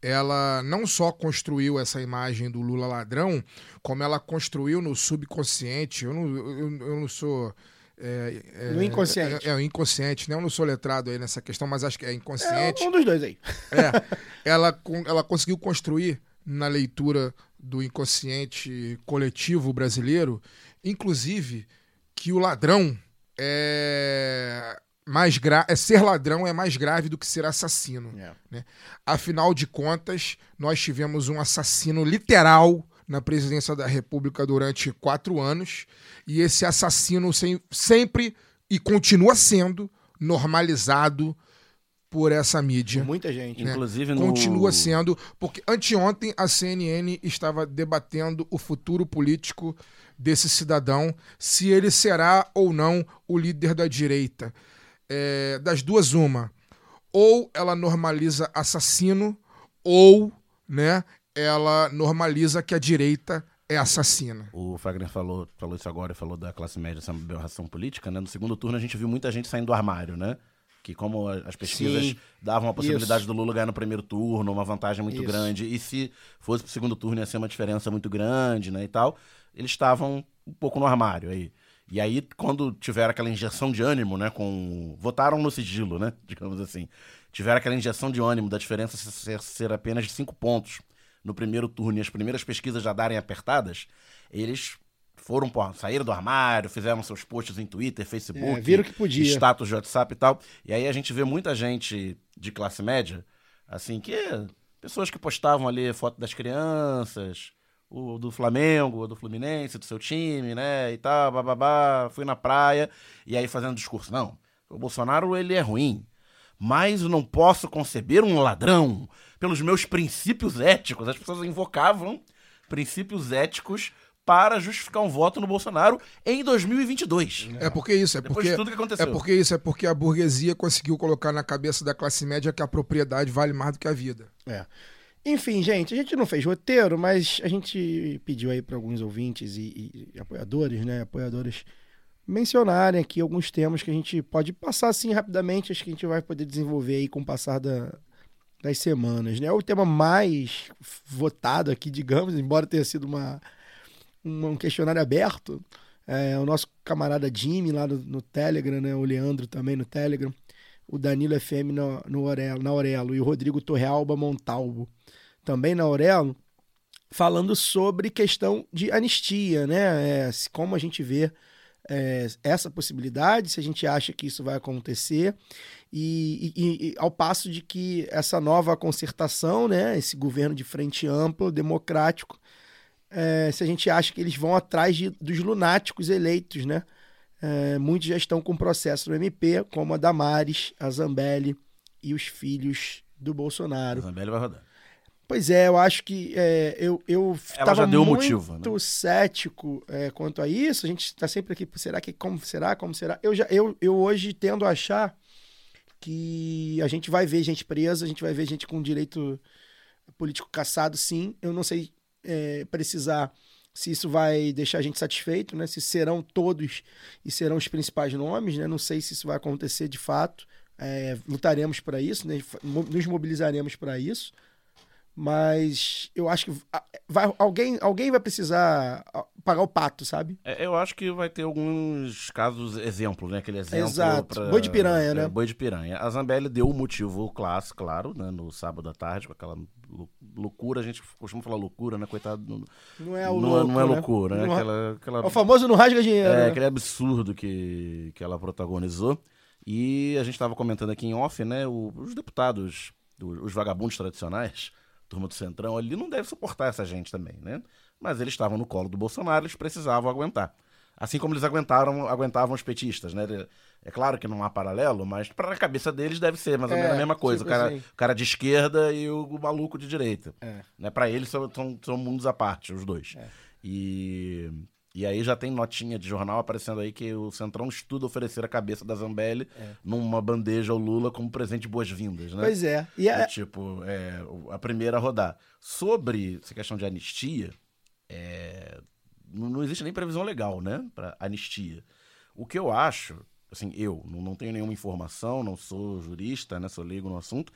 [SPEAKER 15] Ela não só construiu essa imagem do Lula ladrão, como ela construiu no subconsciente. Eu não, eu, eu não sou
[SPEAKER 10] é, é, no inconsciente.
[SPEAKER 15] É, é, o inconsciente, né? Eu não sou letrado aí nessa questão, mas acho que é inconsciente.
[SPEAKER 10] É um dos dois aí.
[SPEAKER 15] É. [LAUGHS] ela, ela conseguiu construir na leitura do inconsciente coletivo brasileiro, inclusive, que o ladrão é mais gra é ser ladrão é mais grave do que ser assassino. Yeah. Né? Afinal de contas, nós tivemos um assassino literal na presidência da República durante quatro anos e esse assassino sem, sempre e continua sendo normalizado por essa mídia.
[SPEAKER 10] Muita gente.
[SPEAKER 15] né?
[SPEAKER 14] Inclusive no-
[SPEAKER 15] Continua sendo, porque anteontem a CNN estava debatendo o futuro político desse cidadão, se ele será ou não o líder da direita. É, das duas, uma. Ou ela normaliza assassino, ou né, ela normaliza que a direita é assassina.
[SPEAKER 14] O Fagner falou, falou isso agora, falou da classe média essa aberração política, né? No segundo turno a gente viu muita gente saindo do armário, né? Que como as pesquisas
[SPEAKER 10] Sim.
[SPEAKER 14] davam a possibilidade
[SPEAKER 10] Isso.
[SPEAKER 14] do Lula ganhar no primeiro turno, uma vantagem muito
[SPEAKER 10] Isso.
[SPEAKER 14] grande, e se fosse pro segundo turno ia ser uma diferença muito grande, né, e tal, eles estavam um pouco no armário aí. E aí, quando tiveram aquela injeção de ânimo, né, com... Votaram no sigilo, né, [LAUGHS] digamos assim. Tiveram aquela injeção de ânimo da diferença ser, ser apenas de cinco pontos no primeiro turno e as primeiras pesquisas já darem apertadas, eles foram, pô, saíram do armário, fizeram seus posts em Twitter, Facebook,
[SPEAKER 10] É, viram que podia.
[SPEAKER 14] status de WhatsApp e tal. E aí a gente vê muita gente de classe média, assim, que pessoas que postavam ali foto das crianças, o do Flamengo, o do Fluminense, do seu time, né, e tal, bababá, fui na praia, e aí fazendo discurso, não, o Bolsonaro, ele é ruim, mas eu não posso conceber um ladrão pelos meus princípios éticos. As pessoas invocavam princípios éticos para justificar um voto no Bolsonaro em 2022.
[SPEAKER 15] É porque isso, é
[SPEAKER 14] Depois
[SPEAKER 15] porque
[SPEAKER 14] de tudo que aconteceu.
[SPEAKER 15] é porque isso, é porque a burguesia conseguiu colocar na cabeça da classe média que a propriedade vale mais do que a vida.
[SPEAKER 10] É. Enfim, gente, a gente não fez roteiro, mas a gente pediu aí para alguns ouvintes e, e apoiadores, né, apoiadoras, mencionarem aqui alguns temas que a gente pode passar assim rapidamente, acho que a gente vai poder desenvolver aí com o passar da- das semanas, né? O tema mais votado aqui, digamos, embora tenha sido uma, um questionário aberto, é o nosso camarada Jimmy lá no, no Telegram, né? O Leandro também no Telegram, o Danilo FM no, no Aurelo, na Aurelo e o Rodrigo Torrealba Montalvo também na Aurelo, falando sobre questão de anistia, né? É, como a gente vê é, essa possibilidade, se a gente acha que isso vai acontecer, e, e- e ao passo de que essa nova concertação, né, esse governo de frente ampla, democrático, é, se a gente acha que eles vão atrás de- dos lunáticos eleitos, né? É, muitos já estão com processo no MP, como a Damares, a Zambelli e os filhos do Bolsonaro.
[SPEAKER 14] Zambelli vai rodar.
[SPEAKER 10] Pois é, eu acho que é, eu, eu
[SPEAKER 14] Ela
[SPEAKER 10] tava
[SPEAKER 14] já deu o
[SPEAKER 10] muito
[SPEAKER 14] motivo, né?
[SPEAKER 10] cético é, quanto a isso. A gente está sempre aqui, será que como será, como será? Eu já eu, eu hoje tendo a achar que a gente vai ver gente presa, a gente vai ver gente com direito político caçado, sim. Eu não sei é, precisar se isso vai deixar a gente satisfeito, né? Se serão todos e serão os principais nomes, né? Não sei se isso vai acontecer de fato. É, lutaremos para isso, né? Nos mobilizaremos para isso. Mas eu acho que vai, alguém, alguém vai precisar pagar o pato, sabe?
[SPEAKER 14] É, eu acho que vai ter alguns casos, exemplos, né? Aquele exemplo.
[SPEAKER 10] Exato.
[SPEAKER 14] pra-
[SPEAKER 10] Boi de piranha,
[SPEAKER 14] é,
[SPEAKER 10] né?
[SPEAKER 14] Boi de piranha. A Zambelli deu o motivo clássico, claro, né? No sábado à tarde, com aquela lou- loucura. A gente costuma falar loucura, né? Coitado. Não,
[SPEAKER 10] Não é o
[SPEAKER 14] não,
[SPEAKER 10] louco,
[SPEAKER 14] não é
[SPEAKER 10] né?
[SPEAKER 14] loucura, né?
[SPEAKER 10] Não-
[SPEAKER 14] Aquela, aquela...
[SPEAKER 10] É o famoso não rasga dinheiro.
[SPEAKER 14] É,
[SPEAKER 10] né?
[SPEAKER 14] aquele absurdo que, que ela protagonizou. E a gente estava comentando aqui em off, né? os deputados, do- os vagabundos tradicionais, turma do Centrão, ali não deve suportar essa gente também, né? Mas eles estavam no colo do Bolsonaro, eles precisavam aguentar. Assim como eles aguentaram, aguentavam os petistas, né? É claro que não há paralelo, mas para a cabeça deles deve ser mais ou
[SPEAKER 10] É,
[SPEAKER 14] menos a mesma coisa.
[SPEAKER 10] tipo
[SPEAKER 14] o, cara,
[SPEAKER 10] assim.
[SPEAKER 14] o cara de esquerda e o, o maluco de direita.
[SPEAKER 10] É.
[SPEAKER 14] Né? Para eles são, são, são mundos à parte, os dois. E, e aí já tem notinha de jornal aparecendo aí que o Centrão estuda oferecer a cabeça da Zambelli
[SPEAKER 10] É.
[SPEAKER 14] numa bandeja ao Lula como presente de boas-vindas, né?
[SPEAKER 10] Pois é. E é-
[SPEAKER 14] Do tipo, é, a primeira a rodar. Sobre essa questão de anistia, é, não, não existe nem previsão legal, né? Para anistia. O que eu acho, assim, eu não, não tenho nenhuma informação, não sou jurista, né? Sou leigo no assunto,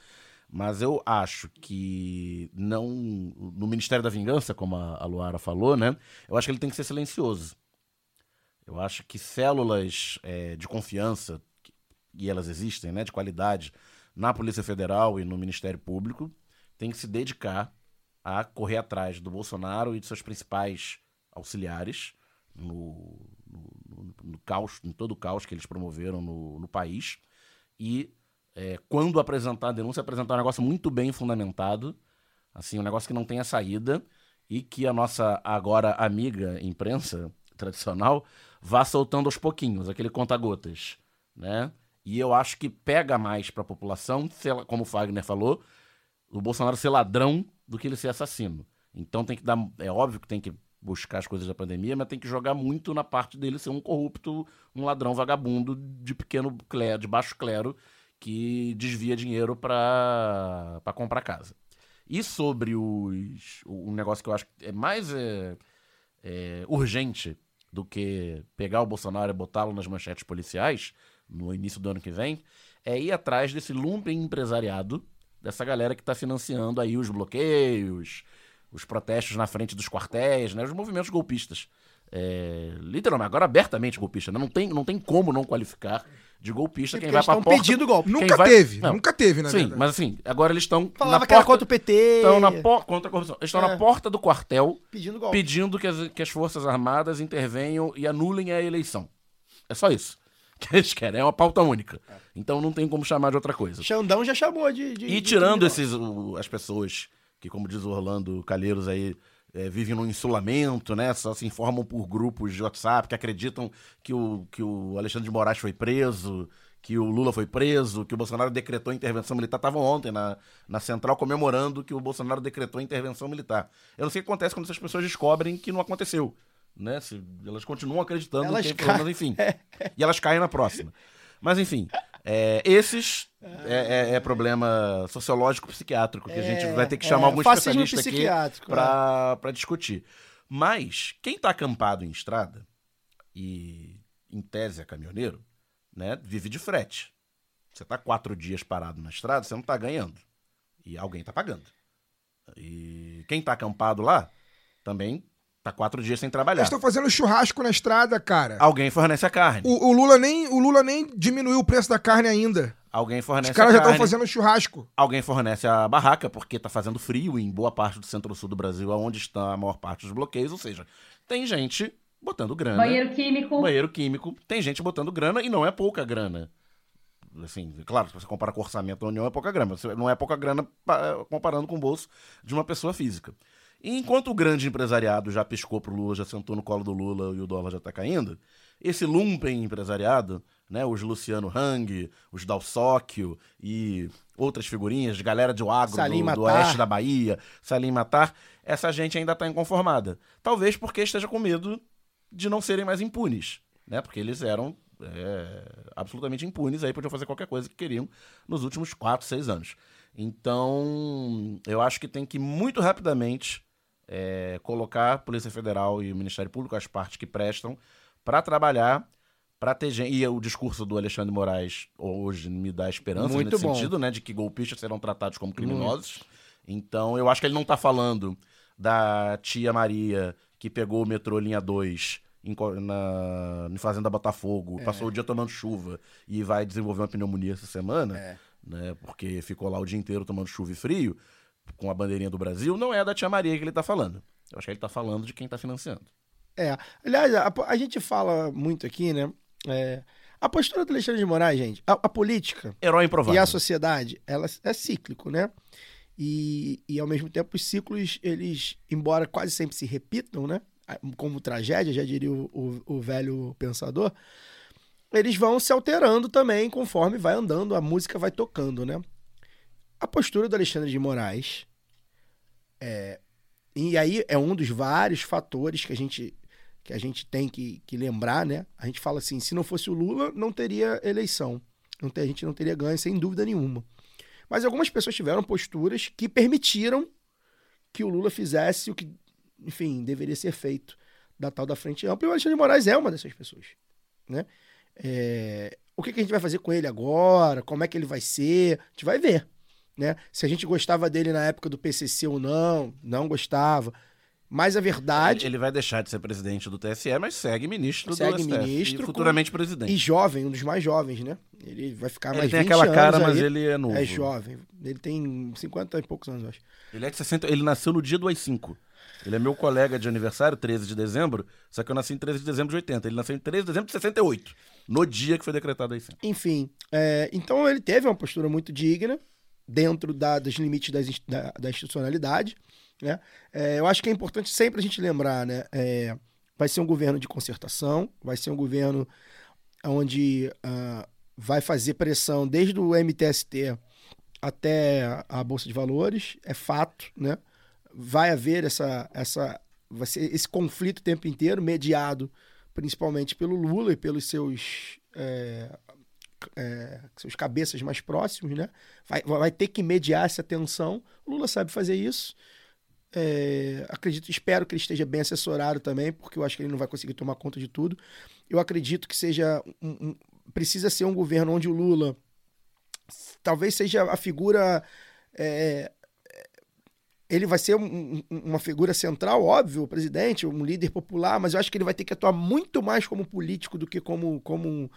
[SPEAKER 14] mas eu acho que não. No Ministério da Vingança, como a, Luara falou, né? Eu acho que ele tem que ser silencioso. Eu acho que células é, de confiança, e elas existem, né, de qualidade, na Polícia Federal e no Ministério Público, tem que se dedicar a correr atrás do Bolsonaro e de seus principais auxiliares no, no- no caos, em todo o caos que eles promoveram no, no país. E é, quando apresentar a denúncia, apresentar um negócio muito bem fundamentado, assim, um negócio que não tenha saída e que a nossa agora amiga imprensa [LAUGHS] tradicional vá soltando aos pouquinhos, aquele conta-gotas, né? E eu acho que pega mais pra população, ser- como o Fagner falou, o Bolsonaro ser ladrão do que ele ser assassino. Então tem que dar. É óbvio que tem que buscar as coisas da pandemia, mas tem que jogar muito na parte dele ser um corrupto, um ladrão vagabundo de pequeno clero, de baixo clero, que desvia dinheiro pra comprar casa. E sobre os. Um negócio que eu acho que é mais é, é, urgente do que pegar o Bolsonaro e botá-lo nas manchetes policiais no início do ano que vem, é ir atrás desse lumpen empresariado, dessa galera que está financiando aí os bloqueios, os protestos na frente dos quartéis, né, os movimentos golpistas. É, literalmente, agora abertamente golpista, né? não, tem, não tem como não qualificar de golpista
[SPEAKER 10] Sim,
[SPEAKER 14] quem vai pra
[SPEAKER 10] estão
[SPEAKER 14] porta.
[SPEAKER 10] pedindo golpe.
[SPEAKER 14] quem
[SPEAKER 15] Nunca
[SPEAKER 14] vai-
[SPEAKER 15] teve,
[SPEAKER 14] Não.
[SPEAKER 15] nunca teve, na
[SPEAKER 14] Sim,
[SPEAKER 15] verdade.
[SPEAKER 14] mas assim, agora eles estão
[SPEAKER 10] Falava
[SPEAKER 14] na
[SPEAKER 10] que
[SPEAKER 14] porta,
[SPEAKER 10] contra o PT.
[SPEAKER 14] Estão na porta contra a corrupção. Eles estão
[SPEAKER 10] É.
[SPEAKER 14] na porta do quartel
[SPEAKER 10] Pedindo golpe.
[SPEAKER 14] pedindo que as, que as Forças Armadas intervenham e anulem a eleição. É só isso. Que eles querem, é uma pauta única. Então não tem como chamar de outra coisa.
[SPEAKER 10] Xandão já chamou de. de
[SPEAKER 14] E
[SPEAKER 10] de
[SPEAKER 14] tirando
[SPEAKER 10] criminoso.
[SPEAKER 14] esses, as pessoas que, como diz o Orlando Calheiros aí, é, vivem num insulamento, né? Só se informam por grupos de WhatsApp que acreditam que o, que o Alexandre de Moraes foi preso, que o Lula foi preso, que o Bolsonaro decretou intervenção militar. Estavam ontem na, na central comemorando que o Bolsonaro decretou intervenção militar. Eu não sei o que acontece quando essas pessoas descobrem que não aconteceu. Né? Se, elas continuam acreditando
[SPEAKER 10] Elas
[SPEAKER 14] que
[SPEAKER 10] caem.
[SPEAKER 14] mas enfim. e elas caem na próxima. Mas enfim, é, esses é, é- é problema sociológico psiquiátrico que a gente
[SPEAKER 10] É,
[SPEAKER 14] vai ter que
[SPEAKER 10] é,
[SPEAKER 14] chamar alguns
[SPEAKER 10] fascismo
[SPEAKER 14] especialistas aqui pra, pra discutir. Mas quem tá acampado em estrada e em tese é caminhoneiro, né, vive de frete. Você tá quatro dias parado na estrada, você não tá ganhando. E alguém tá pagando. E quem tá acampado lá também tá quatro dias sem trabalhar.
[SPEAKER 15] Eles estão fazendo churrasco na estrada, cara.
[SPEAKER 14] Alguém fornece a carne.
[SPEAKER 15] O, o Lula nem, o Lula nem diminuiu o preço da carne ainda.
[SPEAKER 14] Alguém fornece
[SPEAKER 15] Os caras já estão fazendo churrasco.
[SPEAKER 14] Alguém fornece a barraca, porque tá fazendo frio em boa parte do centro-sul do Brasil, onde está a maior parte dos bloqueios. Ou seja, tem gente botando grana.
[SPEAKER 12] Banheiro químico.
[SPEAKER 14] Banheiro químico. Tem gente botando grana e não é pouca grana. Assim, claro, se você compara com o orçamento da União, é pouca grana. mas Não é pouca grana pa- comparando com o bolso de uma pessoa física. E enquanto o grande empresariado já piscou pro Lula, já sentou no colo do Lula e o dólar já tá caindo, esse lumpen empresariado, né, os Luciano Hang, os Dalsóquio e outras figurinhas, galera de agro do, do oeste da Bahia, Salim Matar, essa gente ainda tá inconformada. Talvez porque esteja com medo de não serem mais impunes, né? Porque eles eram é, absolutamente impunes, aí podiam fazer qualquer coisa que queriam nos últimos quatro, seis anos. Então, eu acho que tem que muito rapidamente é, colocar a Polícia Federal e o Ministério Público, as partes que prestam, para trabalhar, para ter gente. E o discurso do Alexandre Moraes hoje me dá esperança
[SPEAKER 10] Muito
[SPEAKER 14] nesse
[SPEAKER 10] bom.
[SPEAKER 14] sentido, né? De que golpistas serão tratados como criminosos. Então, eu acho que ele não tá falando da tia Maria que pegou o metrô linha 2 em, na, em Fazenda Botafogo,
[SPEAKER 10] É.
[SPEAKER 14] passou o dia tomando chuva e vai desenvolver uma pneumonia essa semana,
[SPEAKER 10] É.
[SPEAKER 14] né? Porque ficou lá o dia inteiro tomando chuva e frio, com a bandeirinha do Brasil, não é da tia Maria que ele tá falando. Eu acho que ele tá falando de quem tá financiando.
[SPEAKER 10] É. Aliás, a, a gente fala muito aqui, né? é, a postura do Alexandre de Moraes, gente, a, a política
[SPEAKER 14] Herói improvável.
[SPEAKER 10] e a sociedade, ela é cíclico, né? E, e ao mesmo tempo os ciclos, eles, embora quase sempre se repitam, né? Como tragédia, já diria o, o- o velho pensador, eles vão se alterando também conforme vai andando, a música vai tocando, né? A postura do Alexandre de Moraes é, e aí é um dos vários fatores que a gente que a gente tem que, que lembrar, né? A gente fala assim, se não fosse o Lula, não teria eleição. Não ter- a gente não teria ganho, sem dúvida nenhuma. Mas algumas pessoas tiveram posturas que permitiram que o Lula fizesse o que, enfim, deveria ser feito da tal da frente ampla. E o Alexandre de Moraes é uma dessas pessoas, né? É, o que, que a gente vai fazer com ele agora? Como é que ele vai ser? A gente vai ver, né? Se a gente gostava dele na época do PCC ou não, não gostava. Mas a verdade...
[SPEAKER 14] Ele, ele vai deixar de ser presidente do TSE, mas segue ministro
[SPEAKER 10] segue
[SPEAKER 14] do STF.
[SPEAKER 10] ministro
[SPEAKER 14] e futuramente
[SPEAKER 10] com-
[SPEAKER 14] presidente.
[SPEAKER 10] E jovem, um dos mais jovens, né? Ele vai ficar
[SPEAKER 14] Ele
[SPEAKER 10] mais
[SPEAKER 14] tem
[SPEAKER 10] 20
[SPEAKER 14] aquela cara, mas
[SPEAKER 10] aí.
[SPEAKER 14] ele é novo.
[SPEAKER 10] É jovem. Ele tem 50 e poucos anos, eu acho.
[SPEAKER 14] Ele é de 60, ele nasceu no dia do AI-5. Ele é meu colega de aniversário, 13 de dezembro, só que eu nasci em 13 de dezembro de 80. Ele nasceu em 13 de dezembro de 68, no dia que foi decretado AI-5.
[SPEAKER 10] Enfim, é, então ele teve uma postura muito digna dentro da- dos limites das da, da institucionalidade. Né? É, eu acho que é importante sempre a gente lembrar, né? É, vai ser um governo de concertação, vai ser um governo onde ah, vai fazer pressão desde o MTST até a Bolsa de Valores, é fato, né? Vai haver essa, essa, vai ser esse conflito o tempo inteiro, mediado principalmente pelo Lula e pelos seus, é, é, seus cabeças mais próximos, né? Vai, vai ter que mediar essa tensão. O Lula sabe fazer isso. É, acredito, espero que ele esteja bem assessorado também, porque eu acho que ele não vai conseguir tomar conta de tudo. Eu acredito que seja um, um, precisa ser um governo onde o Lula talvez seja a figura é, ele vai ser um, uma figura central, óbvio, o presidente, um líder popular, mas eu acho que ele vai ter que atuar muito mais como político do que como, como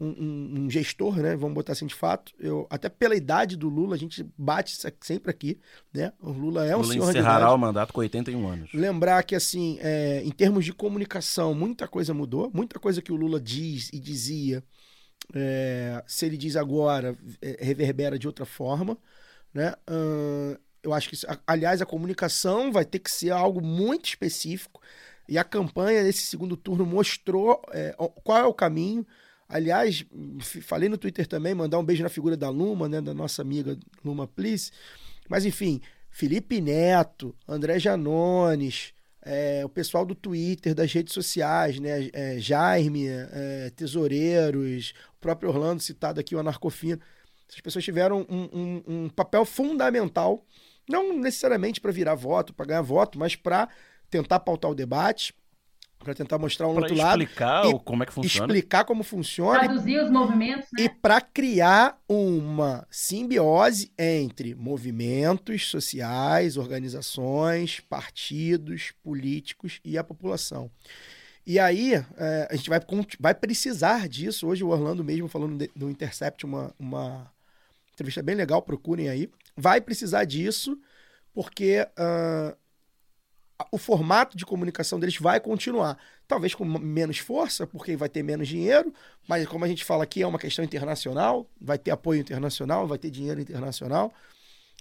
[SPEAKER 10] um, um, um, gestor, né? Vamos botar assim de fato. Eu, até pela idade do Lula, a gente bate sempre aqui, né? O Lula é um
[SPEAKER 14] Lula
[SPEAKER 10] senhor
[SPEAKER 14] encerrará o mandato com 81 anos.
[SPEAKER 10] Lembrar que, assim, é, em termos de comunicação, muita coisa mudou. Muita coisa que o Lula diz e dizia, é, se ele diz agora, é, reverbera de outra forma, né? Eu acho que, aliás, a comunicação vai ter que ser algo muito específico. E a campanha nesse segundo turno mostrou é, qual é o caminho. Aliás, falei no Twitter também, mandar um beijo na figura da Luma, né, da nossa amiga Luma Please. Mas enfim, Felipe Neto, André Janones, é, o pessoal do Twitter, das redes sociais, né, é, Jaime, é, Tesoureiros, o próprio Orlando citado aqui, o Anarcofino. Essas pessoas tiveram um, um, um papel fundamental, não necessariamente para virar voto, para ganhar voto, mas para tentar pautar o debate, para tentar mostrar um
[SPEAKER 14] pra
[SPEAKER 10] outro lado.
[SPEAKER 14] explicar como é que funciona.
[SPEAKER 10] Explicar como funciona.
[SPEAKER 12] Traduzir os movimentos, né?
[SPEAKER 10] E para criar uma simbiose entre movimentos sociais, organizações, partidos, políticos e a população. E aí, é, a gente vai, vai precisar disso. Hoje, o Orlando mesmo falando de- no Intercept, uma, uma entrevista bem legal, procurem aí. Vai precisar disso, porque ah, o formato de comunicação deles vai continuar. Talvez com menos força, porque vai ter menos dinheiro, mas como a gente fala aqui, é uma questão internacional, vai ter apoio internacional, vai ter dinheiro internacional.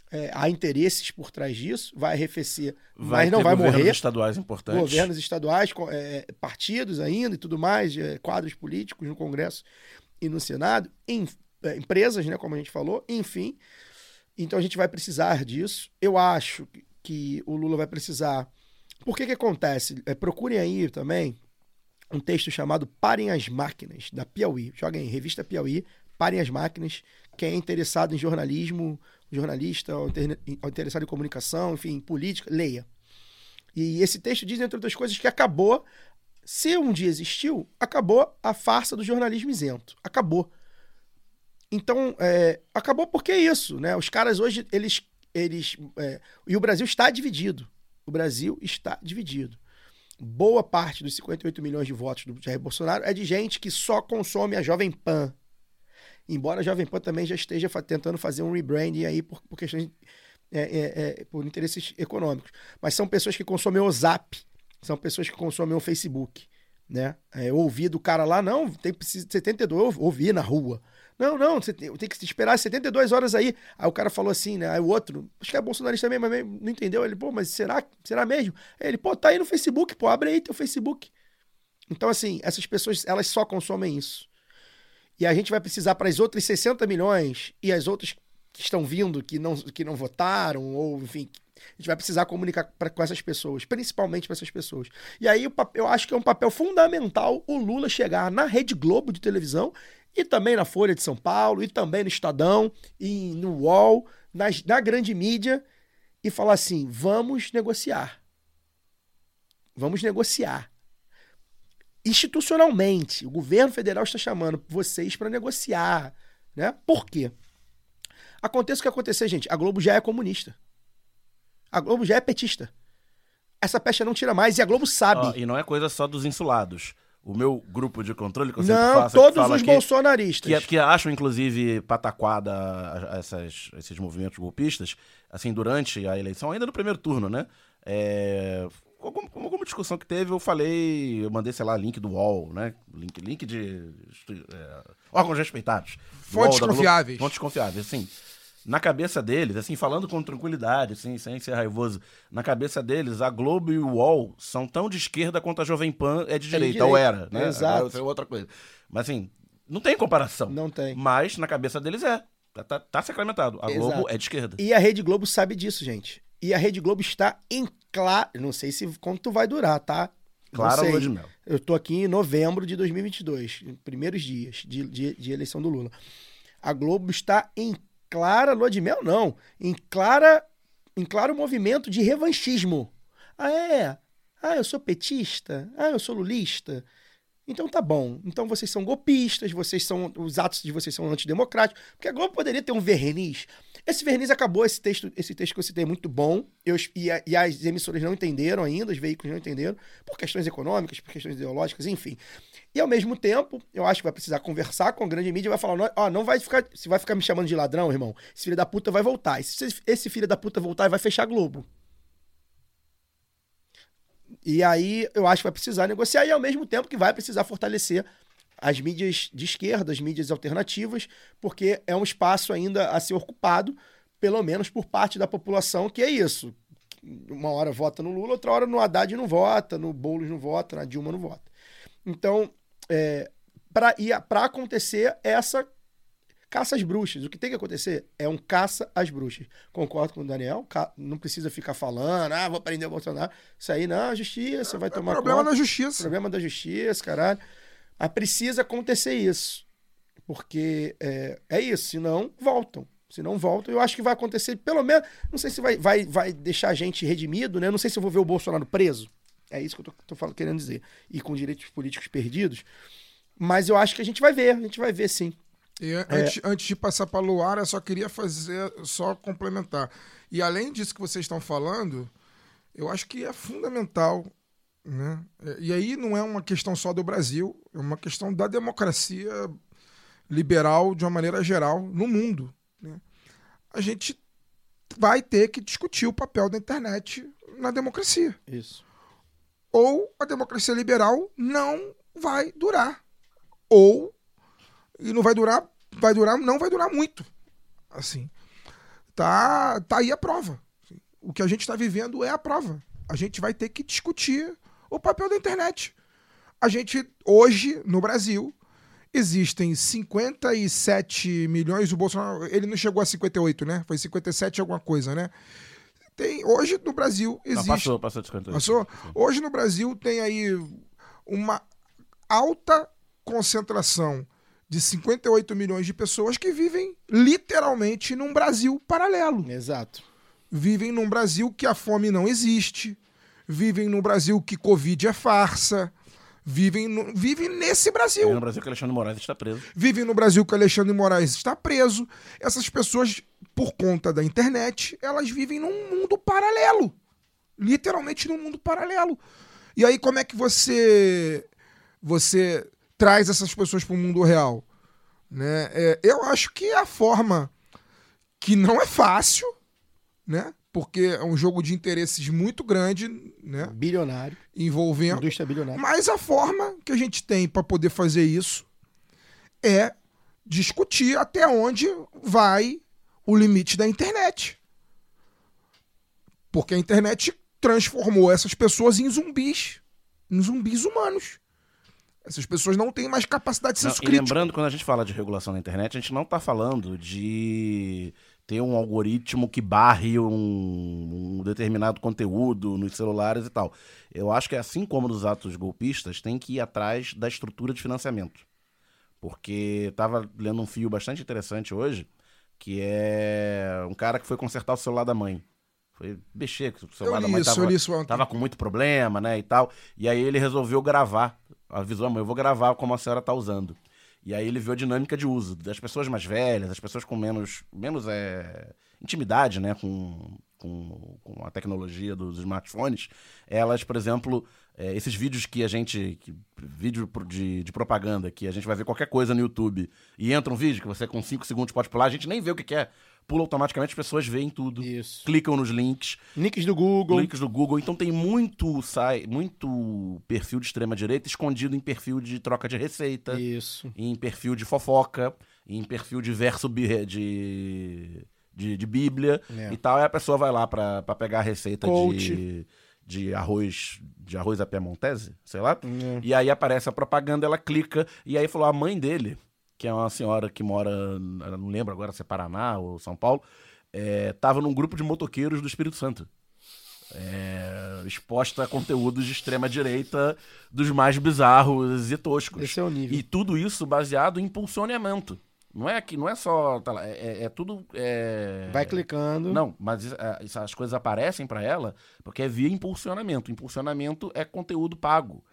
[SPEAKER 10] É, há interesses por trás disso, vai arrefecer,
[SPEAKER 14] Vai
[SPEAKER 10] mas não vai
[SPEAKER 14] governos
[SPEAKER 10] morrer.
[SPEAKER 14] estaduais importantes.
[SPEAKER 10] Governos estaduais, co- é, partidos ainda e tudo mais, é, quadros políticos no Congresso e no Senado, em- é, empresas, né, como a gente falou, enfim. Então a gente vai precisar disso. Eu acho que o Lula vai precisar. Por que que acontece? É, procurem aí também um texto chamado Parem as Máquinas, da Piauí. Joguem aí, revista Piauí, Parem as Máquinas. Quem é interessado em jornalismo, jornalista, ou inter- ou interessado em comunicação, enfim, política, leia. E esse texto diz, entre outras coisas, que acabou, se um dia existiu, acabou a farsa do jornalismo isento. Acabou. Então, é, acabou porque é isso, né? Os caras hoje, eles. eles é, e o Brasil está dividido. O Brasil está dividido. Boa parte dos 58 milhões de votos do Jair Bolsonaro é de gente que só consome a Jovem Pan. Embora a Jovem Pan também já esteja tentando fazer um rebranding aí por, por questões. é, é, é, por interesses econômicos. Mas são pessoas que consomem o Zap, são pessoas que consomem o Facebook. Né? É, eu ouvi do cara lá, não, tem precisa de 72, eu ouvi na rua. Não, não, você tem, tem que esperar 72 horas aí. Aí o cara falou assim, né? Aí o outro, acho que é bolsonarista também, mas não entendeu. Ele, pô, mas será, será mesmo? Aí ele, pô, tá aí no Facebook, pô, abre aí teu Facebook. Então, assim, essas pessoas, elas só consomem isso. E a gente vai precisar para as outras 60 milhões e as outras que estão vindo, que não, que não votaram, ou enfim, a gente vai precisar comunicar pra, com essas pessoas, principalmente para essas pessoas. E aí eu acho que é um papel fundamental o Lula chegar na Rede Globo de televisão e também na Folha de São Paulo, e também no Estadão, e no UOL, nas, na grande mídia, e falar assim: vamos negociar. Vamos negociar. Institucionalmente, o governo federal está chamando vocês para negociar. Né? Por quê? Aconteça o que acontecer, gente. A Globo já é comunista. A Globo já é petista. Essa pecha não tira mais e a Globo sabe.
[SPEAKER 14] Ó, e não é coisa só dos insulados. O meu grupo de controle que eu sempre
[SPEAKER 10] Não,
[SPEAKER 14] faço, que
[SPEAKER 10] todos os
[SPEAKER 14] aqui,
[SPEAKER 10] bolsonaristas.
[SPEAKER 14] Que, que acham, inclusive, pataquada essas, esses movimentos golpistas, assim, durante a eleição, ainda no primeiro turno, né? É, alguma, alguma discussão que teve, eu falei, eu mandei, sei lá, link do UOL, né? Link, link de é, órgãos respeitados. Do
[SPEAKER 15] Fontes
[SPEAKER 14] UOL,
[SPEAKER 15] confiáveis.
[SPEAKER 14] Fontes confiáveis, assim. Na cabeça deles, assim, falando com tranquilidade, assim, sem ser raivoso, na cabeça deles, a Globo e o UOL são tão de esquerda quanto a Jovem Pan é de direita,
[SPEAKER 10] direita,
[SPEAKER 14] ou era, né?
[SPEAKER 10] exato.
[SPEAKER 14] É outra coisa. Mas assim, Não tem comparação.
[SPEAKER 10] Não tem.
[SPEAKER 14] Mas na cabeça deles é. Tá, tá, tá sacramentado. A Globo
[SPEAKER 10] Exato.
[SPEAKER 14] é de esquerda.
[SPEAKER 10] E a Rede Globo sabe disso, gente. E a Rede Globo está em claro. Não sei se quanto vai durar, tá? Sei.
[SPEAKER 14] lua de mel.
[SPEAKER 10] Eu tô aqui em novembro de 2022, em primeiros dias de, de, de eleição do Lula. A Globo está em clara lua de mel, não. Em clara, em claro movimento de revanchismo. Ah, é? Ah, eu sou petista? Ah, eu sou lulista? Então tá bom. Então vocês são golpistas, vocês são. Os atos de vocês são antidemocráticos. Porque a Globo poderia ter um verniz. Esse verniz acabou, esse texto, esse texto que eu citei é muito bom. Eu, e, a- e as emissoras não entenderam ainda, os veículos não entenderam, por questões econômicas, por questões ideológicas, enfim. E ao mesmo tempo, eu acho que vai precisar conversar com a grande mídia e vai falar: "Não- ó, não vai ficar. Se vai ficar me chamando de ladrão, irmão, esse filho da puta vai voltar. E se esse- filho da puta voltar, vai fechar a Globo. E aí eu acho que vai precisar negociar e ao mesmo tempo que vai precisar fortalecer as mídias de esquerda, as mídias alternativas, porque é um espaço ainda a ser ocupado, pelo menos por parte da população, que é isso. Uma hora vota no Lula, outra hora no Haddad não vota, no Boulos não vota, na Dilma não vota. Então, é, para acontecer essa caça às bruxas. O que tem que acontecer é um caça às bruxas. Concordo com o Daniel, não precisa ficar falando, ah, vou prender o Bolsonaro. Isso aí não, justiça, vai tomar
[SPEAKER 15] problema
[SPEAKER 10] conta.
[SPEAKER 15] da justiça.
[SPEAKER 10] Problema da justiça, caralho. Mas precisa acontecer isso. Porque é, é isso, senão voltam. Se não voltam, eu acho que vai acontecer, pelo menos, não sei se vai, vai, vai deixar a gente redimido, né? Não sei se eu vou ver o Bolsonaro preso. É isso que eu tô, tô falando, querendo dizer. E com direitos políticos perdidos. Mas eu acho que a gente vai ver, a gente vai ver sim.
[SPEAKER 15] E
[SPEAKER 10] É.
[SPEAKER 15] antes, antes de passar para Luara, eu só queria fazer, só complementar. E além disso que vocês estão falando, eu acho que é fundamental, né? É, E aí não é uma questão só do Brasil, é uma questão da democracia liberal de uma maneira geral no mundo. né? A gente vai ter que discutir o papel da internet na democracia.
[SPEAKER 10] Isso.
[SPEAKER 15] Ou a democracia liberal não vai durar. Ou e não vai durar, vai durar, não vai durar muito. Assim. Tá, tá aí a prova. O que a gente está vivendo é a prova. A gente vai ter que discutir o papel da internet. A gente hoje no Brasil existem 57 milhões, o Bolsonaro, ele não chegou a 58, né? Foi 57 alguma coisa, né? Tem hoje no Brasil
[SPEAKER 14] Não,
[SPEAKER 15] existe
[SPEAKER 14] passou, passou de 58.
[SPEAKER 15] Passou? Hoje no Brasil tem aí uma alta concentração de 58 milhões de pessoas que vivem literalmente num Brasil paralelo.
[SPEAKER 10] Exato.
[SPEAKER 15] Vivem num Brasil que a fome não existe, vivem num Brasil que Covid é farsa, vivem, no, vivem nesse Brasil.
[SPEAKER 14] E no Brasil que Alexandre Moraes está preso.
[SPEAKER 15] Vivem no Brasil que Alexandre Moraes está preso. Essas pessoas, por conta da internet, elas vivem num mundo paralelo. Literalmente num mundo paralelo. E aí, como é que você você traz essas pessoas para o mundo real? Né? É, eu acho que a forma que não é fácil, né? Porque é um jogo de interesses muito grande, né?
[SPEAKER 10] Bilionário.
[SPEAKER 15] Envolvendo.
[SPEAKER 10] Indústria bilionária.
[SPEAKER 15] Mas a forma que a gente tem para poder fazer isso é discutir até onde vai o limite da internet. Porque a internet transformou essas pessoas em zumbis, em zumbis humanos. Essas pessoas não têm mais capacidade de
[SPEAKER 14] Não,
[SPEAKER 15] senso
[SPEAKER 14] e
[SPEAKER 15] crítico.
[SPEAKER 14] lembrando, quando a gente fala de regulação na internet, a gente não está falando de ter um algoritmo que barre um, um determinado conteúdo nos celulares e tal. Eu acho que, assim como nos atos golpistas, tem que ir atrás da estrutura de financiamento. Porque estava lendo um fio bastante interessante hoje, que é um cara que foi consertar o celular da mãe. Foi mexer, que o celular da mãe
[SPEAKER 15] isso,
[SPEAKER 14] tava,
[SPEAKER 15] eu li isso ontem.
[SPEAKER 14] tava com muito problema, né, e tal. E aí ele resolveu gravar. Avisou a mãe, eu vou gravar como a senhora tá usando. E aí ele viu a dinâmica de uso das pessoas mais velhas, das pessoas com menos, menos é, intimidade, né, com, com, com a tecnologia dos smartphones. Elas, por exemplo, é, esses vídeos que a gente, que- vídeo de, de propaganda, que a gente vai ver qualquer coisa no YouTube e entra um vídeo que você com 5 segundos pode pular, a gente nem vê o que que é. Pula automaticamente, as pessoas veem tudo.
[SPEAKER 10] Isso.
[SPEAKER 14] Clicam nos links.
[SPEAKER 10] Links do Google.
[SPEAKER 14] Links do Google. Então tem muito, sai, muito perfil de extrema-direita escondido em perfil de troca de receita.
[SPEAKER 10] Isso.
[SPEAKER 14] Em perfil de fofoca. Em perfil de verso de, de, de Bíblia
[SPEAKER 10] É.
[SPEAKER 14] e tal. Aí a pessoa vai lá pra, pra pegar a receita
[SPEAKER 10] Coach.
[SPEAKER 14] de, de arroz de arroz à piemontese, sei lá.
[SPEAKER 10] É.
[SPEAKER 14] E aí aparece a propaganda, ela clica. E aí falou, a mãe dele que é uma senhora que mora, não lembro agora se é Paraná ou São Paulo, estava num grupo de motoqueiros do Espírito Santo. É, exposta a conteúdos de extrema direita dos mais bizarros e toscos.
[SPEAKER 10] Esse é o nível.
[SPEAKER 14] E tudo isso baseado em impulsionamento. Não é que não é só. tá lá, é, é- é tudo. é-
[SPEAKER 10] Vai clicando.
[SPEAKER 14] Não, mas é, isso- as coisas aparecem para ela porque é via impulsionamento. Impulsionamento é conteúdo pago.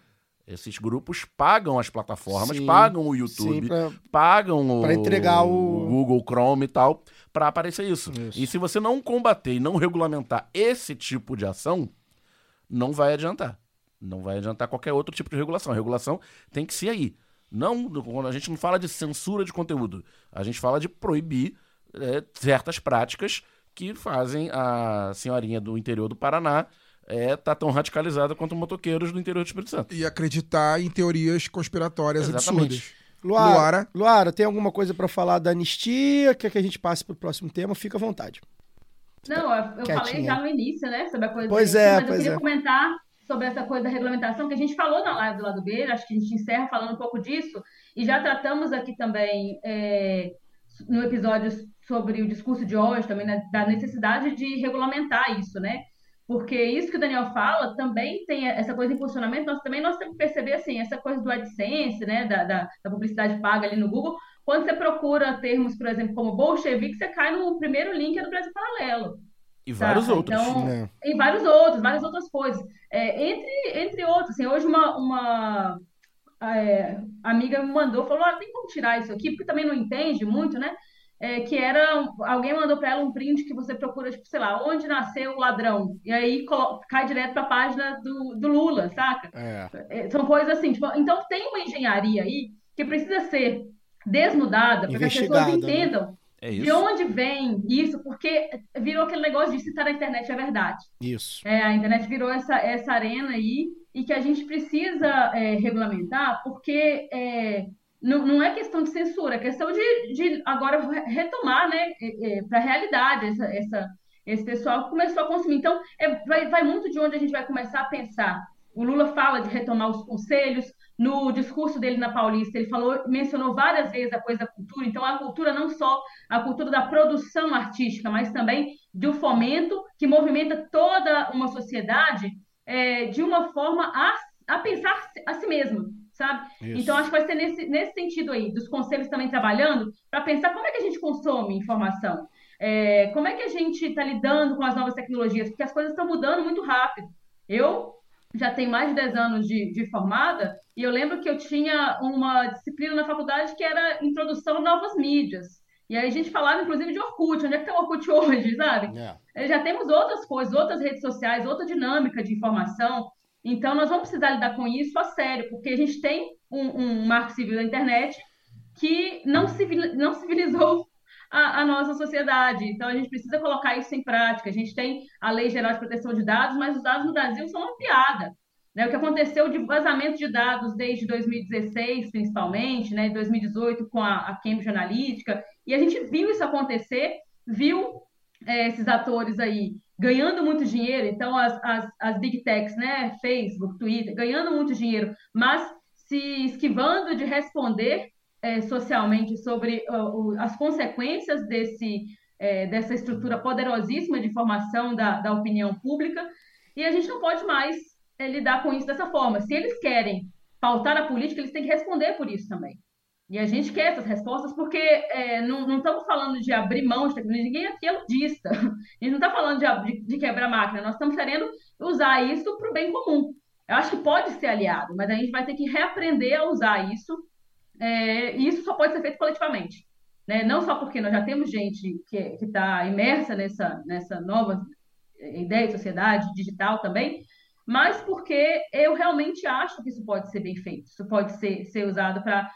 [SPEAKER 14] Esses grupos pagam as plataformas,
[SPEAKER 10] Sim,
[SPEAKER 14] pagam o YouTube,
[SPEAKER 10] sim, pra-
[SPEAKER 14] pagam o,
[SPEAKER 10] entregar o-
[SPEAKER 14] Google Chrome e tal, para aparecer isso. E se você não combater e não regulamentar esse tipo de ação, não vai adiantar. Não vai adiantar qualquer outro tipo de regulação. A regulação tem que ser aí. Não, quando a gente não fala de censura de conteúdo, a gente fala de proibir é, certas práticas que fazem a senhorinha do interior do Paraná é, tá tão radicalizada quanto motoqueiros do interior do Espírito Santo.
[SPEAKER 15] E acreditar em teorias conspiratórias
[SPEAKER 14] Exatamente.
[SPEAKER 15] absurdas.
[SPEAKER 10] Luara,
[SPEAKER 15] Luara.
[SPEAKER 10] Luara, tem alguma coisa pra falar da anistia? Quer que a gente passe pro próximo tema? Fica à vontade.
[SPEAKER 12] Não, eu, eu falei
[SPEAKER 10] Quietinha.
[SPEAKER 12] já no início, né, sobre a coisa
[SPEAKER 10] Pois
[SPEAKER 12] da
[SPEAKER 10] é,
[SPEAKER 12] mas eu
[SPEAKER 10] pois
[SPEAKER 12] queria
[SPEAKER 10] é.
[SPEAKER 12] comentar sobre essa coisa da regulamentação que a gente falou na live do lado B, acho que a gente encerra falando um pouco disso, e já tratamos aqui também é, no episódio sobre o discurso de hoje, também né, da necessidade de regulamentar isso, né? Porque isso que o Daniel fala também tem essa coisa em funcionamento, nós também nós temos que perceber assim, essa coisa do AdSense, né, da, da, da publicidade paga ali no Google, quando você procura termos, por exemplo, como bolchevique, você cai no primeiro link é do Brasil Paralelo.
[SPEAKER 14] E vários outros.
[SPEAKER 12] Então,
[SPEAKER 14] né?
[SPEAKER 12] e vários outros, várias outras coisas. É, entre, entre outros, assim, hoje uma, uma é, amiga me mandou, falou, ah, tem como tirar isso aqui, porque também não entende muito, né? É, que era, alguém mandou para ela um print que você procura, tipo, sei lá, onde nasceu o ladrão? E aí cai direto para a página do, do Lula, saca?
[SPEAKER 10] É.
[SPEAKER 12] É, São coisas assim, tipo, então tem uma engenharia aí que precisa ser desnudada para que as pessoas
[SPEAKER 10] né?
[SPEAKER 12] entendam
[SPEAKER 14] É
[SPEAKER 12] de onde vem isso, porque virou aquele negócio de se tá na internet é verdade.
[SPEAKER 10] Isso.
[SPEAKER 12] É, a internet virou essa, essa arena aí e que a gente precisa é, regulamentar, porque é, não, não é questão de censura, é questão de, de agora re- retomar né, para a realidade essa, essa, esse pessoal que começou a consumir. Então, é, vai, vai muito de onde a gente vai começar a pensar. O Lula fala de retomar os conselhos. No discurso dele na Paulista, ele falou, mencionou várias vezes a coisa da cultura. Então, a cultura não só a cultura da produção artística, mas também do fomento que movimenta toda uma sociedade é, de uma forma a, a pensar a si mesma, sabe?
[SPEAKER 16] Isso.
[SPEAKER 12] Então, acho que vai ser nesse, nesse sentido aí, dos conselhos também trabalhando para pensar como é que a gente consome informação. É, como é que a gente está lidando com as novas tecnologias? Porque as coisas estão mudando muito rápido. Eu já tenho mais de 10 anos de, de formada e eu lembro que eu tinha uma disciplina na faculdade que era Introdução a Novas Mídias. E aí a gente falava, inclusive, de Orkut. Onde é que está o Orkut hoje, sabe? Eh, Já temos outras coisas, outras redes sociais, outra dinâmica de informação. Então, nós vamos precisar lidar com isso a sério, porque a gente tem um, um marco civil da internet que não, civil, não civilizou a, a nossa sociedade. Então, a gente precisa colocar isso em prática. A gente tem a Lei Geral de Proteção de Dados, mas os dados no Brasil são uma piada. Né? O que aconteceu de vazamento de dados desde 2016, principalmente, né? 2018 com a, a Cambridge Analytica, e a gente viu isso acontecer, viu é, esses atores aí ganhando muito dinheiro, então as, as, as big techs, né? Facebook, Twitter, ganhando muito dinheiro, mas se esquivando de responder é, socialmente sobre uh, as consequências desse, é, dessa estrutura poderosíssima de formação da, da opinião pública, e a gente não pode mais é, lidar com isso dessa forma. Se eles querem pautar a política, eles têm que responder por isso também. E a gente quer essas respostas porque é, não, não estamos falando de abrir mão de tecnologia, ninguém aqui é ludista. A gente não está falando de, de, quebrar máquina, nós estamos querendo usar isso para o bem comum. Eu acho que pode ser aliado, mas a gente vai ter que reaprender a usar isso, é, e isso só pode ser feito coletivamente. Né? Não só porque nós já temos gente que está imersa nessa, nessa nova ideia de sociedade digital também, mas porque eu realmente acho que isso pode ser bem feito, isso pode ser, ser usado para.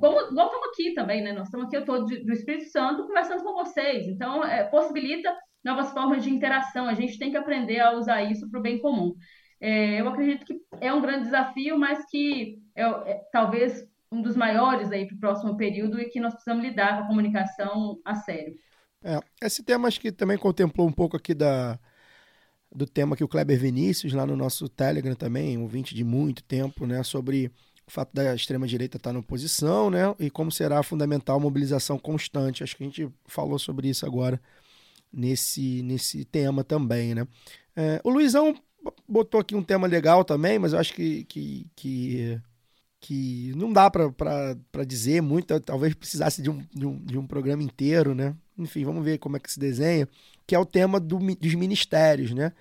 [SPEAKER 12] Como, igual estamos aqui também, né? Nós estamos aqui, eu estou do Espírito Santo conversando com vocês, então é, possibilita novas formas de interação, a gente tem que aprender a usar isso para o bem comum. É, eu acredito que é um grande desafio, mas que é, é talvez um dos maiores aí para o próximo período e que nós precisamos lidar com a comunicação a sério.
[SPEAKER 10] É, esse tema acho que também contemplou um pouco aqui da, do tema que o Kleber Vinícius, lá no nosso Telegram também, um ouvinte de muito tempo, né, sobre o fato da extrema-direita estar na oposição, né? E como será fundamental a mobilização constante. Acho que a gente falou sobre isso agora nesse, nesse tema também, né? É, o Luizão botou aqui um tema legal também, mas eu acho que, que, que, que não dá para dizer muito, talvez precisasse de um, de, um, de um programa inteiro, né? Enfim, vamos ver como é que se desenha, que é o tema do, dos ministérios, né?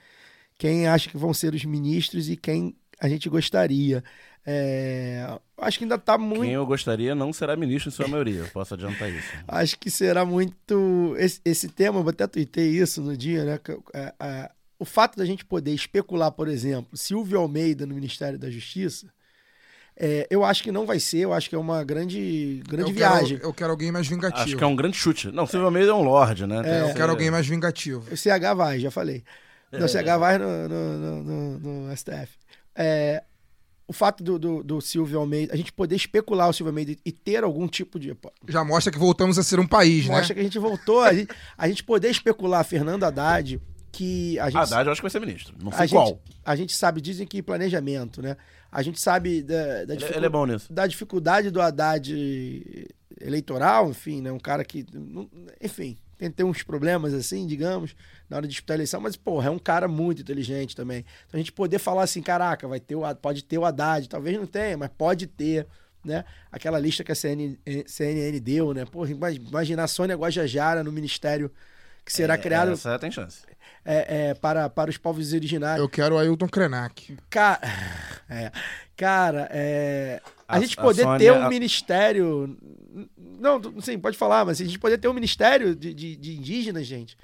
[SPEAKER 10] Quem acha que vão ser os ministros e quem a gente gostaria. É, acho que ainda está muito.
[SPEAKER 14] Quem eu gostaria não será ministro em sua maioria, posso adiantar isso. [LAUGHS]
[SPEAKER 10] acho que será muito. Esse, esse tema, eu até tuitei isso no dia, né? É, é, o fato da gente poder especular, por exemplo, Silvio Almeida no Ministério da Justiça. É, eu acho que não vai ser, eu acho que é uma grande, grande
[SPEAKER 15] eu
[SPEAKER 10] viagem.
[SPEAKER 15] Quero, eu quero alguém mais vingativo.
[SPEAKER 14] Acho que é um grande chute. Não, Silvio Almeida é um lorde, né?
[SPEAKER 15] É, eu quero alguém mais vingativo.
[SPEAKER 10] O CH vai, já falei. Não, o CH vai no, no, no, no STF. É, o fato do, do, do, Silvio Almeida, a gente poder especular o Silvio Almeida e ter algum tipo de.
[SPEAKER 15] Já mostra que voltamos a ser um país,
[SPEAKER 10] mostra
[SPEAKER 15] né?
[SPEAKER 10] Mostra que a gente voltou. A gente, a gente poder especular Fernando Haddad, que a gente.
[SPEAKER 14] Haddad eu acho que vai ser ministro. Não sei
[SPEAKER 10] a
[SPEAKER 14] qual.
[SPEAKER 10] Gente, a gente sabe, dizem que planejamento, né? A gente sabe da, da,
[SPEAKER 14] ele, ele é bom nisso.
[SPEAKER 10] da dificuldade do Haddad eleitoral, enfim, né? Um cara que. Enfim, tem ter uns problemas assim, digamos, na hora de disputar a eleição, mas, porra, é um cara muito inteligente também. Então a gente poder falar assim, caraca, vai ter o, pode ter o Haddad, talvez não tenha, mas pode ter, né? Aquela lista que a CNN, CNN deu, né? Porra, imagina a Sônia Guajajara no ministério que será
[SPEAKER 14] é,
[SPEAKER 10] criado.
[SPEAKER 14] Essa tem chance.
[SPEAKER 10] É, é, para, para os povos originários.
[SPEAKER 15] Eu quero o Ailton Krenak.
[SPEAKER 10] Ca... [LAUGHS] É, cara, é, a, a, gente poder a ter um a... ministério. Não, sim, pode falar, mas a gente poder ter um ministério de, de, de indígenas, gente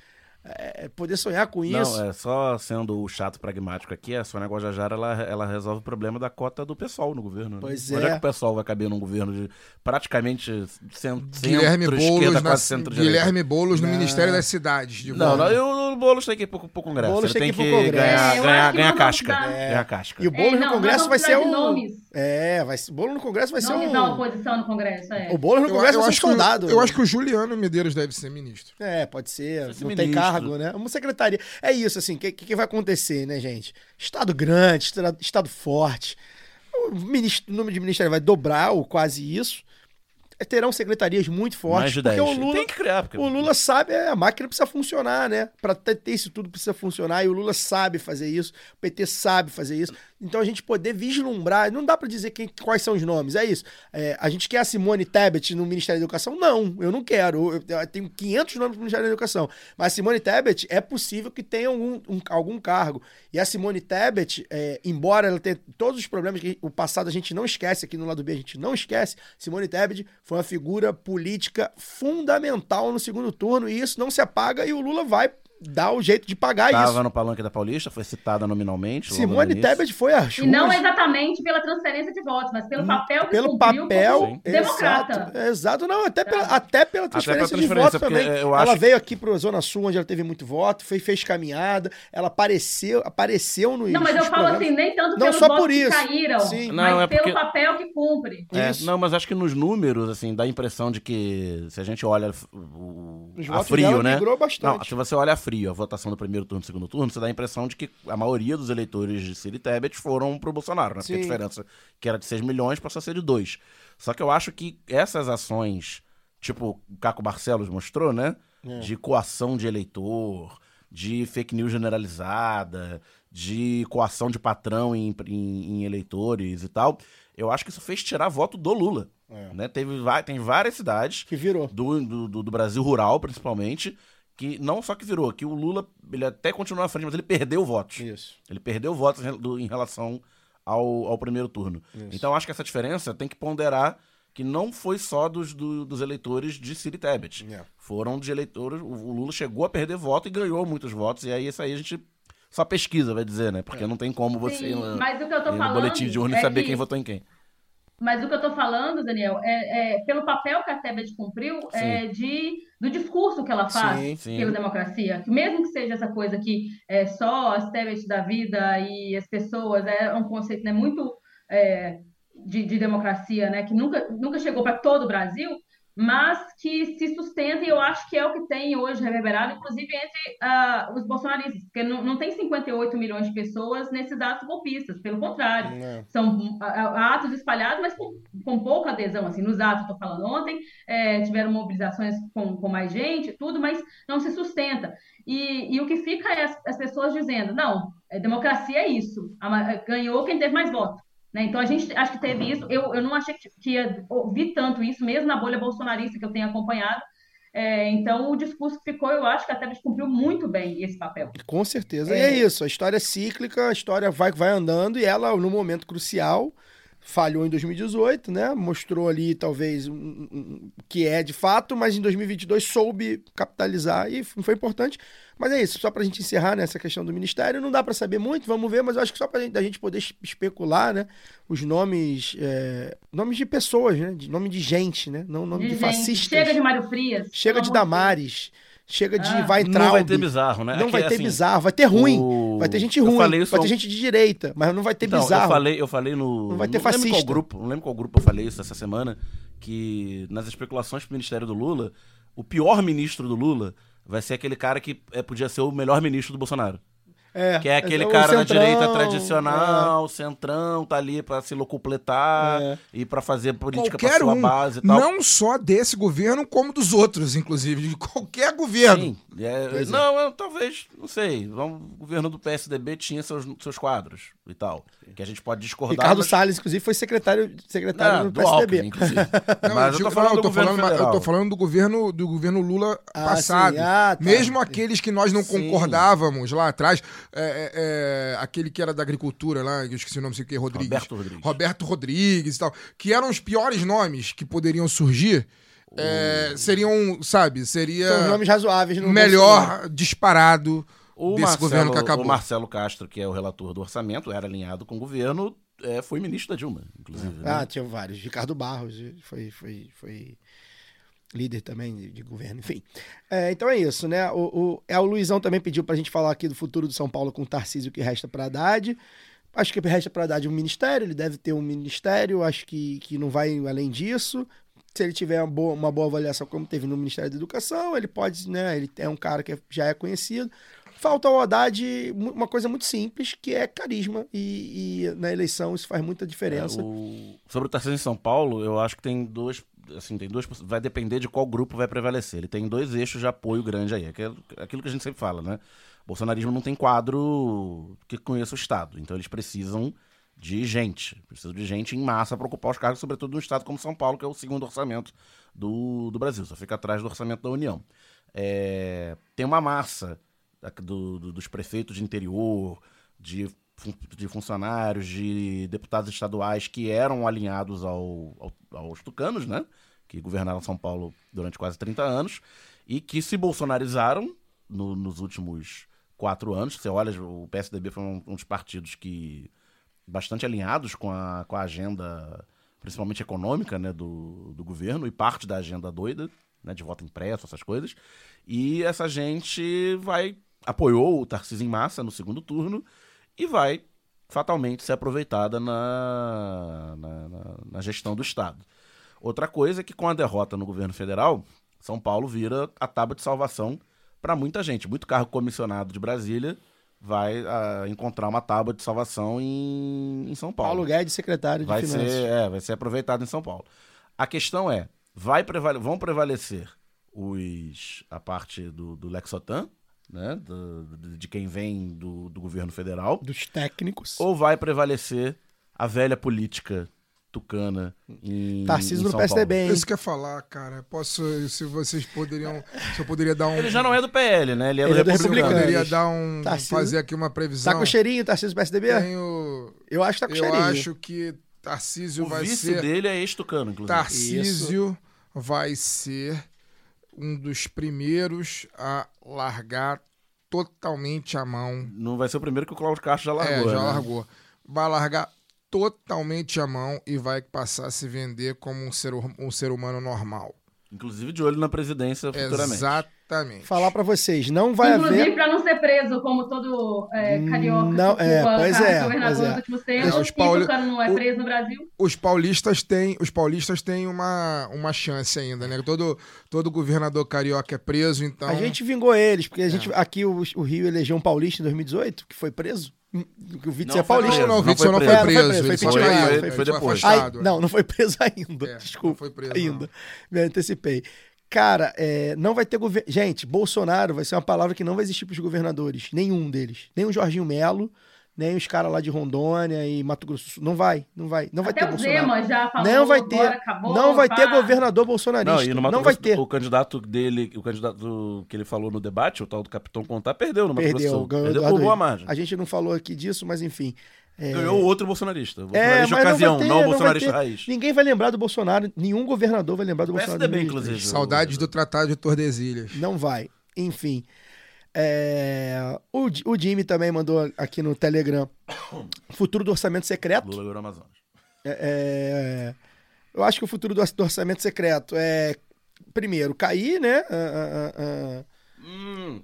[SPEAKER 10] é, poder sonhar com isso.
[SPEAKER 14] Não, é só sendo o chato pragmático aqui, a Sônia Guajajara ela, ela resolve o problema da cota do pessoal no governo.
[SPEAKER 10] Pois
[SPEAKER 14] né?
[SPEAKER 10] é.
[SPEAKER 14] Onde é que o pessoal vai caber num governo de praticamente centro,
[SPEAKER 15] Guilherme
[SPEAKER 14] centro
[SPEAKER 15] Boulos
[SPEAKER 14] esquerda,
[SPEAKER 15] na,
[SPEAKER 14] quase centro
[SPEAKER 15] Guilherme Boulos no Ministério das Cidades. De
[SPEAKER 14] não, não, eu, o Boulos tem que ir pro, pro Congresso.
[SPEAKER 10] Boulos
[SPEAKER 14] Ele
[SPEAKER 10] tem
[SPEAKER 14] tem
[SPEAKER 10] que ir
[SPEAKER 14] que,
[SPEAKER 10] pro Congresso.
[SPEAKER 14] ganhar,
[SPEAKER 12] É,
[SPEAKER 14] ganhar, ganhar casca.
[SPEAKER 12] dar-
[SPEAKER 14] Ganhar casca.
[SPEAKER 10] E o bolo
[SPEAKER 12] É,
[SPEAKER 10] no
[SPEAKER 12] não,
[SPEAKER 10] Congresso
[SPEAKER 12] nós
[SPEAKER 10] vai ser um.
[SPEAKER 12] nomes.
[SPEAKER 10] É, vai ser, bolo no Congresso vai ser
[SPEAKER 12] Nomes
[SPEAKER 10] um.
[SPEAKER 12] da oposição no Congresso, é.
[SPEAKER 10] O bolo no Congresso
[SPEAKER 15] eu
[SPEAKER 10] vai
[SPEAKER 15] acho
[SPEAKER 10] ser um soldado.
[SPEAKER 15] eu acho que o Juliano Medeiros deve ser ministro.
[SPEAKER 10] É, pode ser. Não tem
[SPEAKER 14] ministro.
[SPEAKER 10] Cargo, né? Uma secretaria. É isso, assim. O que, que vai acontecer, né, gente? Estado grande, estado, forte. O, ministro, o número de ministérios vai dobrar, ou quase isso. É, Terão secretarias muito fortes. Porque
[SPEAKER 14] 10.
[SPEAKER 10] o Lula,
[SPEAKER 14] Tem que criar. Porque...
[SPEAKER 10] o Lula sabe, é, a máquina precisa funcionar, né? Para ter, ter isso tudo precisa funcionar e o Lula sabe fazer isso, o PT sabe fazer isso. Então a gente poder vislumbrar, não dá para dizer quem, quais são os nomes, é isso. É, a gente quer a Simone Tebet no Ministério da Educação? Não, eu não quero. Eu, eu tenho 500 nomes no Ministério da Educação. Mas a Simone Tebet é possível que tenha algum, um- algum cargo. E a Simone Tebet, é, embora ela tenha todos os problemas que o passado a gente não esquece, aqui no lado B a gente não esquece, Simone Tebet foi uma figura política fundamental no segundo turno e isso não se apaga e o Lula vai dar o jeito de pagar
[SPEAKER 14] Tava
[SPEAKER 10] isso.
[SPEAKER 14] no Palanque da Paulista, foi citada nominalmente.
[SPEAKER 10] Simone
[SPEAKER 14] no.
[SPEAKER 10] Tebet foi a
[SPEAKER 12] E não exatamente pela transferência de votos, mas pelo papel que
[SPEAKER 10] pelo
[SPEAKER 12] cumpriu
[SPEAKER 10] papel
[SPEAKER 12] como democrata.
[SPEAKER 10] exato, exato não até pela, até pela transferência,
[SPEAKER 14] transferência,
[SPEAKER 10] de voto
[SPEAKER 14] porque
[SPEAKER 10] também
[SPEAKER 14] eu
[SPEAKER 10] ela
[SPEAKER 14] acho-
[SPEAKER 10] veio aqui para Zona Sul onde ela teve muito voto foi fez caminhada ela apareceu apareceu no
[SPEAKER 12] Não, mas eu falo assim, nem tanto
[SPEAKER 10] Não,
[SPEAKER 12] pelos
[SPEAKER 10] só
[SPEAKER 12] votos
[SPEAKER 10] por
[SPEAKER 12] que
[SPEAKER 10] isso.
[SPEAKER 12] caíram,
[SPEAKER 10] Sim.
[SPEAKER 12] mas
[SPEAKER 14] Não, é
[SPEAKER 12] pelo
[SPEAKER 14] porque-
[SPEAKER 12] papel que cumpre.
[SPEAKER 14] É, não, mas acho que nos números, assim, dá a impressão de que se a gente olha o, a
[SPEAKER 10] votos
[SPEAKER 14] frio, né?
[SPEAKER 10] migrou bastante.
[SPEAKER 14] Não, se você olha a frio, a votação do primeiro turno e do segundo turno, você dá a impressão de que a maioria dos eleitores de Ciro e Tebet foram pro Bolsonaro, né? Porque a diferença que era de 6 milhões passou a ser de 2. Só que eu acho que essas ações, tipo o Caco Barcelos mostrou, né?
[SPEAKER 10] É.
[SPEAKER 14] De coação de eleitor, de fake news generalizada, de coação de patrão em, em- em eleitores e tal. Eu acho que isso fez tirar voto do Lula. Né? Teve, tem várias cidades
[SPEAKER 10] É. que virou.
[SPEAKER 14] Do, do- do Brasil rural, principalmente, que não só que virou, que o Lula ele até continuou na frente, mas ele perdeu votos.
[SPEAKER 10] Isso.
[SPEAKER 14] Ele perdeu votos em, relação ao, ao primeiro turno.
[SPEAKER 10] Isso.
[SPEAKER 14] Então acho que essa diferença tem que ponderar que não foi só dos, do- dos eleitores de Ciro Tebet.
[SPEAKER 10] É.
[SPEAKER 14] Foram de eleitores. O, o Lula chegou a perder voto e ganhou muitos votos. E aí isso aí a gente só pesquisa, vai dizer, né? Porque não tem como você
[SPEAKER 12] Sim,
[SPEAKER 14] ir no,
[SPEAKER 12] mas o que eu tô
[SPEAKER 14] ir no
[SPEAKER 12] falando
[SPEAKER 14] boletim de urna e
[SPEAKER 12] é
[SPEAKER 14] saber
[SPEAKER 12] que-
[SPEAKER 14] quem votou em quem.
[SPEAKER 12] Mas o que eu estou falando, Daniel, é, é pelo papel que a Tebet cumpriu é, de, do discurso que ela faz
[SPEAKER 14] Sim, sim.
[SPEAKER 12] pela democracia. Que mesmo que seja essa coisa que é só as Tebet da vida e as pessoas, é um conceito né, muito é, de, de democracia, né, que nunca, nunca chegou para todo o Brasil, mas que se sustenta e eu acho que é o que tem hoje reverberado, inclusive entre ah, os bolsonaristas, porque não, não tem 58 milhões de pessoas nesses atos golpistas, pelo contrário,
[SPEAKER 10] É.
[SPEAKER 12] são ah, atos espalhados, mas com, com pouca adesão, assim, nos atos, estou falando ontem, eh, tiveram mobilizações com, com mais gente, tudo, mas não se sustenta. E, e o que fica é as, as pessoas dizendo, não, é, democracia é isso, ganhou quem teve mais voto. Né? Então a gente acho que teve isso. Eu, eu não achei que, ia ouvir tanto isso, mesmo na bolha bolsonarista que eu tenho acompanhado. É, então o discurso que ficou, eu acho que a Tebet cumpriu muito bem esse papel.
[SPEAKER 10] Com certeza.
[SPEAKER 12] É.
[SPEAKER 10] E é isso, a história é cíclica, a história vai, vai andando e ela, no momento crucial, falhou em 2018, né? Mostrou ali, talvez, um- um- o que é de fato, mas em 2022 soube capitalizar e foi importante. Mas é isso, só pra gente encerrar nessa questão do ministério, não dá pra saber muito, vamos ver, mas eu acho que só gente, da gente poder es- especular, né? Os nomes, é, nomes de pessoas, né? De, nome de gente, né? Não nome de,
[SPEAKER 12] gente,
[SPEAKER 10] fascistas.
[SPEAKER 12] Chega de Mário Frias.
[SPEAKER 10] Chega de
[SPEAKER 12] amor Deus.
[SPEAKER 10] Chega de
[SPEAKER 12] Ah.
[SPEAKER 10] vai
[SPEAKER 14] Não vai ter bizarro, né?
[SPEAKER 10] Não
[SPEAKER 14] É
[SPEAKER 10] vai ter
[SPEAKER 14] assim,
[SPEAKER 10] bizarro, vai ter ruim.
[SPEAKER 14] o-
[SPEAKER 10] Vai ter gente ruim, vai ter
[SPEAKER 14] um-
[SPEAKER 10] gente de direita, mas não vai ter
[SPEAKER 14] Então,
[SPEAKER 10] bizarro.
[SPEAKER 14] Eu falei, eu falei no.
[SPEAKER 10] Não vai ter
[SPEAKER 14] lembro qual
[SPEAKER 10] fascista.
[SPEAKER 14] grupo, não lembro qual grupo eu falei isso essa semana, que nas especulações pro Ministério do Lula, o pior ministro do Lula vai ser aquele cara que é, podia ser o melhor ministro do Bolsonaro.
[SPEAKER 10] É,
[SPEAKER 14] Que é aquele
[SPEAKER 10] o
[SPEAKER 14] cara da
[SPEAKER 10] centrão,
[SPEAKER 14] direita tradicional, centrão, tá ali pra se locupletar
[SPEAKER 10] É.
[SPEAKER 14] e pra fazer política pra
[SPEAKER 15] Qualquer
[SPEAKER 14] sua
[SPEAKER 15] um,
[SPEAKER 14] base e tal.
[SPEAKER 15] não só desse governo, como dos outros, inclusive, de qualquer governo.
[SPEAKER 14] Sim, é,
[SPEAKER 15] é.
[SPEAKER 14] não, eu, talvez, não sei. O governo do PSDB tinha seus, seus quadros e tal. Que a gente pode discordar.
[SPEAKER 10] Ricardo
[SPEAKER 14] mas-
[SPEAKER 10] Salles, inclusive, foi secretário, secretário
[SPEAKER 14] Ah,
[SPEAKER 10] do
[SPEAKER 14] do
[SPEAKER 10] PSDB.
[SPEAKER 14] Alckmin, inclusive. [LAUGHS]
[SPEAKER 15] Não,
[SPEAKER 14] Mas eu
[SPEAKER 15] digo-
[SPEAKER 14] tô falando
[SPEAKER 15] não,
[SPEAKER 14] do
[SPEAKER 15] eu tô
[SPEAKER 14] governo
[SPEAKER 15] falando, eu tô falando do governo do governo Lula
[SPEAKER 10] Ah,
[SPEAKER 15] passado.
[SPEAKER 10] sim. Ah, tá.
[SPEAKER 15] Mesmo aqueles que nós não
[SPEAKER 10] Sim.
[SPEAKER 15] concordávamos lá atrás, é, é, é, aquele que era da agricultura lá, que eu esqueci o nome, sei o que, Rodrigues.
[SPEAKER 14] Roberto Rodrigues.
[SPEAKER 15] Roberto Rodrigues e tal, que eram os piores nomes que poderiam surgir. é, seriam, sabe, seria
[SPEAKER 10] São nomes razoáveis no
[SPEAKER 15] melhor disparado
[SPEAKER 14] O
[SPEAKER 15] desse
[SPEAKER 14] Marcelo,
[SPEAKER 15] governo que acabou.
[SPEAKER 14] o Marcelo Castro, que é o relator do orçamento, era alinhado com o governo, é, foi ministro da Dilma, inclusive. né?
[SPEAKER 10] Ah, tinha vários. Ricardo Barros foi, foi, foi líder também de, de governo, enfim. É, então é isso, né? O, o, é, o Luizão também pediu pra gente falar aqui do futuro do São Paulo com o Tarcísio que resta pra Haddad. Acho que resta pra Haddad um ministério, ele deve ter um ministério, acho que, que não vai além disso. Se ele tiver uma boa, uma boa avaliação, como teve no Ministério da Educação, ele pode, né? Ele é um cara que é- já é conhecido. Falta ao Haddad uma coisa muito simples, que é carisma. E, e na eleição isso faz muita diferença.
[SPEAKER 14] É, o- Sobre o Tarcísio em São Paulo, eu acho que tem dois. Assim, tem duas. Vai depender de qual grupo vai prevalecer. Ele tem dois eixos de apoio grande aí. Aquilo, aquilo que a gente sempre fala, né? O bolsonarismo não tem quadro que conheça o Estado. Então eles precisam de gente. Precisam de gente em massa para ocupar os cargos, sobretudo num Estado como São Paulo, que é o segundo orçamento do, do Brasil. Só fica atrás do orçamento da União. É, tem uma massa do- do- dos prefeitos de interior, de, de funcionários, de deputados estaduais que eram alinhados ao, ao- aos tucanos, né? Que governaram São Paulo durante quase 30 anos e que se bolsonarizaram no- nos últimos quatro anos. Você olha, o PSDB foi um, um dos partidos que bastante alinhados com a, com a agenda, principalmente econômica, né, do, do governo e parte da agenda doida, né, de voto impresso, essas coisas. E essa gente vai apoiou o Tarcísio em massa no segundo turno e vai fatalmente ser aproveitada na, na, na- na gestão do Estado. Outra coisa é que com a derrota no governo federal, São Paulo vira a tábua de salvação para muita gente. Muito cargo comissionado de Brasília vai ah, encontrar uma tábua de salvação em, em São Paulo.
[SPEAKER 10] Paulo Guedes, secretário de
[SPEAKER 14] vai
[SPEAKER 10] Finanças.
[SPEAKER 14] ser, é, vai ser aproveitado em São Paulo. A questão é, vai prevale- vão prevalecer os a parte do, do Lexotan, né, do- do- de quem vem do, do governo federal,
[SPEAKER 10] dos técnicos,
[SPEAKER 14] ou vai prevalecer a velha política tucana em,
[SPEAKER 10] Tarcísio no PSDB,
[SPEAKER 14] Paulo?
[SPEAKER 10] hein?
[SPEAKER 15] Isso que eu ia falar, cara. Posso, se vocês poderiam, se eu poderia dar um.
[SPEAKER 14] Ele já não é do PL, né? Ele é do
[SPEAKER 10] Ele é do
[SPEAKER 14] Republicano.
[SPEAKER 15] Eu poderia dar um,
[SPEAKER 10] Tarcísio-
[SPEAKER 15] fazer aqui uma previsão.
[SPEAKER 10] Tá com cheirinho, Tarcísio do PSDB?
[SPEAKER 15] Tenho,
[SPEAKER 10] Eu acho que tá com
[SPEAKER 15] eu
[SPEAKER 10] cheirinho.
[SPEAKER 15] acho que Tarcísio
[SPEAKER 14] O
[SPEAKER 15] vai
[SPEAKER 14] vice
[SPEAKER 15] ser.
[SPEAKER 14] dele é ex-tucano, inclusive.
[SPEAKER 15] Tarcísio vai ser um dos primeiros a largar totalmente a mão.
[SPEAKER 14] Não vai ser o primeiro que o Cláudio Castro já largou.
[SPEAKER 15] é, já
[SPEAKER 14] né?
[SPEAKER 15] largou. Vai largar totalmente a mão e vai passar a se vender como um ser, um ser humano normal.
[SPEAKER 14] Inclusive de olho na presidência futuramente.
[SPEAKER 15] Exatamente.
[SPEAKER 10] Falar pra vocês, não vai
[SPEAKER 12] Inclusive,
[SPEAKER 10] haver.
[SPEAKER 12] para não ser preso como todo é, carioca
[SPEAKER 10] Não,
[SPEAKER 12] que
[SPEAKER 10] é,
[SPEAKER 12] ocupa
[SPEAKER 10] pois é,
[SPEAKER 12] governador
[SPEAKER 10] pois é.
[SPEAKER 12] últimos tempos,
[SPEAKER 15] É, os pauli-
[SPEAKER 12] não é
[SPEAKER 15] o-
[SPEAKER 12] preso no Brasil.
[SPEAKER 15] Os paulistas têm, os paulistas têm uma, uma chance ainda, né? Todo, todo governador carioca é preso, então.
[SPEAKER 10] A gente vingou eles, porque a gente aqui o, o Rio elegeu um paulista em 2018, que foi preso. Que o Witzel
[SPEAKER 14] Não
[SPEAKER 10] é
[SPEAKER 14] foi
[SPEAKER 10] paulista.
[SPEAKER 14] preso,
[SPEAKER 15] Não, o
[SPEAKER 14] não
[SPEAKER 15] Witzel
[SPEAKER 14] foi
[SPEAKER 15] não foi
[SPEAKER 10] É,
[SPEAKER 15] preso,
[SPEAKER 10] foi preso,
[SPEAKER 15] foi,
[SPEAKER 10] foi
[SPEAKER 14] depois.
[SPEAKER 15] Afastado.
[SPEAKER 10] não, não foi preso ainda.
[SPEAKER 15] É,
[SPEAKER 10] Desculpa.
[SPEAKER 15] não foi preso,
[SPEAKER 10] ainda. Me antecipei. Cara, é, não vai ter governo. Gente, Bolsonaro vai ser uma palavra que não vai existir para os governadores. Nenhum deles. Nem o Jorginho Melo, nem os caras lá de Rondônia e Mato Grosso do Sul. Não vai, não vai. Não vai
[SPEAKER 12] Até
[SPEAKER 10] ter
[SPEAKER 12] o
[SPEAKER 10] Bolsonaro.
[SPEAKER 12] Zema já falou,
[SPEAKER 10] não vai ter.
[SPEAKER 12] agora acabou,
[SPEAKER 10] não vai ter
[SPEAKER 12] pá.
[SPEAKER 10] governador bolsonarista.
[SPEAKER 14] Não, e no Mato
[SPEAKER 10] não vai
[SPEAKER 14] Grosso,
[SPEAKER 10] ter.
[SPEAKER 14] o candidato dele, o candidato que ele falou no debate, o tal do Capitão Contar, perdeu no Mato Grosso do
[SPEAKER 10] Perdeu,
[SPEAKER 14] Sul.
[SPEAKER 10] ganhou
[SPEAKER 14] Perdeu
[SPEAKER 10] Eduardo
[SPEAKER 14] por boa margem.
[SPEAKER 10] A gente não falou aqui disso, mas enfim. É...
[SPEAKER 14] Ganhou outro bolsonarista.
[SPEAKER 10] É,
[SPEAKER 14] Bolsonarista
[SPEAKER 10] mas
[SPEAKER 14] ocasião,
[SPEAKER 10] não, ter,
[SPEAKER 14] não
[SPEAKER 10] não
[SPEAKER 14] bolsonarista
[SPEAKER 10] ter.
[SPEAKER 14] raiz.
[SPEAKER 10] Ninguém vai lembrar do Bolsonaro, nenhum governador vai lembrar do Bolsonaro.
[SPEAKER 14] PSDB,
[SPEAKER 10] em 2023.
[SPEAKER 14] inclusive.
[SPEAKER 15] Saudades do Tratado de Tordesilhas.
[SPEAKER 10] Não vai. Enfim. É, O, o Jimmy também mandou aqui no Telegram. Futuro do orçamento secreto.
[SPEAKER 14] Lula no Amazonas.
[SPEAKER 10] É, é, Eu acho que o futuro do, do orçamento secreto é, primeiro, cair, né? Ah, ah, ah.
[SPEAKER 14] Hum,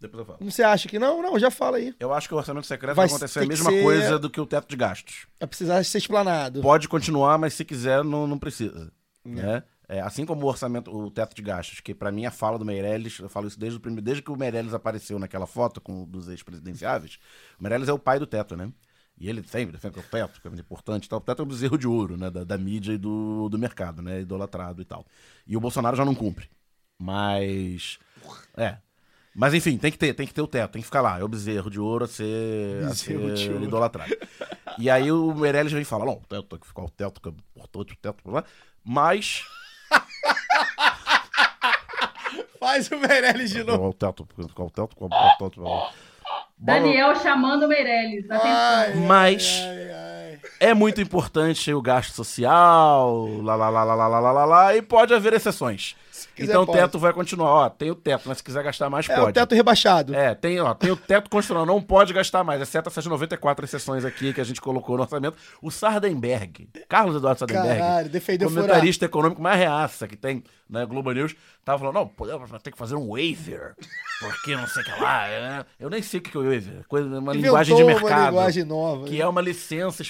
[SPEAKER 14] depois eu falo.
[SPEAKER 10] Você acha que não? Não, já fala aí.
[SPEAKER 14] Eu acho que o orçamento secreto
[SPEAKER 10] Vai
[SPEAKER 14] vai acontecer a mesma
[SPEAKER 10] ser-
[SPEAKER 14] coisa do que o teto de gastos.
[SPEAKER 10] Vai precisar ser explanado.
[SPEAKER 14] Pode continuar, mas se quiser, não, não precisa. Né? É, assim como o orçamento, o teto de gastos, que pra mim a fala do Meirelles, eu falo isso desde, o primeiro, desde que o Meirelles apareceu naquela foto com dos ex-presidenciáveis, o Meirelles é o pai do teto, né? E ele sempre defende que o teto, que é muito importante e tal. O teto é um bezerro de ouro, né? Da, da mídia e do, do mercado, né? Idolatrado e tal. E o Bolsonaro já não cumpre. Mas. É. Mas enfim, tem que ter, tem que ter o teto, tem que ficar lá. É o bezerro de ouro a ser, a
[SPEAKER 10] Bezerro de
[SPEAKER 14] ser
[SPEAKER 10] ouro.
[SPEAKER 14] idolatrado. E aí o Meirelles vem e fala: não, o teto tem que ficar o teto, que é importante, o teto. blá. Mas. [LAUGHS]
[SPEAKER 10] Faz o Meirelles de novo.
[SPEAKER 14] O teto, o teto, é blá, blá.
[SPEAKER 12] Daniel chamando o Meirelles. Atenção.
[SPEAKER 14] Mas é muito importante o gasto social, lá, lá, lá, lá, lá, lá, lá, lá, e pode haver exceções.
[SPEAKER 10] quiser,
[SPEAKER 14] então o
[SPEAKER 10] pode.
[SPEAKER 14] teto vai continuar. Ó, tem o teto, mas se quiser gastar mais,
[SPEAKER 10] É
[SPEAKER 14] pode.
[SPEAKER 10] o teto rebaixado.
[SPEAKER 14] É, tem, ó, tem o teto constitucional, não pode gastar mais, exceto essas 94 exceções aqui que a gente colocou no orçamento. O Sardenberg, Carlos Eduardo Sardenberg,
[SPEAKER 10] Caralho, defendeu
[SPEAKER 14] comentarista econômico mais reaça que tem na Globo News, tava falando, não, vai ter que fazer um waiver, porque não sei o que lá. é. Eu nem sei o que é o waiver, coisa, uma
[SPEAKER 10] Inventou
[SPEAKER 14] linguagem de
[SPEAKER 10] uma
[SPEAKER 14] mercado.
[SPEAKER 10] linguagem nova,
[SPEAKER 14] Que
[SPEAKER 10] né?
[SPEAKER 14] é uma licença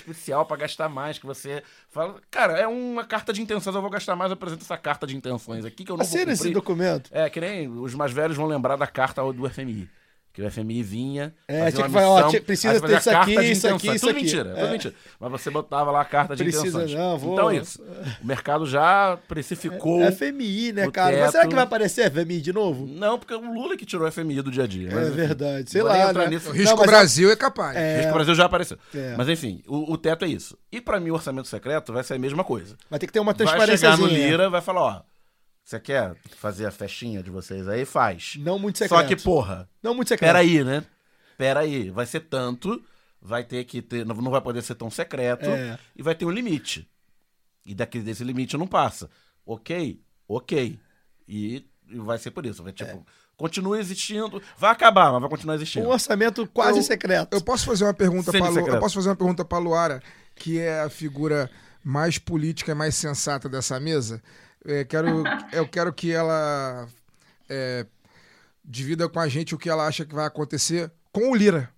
[SPEAKER 14] pra gastar mais, que você fala, cara, é uma carta de intenções, eu vou gastar mais, eu apresento essa carta de intenções aqui que eu não vou
[SPEAKER 10] Assina esse
[SPEAKER 14] cumprir.
[SPEAKER 10] documento.
[SPEAKER 14] É, que nem os mais velhos vão lembrar da carta do FMI. Que o FMI vinha.
[SPEAKER 10] É,
[SPEAKER 14] fazia
[SPEAKER 10] tinha
[SPEAKER 14] uma
[SPEAKER 10] que falar, ó, precisa ter isso aqui,
[SPEAKER 14] de
[SPEAKER 10] isso aqui, isso
[SPEAKER 14] tudo
[SPEAKER 10] aqui.
[SPEAKER 14] mentira,
[SPEAKER 10] É.
[SPEAKER 14] tudo mentira. Mas você botava lá a carta de
[SPEAKER 10] Precisa
[SPEAKER 14] intenções.
[SPEAKER 10] não, vou-
[SPEAKER 14] Então é isso. O mercado já precificou.
[SPEAKER 10] É FMI, né, cara? Mas será
[SPEAKER 14] teto.
[SPEAKER 10] que vai aparecer FMI de novo?
[SPEAKER 14] Não, porque o Lula que tirou o FMI do dia a dia.
[SPEAKER 10] É
[SPEAKER 14] mas,
[SPEAKER 10] verdade, sei lá, né?
[SPEAKER 14] nisso.
[SPEAKER 15] O risco
[SPEAKER 10] Não, mas
[SPEAKER 15] Brasil é capaz.
[SPEAKER 10] É.
[SPEAKER 14] O risco Brasil já apareceu.
[SPEAKER 10] É.
[SPEAKER 14] Mas enfim, o, o teto é isso. E pra mim o orçamento secreto vai ser a mesma coisa.
[SPEAKER 10] Vai ter que ter uma
[SPEAKER 14] Vai
[SPEAKER 10] transparência.
[SPEAKER 14] chegar no Lira, vai falar, ó, você quer fazer a festinha de vocês aí? Faz.
[SPEAKER 10] Não muito
[SPEAKER 14] Só
[SPEAKER 10] secreto.
[SPEAKER 14] que, porra,
[SPEAKER 10] Não muito secreto.
[SPEAKER 14] peraí, né? Peraí, vai ser tanto, vai ter que ter, não não vai poder ser tão secreto,
[SPEAKER 10] É.
[SPEAKER 14] e vai ter um limite. E daqui desse limite não passa. Ok? Ok. E, e vai ser por isso. Vai, tipo, continua existindo, vai acabar, mas vai continuar existindo.
[SPEAKER 10] Um orçamento quase
[SPEAKER 15] Eu-
[SPEAKER 10] secreto.
[SPEAKER 15] Eu posso fazer uma pergunta para
[SPEAKER 14] Semi-secreto.
[SPEAKER 15] Eu posso fazer uma pergunta para Luara, que é a figura mais política e mais sensata dessa mesa. É, quero, [LAUGHS] eu quero que ela é, divida com a gente o que ela acha que vai acontecer com o Lira,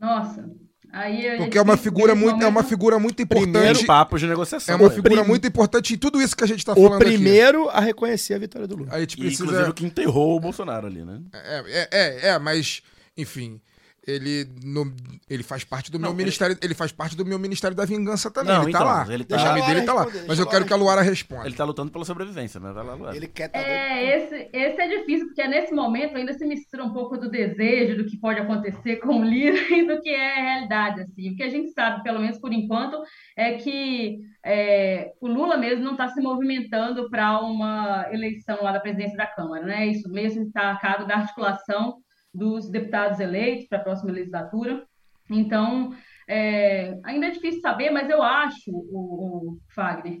[SPEAKER 12] Nossa. Aí
[SPEAKER 15] porque é uma
[SPEAKER 12] tem-
[SPEAKER 15] figura muito, é uma
[SPEAKER 12] momento-
[SPEAKER 15] figura muito importante.
[SPEAKER 14] Primeiro papos de negociação.
[SPEAKER 15] É uma
[SPEAKER 14] velho.
[SPEAKER 15] figura
[SPEAKER 10] Prim-
[SPEAKER 15] muito importante em tudo isso que a gente está
[SPEAKER 10] O
[SPEAKER 15] falando aqui.
[SPEAKER 10] primeiro a reconhecer a vitória do Lula.
[SPEAKER 15] A gente
[SPEAKER 14] E, Inclusive
[SPEAKER 15] precisa.
[SPEAKER 14] o que enterrou o Bolsonaro ali, né?
[SPEAKER 15] É, é, é, é, mas, enfim, ele, no- ele faz parte do meu
[SPEAKER 14] ele-
[SPEAKER 15] ministério. Ele faz parte do meu Ministério da Vingança também.
[SPEAKER 14] Não,
[SPEAKER 15] ele tá
[SPEAKER 14] então,
[SPEAKER 15] lá.
[SPEAKER 14] ele tá-
[SPEAKER 15] o nome
[SPEAKER 10] Deixa a
[SPEAKER 15] dele tá lá. Mas eu quero que a Luara responda.
[SPEAKER 14] Ele tá lutando pela sobrevivência, né? Vai lá, Luara.
[SPEAKER 10] Ele quer tá
[SPEAKER 12] É, esse, esse é difícil, porque nesse momento ainda se mistura um pouco do desejo do que pode acontecer com o Lira [LAUGHS] e do que é a realidade, assim. O que a gente sabe, pelo menos por enquanto, é que é, o Lula mesmo não está se movimentando para uma eleição lá da presidência da Câmara, né? Isso mesmo está a cargo da articulação dos deputados eleitos para a próxima legislatura. Então, é, ainda é difícil saber, mas eu acho, o, o Fagner,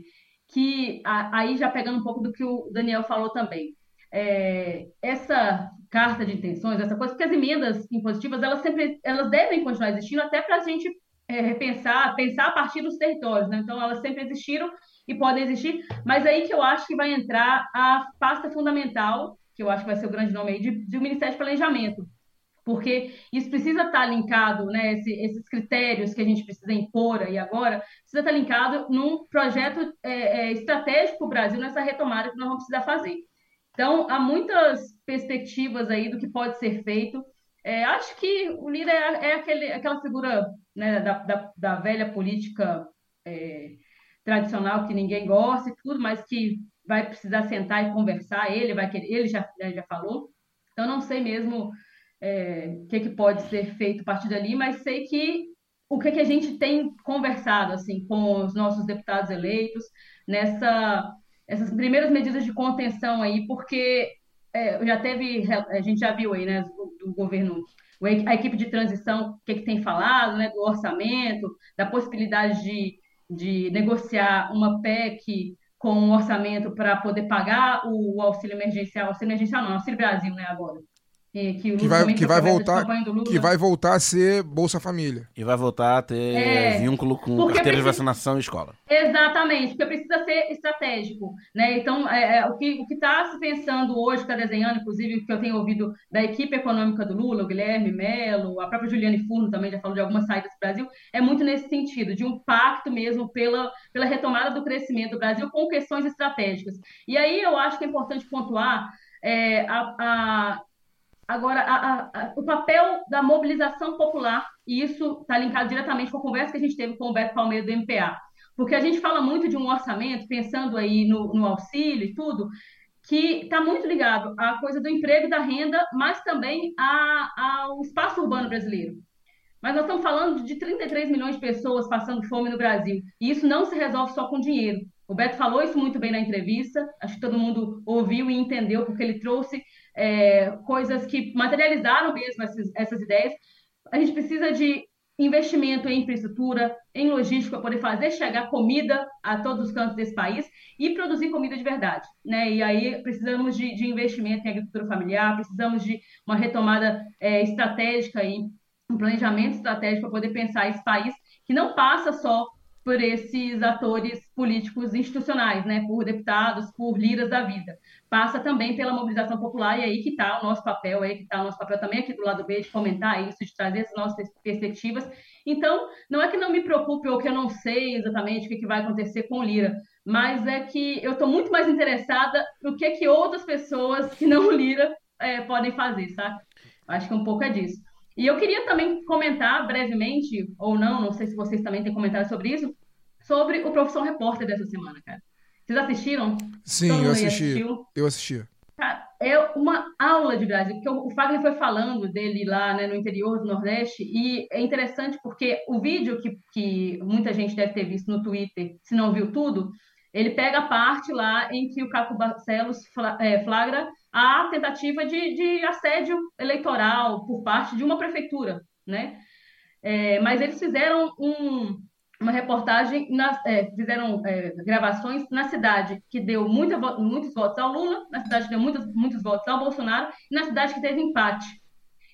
[SPEAKER 12] que a- aí já pegando um pouco do que o Daniel falou também, é, essa carta de intenções, essa coisa, porque as emendas impositivas elas sempre elas devem continuar existindo até para a gente é, repensar, pensar a partir dos territórios, né? Então elas sempre existiram e podem existir, mas aí que eu acho que vai entrar a pasta fundamental, que eu acho que vai ser o grande nome aí, de, de Ministério de Planejamento. Porque isso precisa estar linkado, né? Esse, esses critérios que a gente precisa impor aí agora, precisa estar linkado num projeto é, é, estratégico para o Brasil, nessa retomada que nós vamos precisar fazer. Então, há muitas perspectivas aí do que pode ser feito. É, acho que o líder é, é aquele, aquela figura né, da, da, da, velha política é, tradicional que ninguém gosta e tudo, mas que vai precisar sentar e conversar. Ele vai querer, ele já, já falou. Então, não sei mesmo é, o que, que pode ser feito a partir dali, mas sei que o que, que a gente tem conversado assim com os nossos deputados eleitos nessa essas primeiras medidas de contenção aí, porque é, já teve, a gente já viu aí, né, do, do governo, a equipe de transição, o que, que tem falado, né, do orçamento, da possibilidade de, de negociar uma PEC com um orçamento para poder pagar o, auxílio emergencial, auxílio emergencial não, auxílio Brasil, né, agora,
[SPEAKER 15] que, que vai, que vai voltar que vai voltar a ser Bolsa Família.
[SPEAKER 14] E vai voltar a ter é, vínculo com carteira precisa, de vacinação e escola.
[SPEAKER 12] Exatamente, porque precisa ser estratégico. Né? Então, é, é, o que o está se pensando hoje, está desenhando, inclusive, o que eu tenho ouvido da equipe econômica do Lula, o Guilherme Melo, a própria Juliane Furno também já falou de algumas saídas do Brasil, é muito nesse sentido, de um pacto mesmo pela, pela retomada do crescimento do Brasil com questões estratégicas. E aí eu acho que é importante pontuar é, a, a Agora, a, a, o papel da mobilização popular, e isso está linkado diretamente com a conversa que a gente teve com o Beto Palmeira do MPA, porque a gente fala muito de um orçamento, pensando aí no, no auxílio e tudo, que está muito ligado à coisa do emprego e da renda, mas também a, ao espaço urbano brasileiro. Mas nós estamos falando de 33 milhões de pessoas passando fome no Brasil, e isso não se resolve só com dinheiro. O Beto falou isso muito bem na entrevista, acho que todo mundo ouviu e entendeu, porque ele trouxe é, coisas que materializaram mesmo essas, essas ideias. A gente precisa de investimento em infraestrutura, em logística, poder fazer chegar comida a todos os cantos desse país e produzir comida de verdade. Né? E aí precisamos de, de investimento em agricultura familiar, precisamos de uma retomada é, estratégica e um planejamento estratégico para poder pensar esse país que não passa só por esses atores políticos institucionais, né, por deputados, por liras da vida. Passa também pela mobilização popular, e aí que está o nosso papel, aí que está o nosso papel também aqui do lado B, de comentar isso, de trazer as nossas perspectivas. Então, não é que não me preocupe ou que eu não sei exatamente o que, que vai acontecer com Lira, mas é que eu estou muito mais interessada no que, que outras pessoas que não Lira é, podem fazer, sabe? Acho que um pouco é disso. E eu queria também comentar brevemente, ou não, não sei se vocês também têm comentário sobre isso, sobre o Profissão Repórter dessa semana, cara. Vocês assistiram?
[SPEAKER 15] Sim, eu assisti. Eu assisti.
[SPEAKER 12] é uma aula de Brasil, porque o Fagner foi falando dele lá né, no interior do Nordeste, e é interessante porque o vídeo que, que muita gente deve ter visto no Twitter, se não viu tudo, ele pega a parte lá em que o Caco Barcelos é, flagra a tentativa de, de assédio eleitoral por parte de uma prefeitura, né? É, mas eles fizeram um, uma reportagem, na, é, fizeram é, gravações na cidade que deu muita, muitos votos ao Lula, na cidade que deu muitos, muitos votos ao Bolsonaro, e na cidade que teve empate.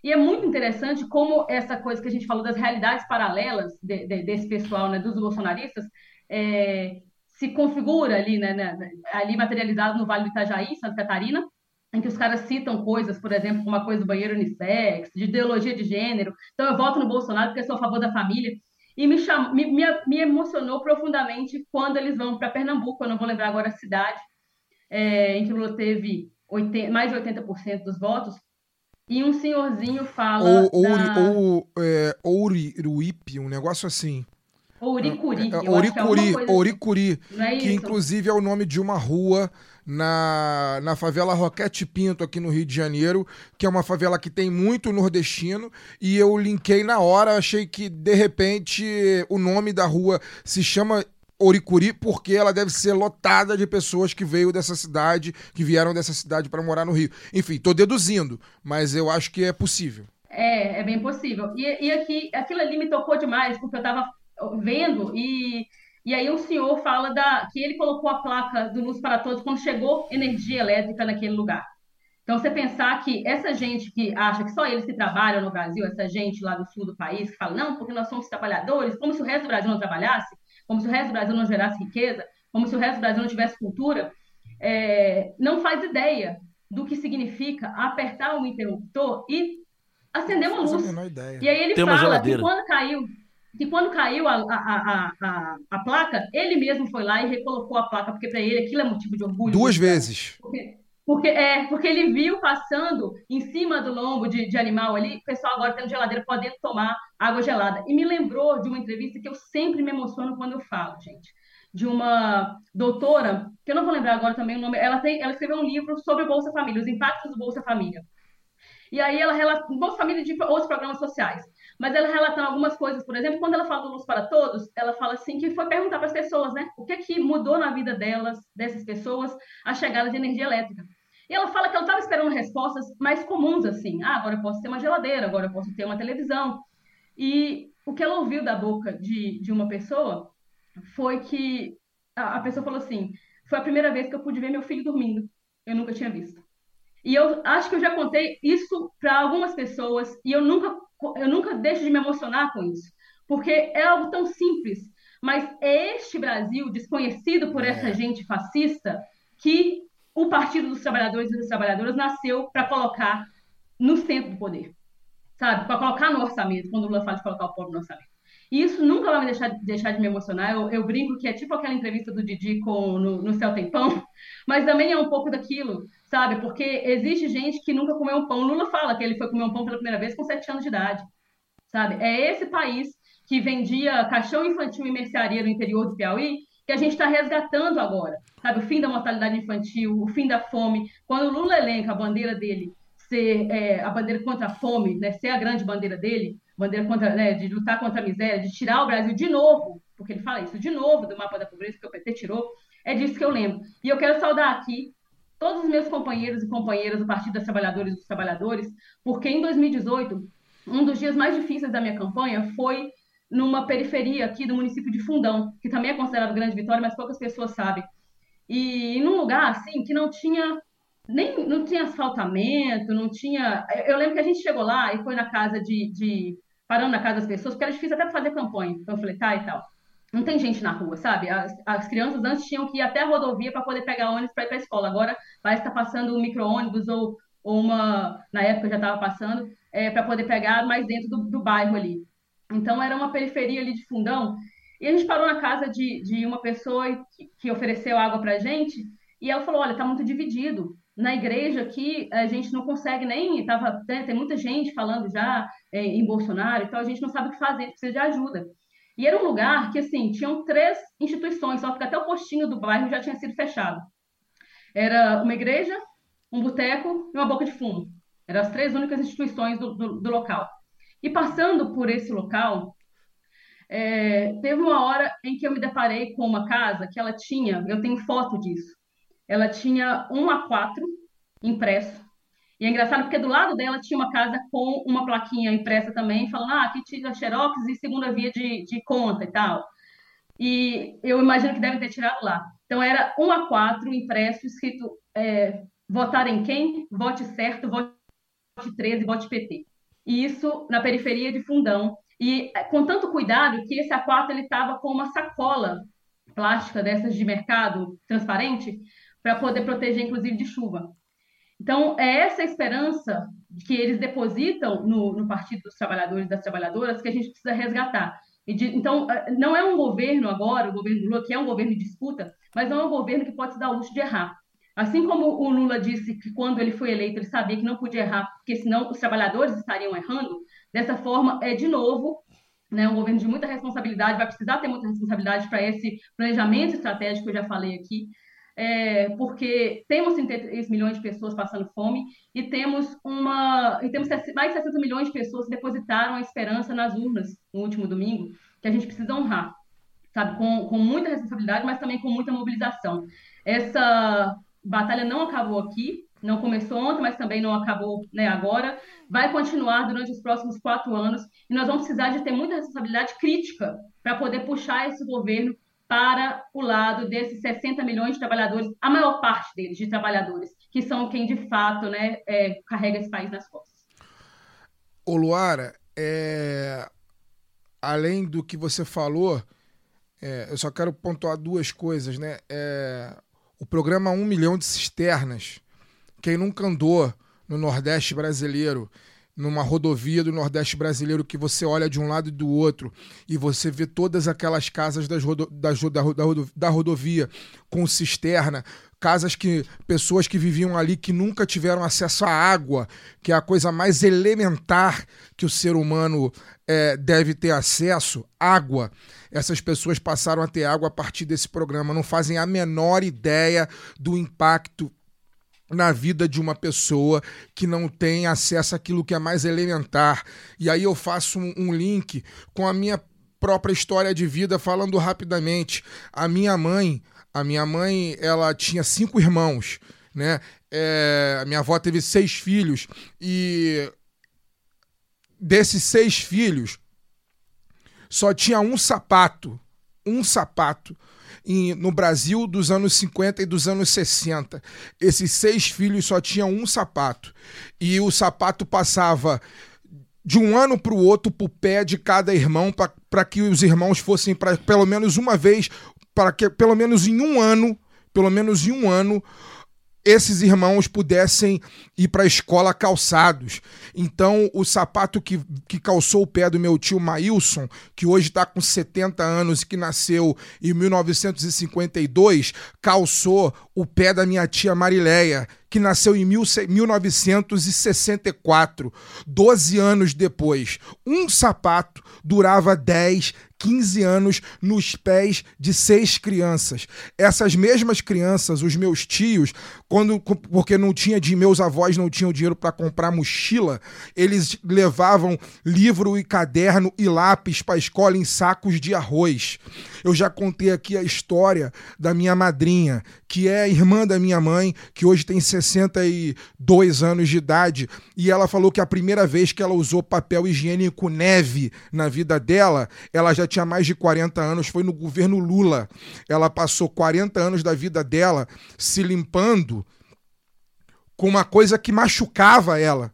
[SPEAKER 12] E é muito interessante como essa coisa que a gente falou das realidades paralelas de, de, desse pessoal, né, dos bolsonaristas, é, se configura ali, né, né, ali materializado no Vale do Itajaí, Santa Catarina, em que os caras citam coisas, por exemplo, como a coisa do banheiro unissex, de ideologia de gênero. Então, eu voto no Bolsonaro porque sou a favor da família. E me, cham... me, me, me emocionou profundamente quando eles vão para Pernambuco, eu não vou lembrar agora a cidade, é, em que o Lula teve 80, mais de 80% dos votos, e um senhorzinho fala.
[SPEAKER 15] Ou, ou, da... ou é, Ouriruípe, um negócio assim.
[SPEAKER 12] Ouricuri.
[SPEAKER 15] É, Ouricuri, é Ouricuri é que inclusive é o nome de uma rua na, na favela Roquete Pinto, aqui no Rio de Janeiro, que é uma favela que tem muito nordestino, e eu linkei na hora, achei que de repente o nome da rua se chama Oricuri porque ela deve ser lotada de pessoas que veio dessa cidade, que vieram dessa cidade para morar no Rio. Enfim, tô deduzindo, mas eu acho que é possível.
[SPEAKER 12] É, é bem possível. E, e aqui, aquilo ali me tocou demais, porque eu tava vendo e e aí o senhor fala da que ele colocou a placa do Luz para Todos quando chegou energia elétrica naquele lugar. Então, você pensar que essa gente que acha que só eles que trabalham no Brasil, essa gente lá do sul do país, que fala, não, porque nós somos trabalhadores, como se o resto do Brasil não trabalhasse, como se o resto do Brasil não gerasse riqueza, como se o resto do Brasil não tivesse cultura, é, não faz ideia do que significa apertar um interruptor e acender uma luz. E aí ele
[SPEAKER 14] Tem uma
[SPEAKER 12] fala que quando caiu, que quando caiu a, a, a, a, placa, ele mesmo foi lá e recolocou a placa, porque para ele aquilo é motivo de orgulho.
[SPEAKER 15] Duas
[SPEAKER 12] grande.
[SPEAKER 15] vezes.
[SPEAKER 12] Porque, porque, é, porque ele viu passando em cima do lombo de, de animal ali, o pessoal agora tendo geladeira podendo tomar água gelada. E me lembrou de uma entrevista que eu sempre me emociono quando eu falo, gente. De uma doutora, que eu não vou lembrar agora também o nome, ela, tem, ela escreveu um livro sobre o Bolsa Família, os impactos do Bolsa Família. E aí ela relata, Bolsa Família de outros programas sociais. Mas ela relatando algumas coisas, por exemplo, quando ela fala do Luz para Todos, ela fala assim que foi perguntar para as pessoas, né? O que que mudou na vida delas, dessas pessoas, a chegada de energia elétrica. E ela fala que ela estava esperando respostas mais comuns, assim. Ah, agora eu posso ter uma geladeira, agora eu posso ter uma televisão. E o que ela ouviu da boca de, de uma pessoa foi que a, a pessoa falou assim: foi a primeira vez que eu pude ver meu filho dormindo. Eu nunca tinha visto. E eu acho que eu já contei isso para algumas pessoas e eu nunca, eu nunca deixo de me emocionar com isso, porque é algo tão simples, mas é este Brasil desconhecido por essa gente fascista que o Partido dos Trabalhadores e das Trabalhadoras nasceu para colocar no centro do poder, sabe? Para colocar no orçamento, quando o Lula fala de colocar o povo no orçamento. E isso nunca vai me deixar, deixar de me emocionar. Eu, eu brinco que é tipo aquela entrevista do Didi com, no, no Céu Tem Pão, [LAUGHS] mas também é um pouco daquilo, sabe? Porque existe gente que nunca comeu um pão. Lula fala que ele foi comer um pão pela primeira vez com sete anos de idade, sabe? É esse país que vendia caixão infantil e mercearia no interior do Piauí que a gente está resgatando agora, sabe? O fim da mortalidade infantil, o fim da fome. Quando o Lula elenca a bandeira dele ser é, a bandeira contra a fome, né? Ser a grande bandeira dele, bandeira contra, né, de lutar contra a miséria, de tirar o Brasil de novo, porque ele fala isso, de novo do mapa da pobreza que o PT tirou, é disso que eu lembro. E eu quero saudar aqui todos os meus companheiros e companheiras do Partido das Trabalhadoras e dos Trabalhadores, porque em 2018, um dos dias mais difíceis da minha campanha foi numa periferia aqui do município de Fundão, que também é considerado grande vitória, mas poucas pessoas sabem. E num lugar assim que não tinha nem não tinha asfaltamento, não tinha. Eu lembro que a gente chegou lá e foi na casa de, de parando na casa das pessoas, porque era difícil até fazer campanha, panfletar e tal. Não tem gente na rua, sabe? As, as crianças antes tinham que ir até a rodovia para poder pegar ônibus para ir para a escola. Agora parece que está passando um micro-ônibus ou, ou uma. Na época já estava passando, é, para poder pegar mais dentro do, do bairro ali. Então era uma periferia ali de fundão. E a gente parou na casa de, de uma pessoa que, que ofereceu água para gente e ela falou: olha, está muito dividido. Na igreja aqui a gente não consegue nem. Tava, né, tem muita gente falando já é, em Bolsonaro, então a gente não sabe o que fazer, precisa de ajuda. E era um lugar que, assim, tinham três instituições, só que até o postinho do bairro já tinha sido fechado. Era uma igreja, um boteco e uma boca de fumo. Eram as três únicas instituições do, do, do local. E passando por esse local, é, teve uma hora em que eu me deparei com uma casa que ela tinha, eu tenho foto disso, ela tinha um A4 impresso. E é engraçado porque do lado dela tinha uma casa com uma plaquinha impressa também, falando, ah, aqui tira xerox e segunda via de, de conta e tal. E eu imagino que devem ter tirado lá. Então era um A4 impresso, escrito é, votar em quem? Vote certo, vote 13, vote PT. E isso na periferia de Fundão. E é, com tanto cuidado que esse A4 ele estava com uma sacola plástica dessas de mercado transparente para poder proteger, inclusive, de chuva. Então, é essa esperança que eles depositam no, no Partido dos Trabalhadores e das Trabalhadoras que a gente precisa resgatar. De, então, não é um governo agora, o governo Lula, que é um governo de disputa, mas não é um governo que pode se dar o luxo de errar. Assim como o Lula disse que quando ele foi eleito ele sabia que não podia errar, porque senão os trabalhadores estariam errando, dessa forma, é de novo né, um governo de muita responsabilidade, vai precisar ter muita responsabilidade para esse planejamento estratégico que eu já falei aqui, é, porque temos 33 milhões de pessoas passando fome e temos uma e temos mais de 60 milhões de pessoas que depositaram a esperança nas urnas no último domingo, que a gente precisa honrar, sabe, com, com muita responsabilidade, mas também com muita mobilização. Essa batalha não acabou aqui, não começou ontem, mas também não acabou né, agora. Vai continuar durante os próximos quatro anos e nós vamos precisar de ter muita responsabilidade crítica para poder puxar esse governo para o lado desses 60 milhões de trabalhadores, a maior parte deles de trabalhadores, que são quem de fato né, é, carrega esse país nas costas.
[SPEAKER 15] Ô Luara, é... além do que você falou, É, eu só quero pontuar duas coisas, né? É, o programa Um Milhão de Cisternas. Quem nunca andou no Nordeste brasileiro, numa rodovia do Nordeste brasileiro, que você olha de um lado e do outro e você vê todas aquelas casas das rodo, da, da, da rodovia com cisterna, casas que pessoas que viviam ali que nunca tiveram acesso à água, que é a coisa mais elementar que o ser humano é, deve ter acesso, água. Essas pessoas passaram a ter água a partir desse programa, não fazem a menor ideia do impacto na vida de uma pessoa que não tem acesso àquilo que é mais elementar. E aí eu faço um, um link com a minha própria história de vida, falando rapidamente. A minha mãe, a minha mãe, ela tinha cinco irmãos, né? É, a minha avó teve seis filhos e desses seis filhos só tinha um sapato, um sapato em, no Brasil dos anos 50 e dos anos 60. Esses seis filhos só tinham um sapato. E o sapato passava de um ano para o outro para o pé de cada irmão, para que os irmãos fossem para pelo menos uma vez, para que pelo menos em um ano, pelo menos em um ano, esses irmãos pudessem ir para a escola calçados. Então, o sapato que, que calçou o pé do meu tio Maílson, que hoje está com 70 anos e que nasceu em 1952, calçou o pé da minha tia Marileia, que nasceu em 1964, 12 anos depois. Um sapato durava 10, 15 anos nos pés de seis crianças. Essas mesmas crianças, os meus tios, quando porque não tinha de meus avós não tinham dinheiro para comprar mochila, eles levavam livro e caderno e lápis para a escola em sacos de arroz. Eu já contei aqui a história da minha madrinha, que é irmã da minha mãe, que hoje tem 62 anos de idade, e ela falou que a primeira vez que ela usou papel higiênico neve na vida dela, ela já tinha mais de 40 anos, foi no governo Lula. Ela passou 40 anos da vida dela se limpando com uma coisa que machucava ela.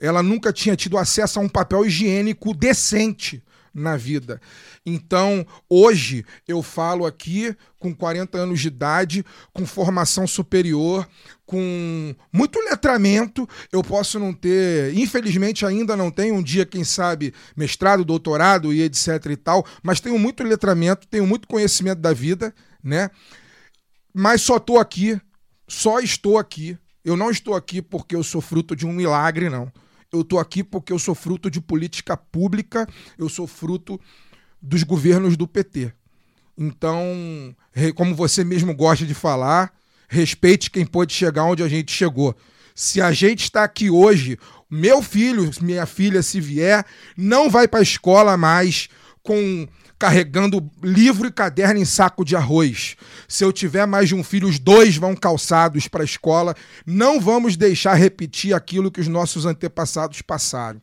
[SPEAKER 15] Ela nunca tinha tido acesso a um papel higiênico decente na vida. Então, hoje eu falo aqui com 40 anos de idade, com formação superior, com muito letramento. Eu posso não ter, infelizmente ainda não tenho um dia, quem sabe, mestrado, doutorado e etc e tal, mas tenho muito letramento, tenho muito conhecimento da vida, né? Mas só estou aqui, só estou aqui. Eu não estou aqui porque eu sou fruto de um milagre, não. Eu estou aqui porque eu sou fruto de política pública, eu sou fruto dos governos do PT. Então, como você mesmo gosta de falar, respeite quem pode chegar onde a gente chegou. Se a gente está aqui hoje, meu filho, minha filha, se vier, não vai para a escola mais com carregando livro e caderno em saco de arroz. Se eu tiver mais de um filho, os dois vão calçados para a escola. Não vamos deixar repetir aquilo que os nossos antepassados passaram.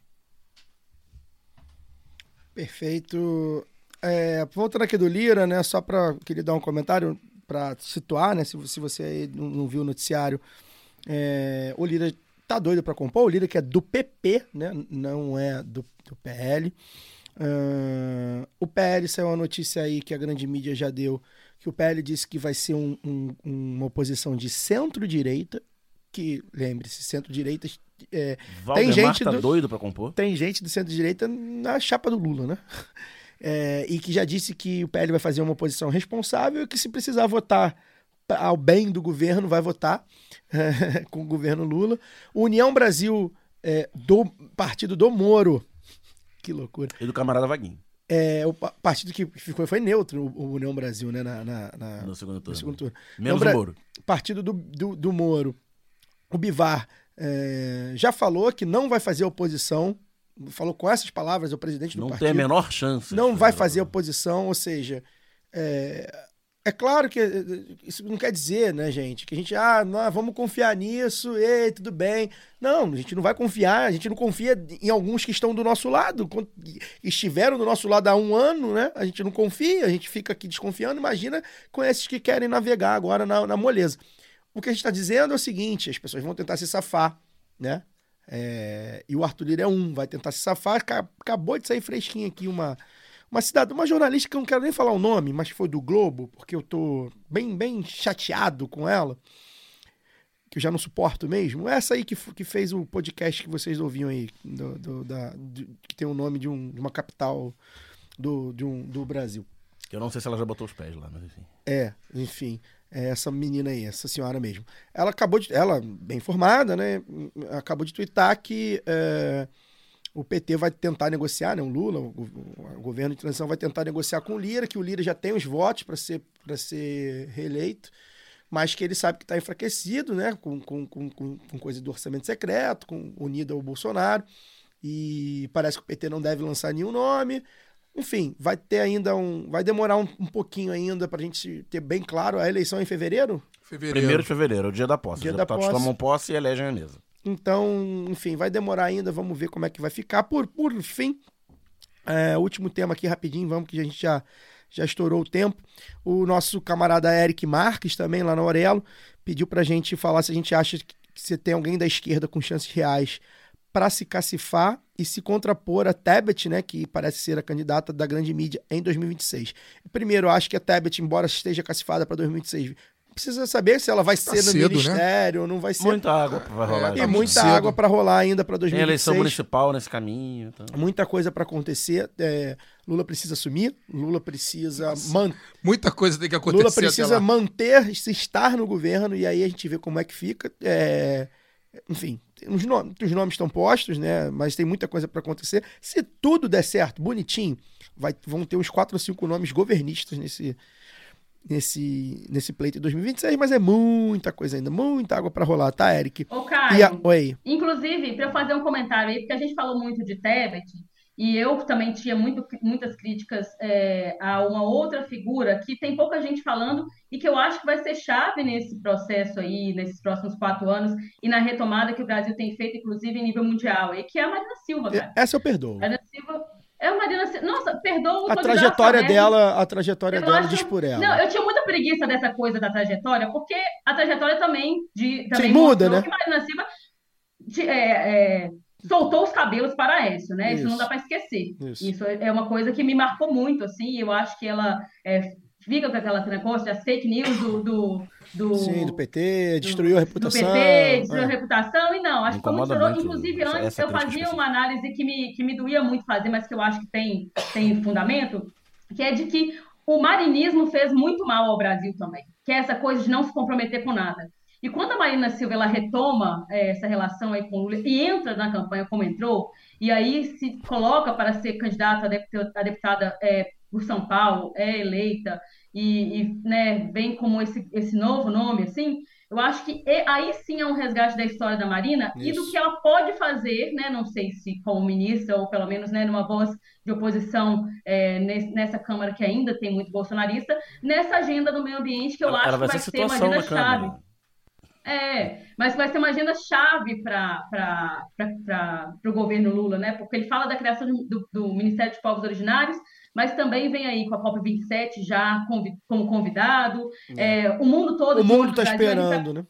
[SPEAKER 10] Perfeito. É, voltando aqui do Lira, né? Só para queria dar um comentário para situar, né? Se, se você não viu o noticiário, é, o Lira tá doido para compor. O Lira que é do PP, né? Não é do, do PL. Uh, o PL saiu uma notícia aí que a grande mídia já deu, que o PL disse que vai ser um, um, uma oposição de centro-direita, que, lembre-se, centro-direita é, tem gente
[SPEAKER 14] tá
[SPEAKER 10] do,
[SPEAKER 14] doido para compor?
[SPEAKER 10] Tem gente do centro-direita na chapa do Lula, né? É, e que já disse que o PL vai fazer uma oposição responsável e que se precisar votar ao bem do governo, vai votar [LAUGHS] com o governo Lula. União Brasil é, do partido do Moro. Que loucura.
[SPEAKER 14] E do camarada Vaguinho.
[SPEAKER 10] É, o partido que ficou foi neutro, o União Brasil, né? Na, na, na
[SPEAKER 14] no segundo turno.
[SPEAKER 10] No segundo turno.
[SPEAKER 14] Menos o Moro.
[SPEAKER 10] Partido do, do, do Moro. O Bivar é, já falou que não vai fazer oposição. Falou com essas palavras, o presidente do
[SPEAKER 14] não
[SPEAKER 10] partido.
[SPEAKER 14] Não tem a menor chance.
[SPEAKER 10] Não vai fazer oposição, ou seja, é, é claro que isso não quer dizer, né, gente, que a gente, ah, nós vamos confiar nisso, e tudo bem. Não, a gente não vai confiar, a gente não confia em alguns que estão do nosso lado, estiveram do nosso lado há um ano, né? A gente não confia, a gente fica aqui desconfiando. Imagina com esses que querem navegar agora na, na moleza. O que a gente está dizendo é o seguinte: as pessoas vão tentar se safar, né? É, e o Arthur Lira é um, vai tentar se safar. Acabou de sair fresquinho aqui uma, uma cidade, uma jornalista que eu não quero nem falar o nome, mas foi do Globo, porque eu tô bem, bem chateado com ela, que eu já não suporto mesmo. Essa aí que, que fez o podcast que vocês ouviam aí, do, do- da, de- que tem o nome de, um, de uma capital do, de um, do Brasil.
[SPEAKER 14] Eu não sei se ela já botou os pés lá, mas enfim.
[SPEAKER 10] É, enfim, é essa menina aí, essa senhora mesmo. Ela acabou de. Ela, bem formada, né? Acabou de twittar que é, o PT vai tentar negociar, né? O Lula, o, o- governo de transição vai tentar negociar com o Lira, que o Lira já tem os votos para ser, pra ser reeleito, mas que ele sabe que está enfraquecido, né? Com, com, com, com, coisa do orçamento secreto, com, unido ao Bolsonaro. E parece que o PT não deve lançar nenhum nome. Enfim, vai ter ainda um. Vai demorar um, um pouquinho ainda pra gente ter bem claro. A eleição é em fevereiro?
[SPEAKER 14] Primeiro de fevereiro, é o dia da posse.
[SPEAKER 10] Dia
[SPEAKER 14] Os
[SPEAKER 10] da
[SPEAKER 14] deputados
[SPEAKER 10] posse.
[SPEAKER 14] tomam posse e elegem a mesa.
[SPEAKER 10] Então, enfim, vai demorar ainda. Vamos ver como é que vai ficar. Por, por fim, é, último tema aqui rapidinho, vamos que a gente já, já estourou o tempo. O nosso camarada Eric Marques, também lá na Aurelo, pediu pra gente falar se a gente acha que se tem alguém da esquerda com chances reais para se cacifar e se contrapor a Tebet, né, que parece ser a candidata da grande mídia em 2026. Primeiro, acho que a Tebet, embora esteja cacifada para 2026, precisa saber se ela vai
[SPEAKER 15] Tá
[SPEAKER 10] ser no
[SPEAKER 15] cedo, né?
[SPEAKER 10] ministério ou não vai ser.
[SPEAKER 14] Muita água vai rolar.
[SPEAKER 10] E
[SPEAKER 14] já.
[SPEAKER 10] muita
[SPEAKER 15] cedo.
[SPEAKER 10] água para rolar ainda para
[SPEAKER 14] Tem
[SPEAKER 10] 2026.
[SPEAKER 14] eleição municipal nesse caminho. Então.
[SPEAKER 10] Muita coisa para acontecer. É, Lula precisa assumir, Lula precisa man...
[SPEAKER 15] Muita coisa tem que acontecer.
[SPEAKER 10] Lula precisa manter, se estar no governo e aí a gente vê como é que fica. É, Enfim, os nomes, os nomes estão postos, né? Mas tem muita coisa para acontecer. Se tudo der certo, bonitinho, vai, vão ter uns quatro ou cinco nomes governistas nesse nesse nesse pleito de 2026, mas é muita coisa ainda, muita água para rolar, tá, Eric?
[SPEAKER 12] Ô, Caio,
[SPEAKER 10] a- Oi.
[SPEAKER 12] inclusive, para eu fazer um comentário aí, porque a gente falou muito de Tebet, e eu também tinha muito, muitas críticas é, a uma outra figura que tem pouca gente falando e que eu acho que vai ser chave nesse processo aí, nesses próximos quatro anos, e na retomada que o Brasil tem feito, inclusive em nível mundial, e que é a Marina Silva, cara.
[SPEAKER 10] Essa eu perdoo.
[SPEAKER 12] Marina Silva é a Marina Silva. Nossa, perdoa o
[SPEAKER 10] A trajetória
[SPEAKER 12] Haddad.
[SPEAKER 10] dela, a trajetória
[SPEAKER 12] Eu
[SPEAKER 10] dela
[SPEAKER 12] acho-
[SPEAKER 10] diz por ela.
[SPEAKER 12] Não, eu tinha muita preguiça dessa coisa da trajetória, porque a trajetória também, de, também
[SPEAKER 10] muda,
[SPEAKER 12] mostrou
[SPEAKER 10] né?
[SPEAKER 12] Marina Silva de- é, é, soltou os cabelos para Aécio, né? Isso,
[SPEAKER 10] Isso.
[SPEAKER 12] não dá para esquecer.
[SPEAKER 10] Isso.
[SPEAKER 12] Isso. é uma coisa que me marcou muito, assim, e eu acho que ela é, fica com aquela negócio das fake news do, do, do,
[SPEAKER 10] Sim, do PT, destruiu a
[SPEAKER 12] do
[SPEAKER 10] reputação.
[SPEAKER 12] PT, destruiu a
[SPEAKER 10] é.
[SPEAKER 12] reputação, e não, acho que muito Inclusive,
[SPEAKER 14] essa-
[SPEAKER 12] antes
[SPEAKER 14] essa
[SPEAKER 12] eu fazia uma análise que me, que me doía muito fazer, mas que eu acho que tem, tem fundamento, que é de que o marinismo fez muito mal ao Brasil também, que é essa coisa de não se comprometer com nada. E quando a Marina Silva ela retoma eh, essa relação aí com o Lula e entra na campanha como entrou, e aí se coloca para ser candidata a deputada, a deputada eh, por São Paulo, é eleita e, e, né, vem como esse, esse novo nome, assim, eu acho que e- aí sim é um resgate da história da Marina e do
[SPEAKER 10] Isso.
[SPEAKER 12] que ela pode fazer, né, não sei se como ministra ou pelo menos né, numa voz de oposição nesse- nessa Câmara que ainda tem muito bolsonarista, nessa agenda do meio ambiente que eu
[SPEAKER 14] Ela-
[SPEAKER 12] acho
[SPEAKER 14] ela vai
[SPEAKER 12] que vai
[SPEAKER 14] ser
[SPEAKER 12] ser uma
[SPEAKER 14] situação
[SPEAKER 12] agenda
[SPEAKER 14] na
[SPEAKER 12] chave.
[SPEAKER 14] Câmara.
[SPEAKER 12] É, mas vai ser uma agenda chave para o governo Lula, né? Porque ele fala da criação do, do- do Ministério de Povos Originários, mas também vem aí com a COP27 já convi- como convidado. É, o mundo todo
[SPEAKER 10] O mundo está esperando, né?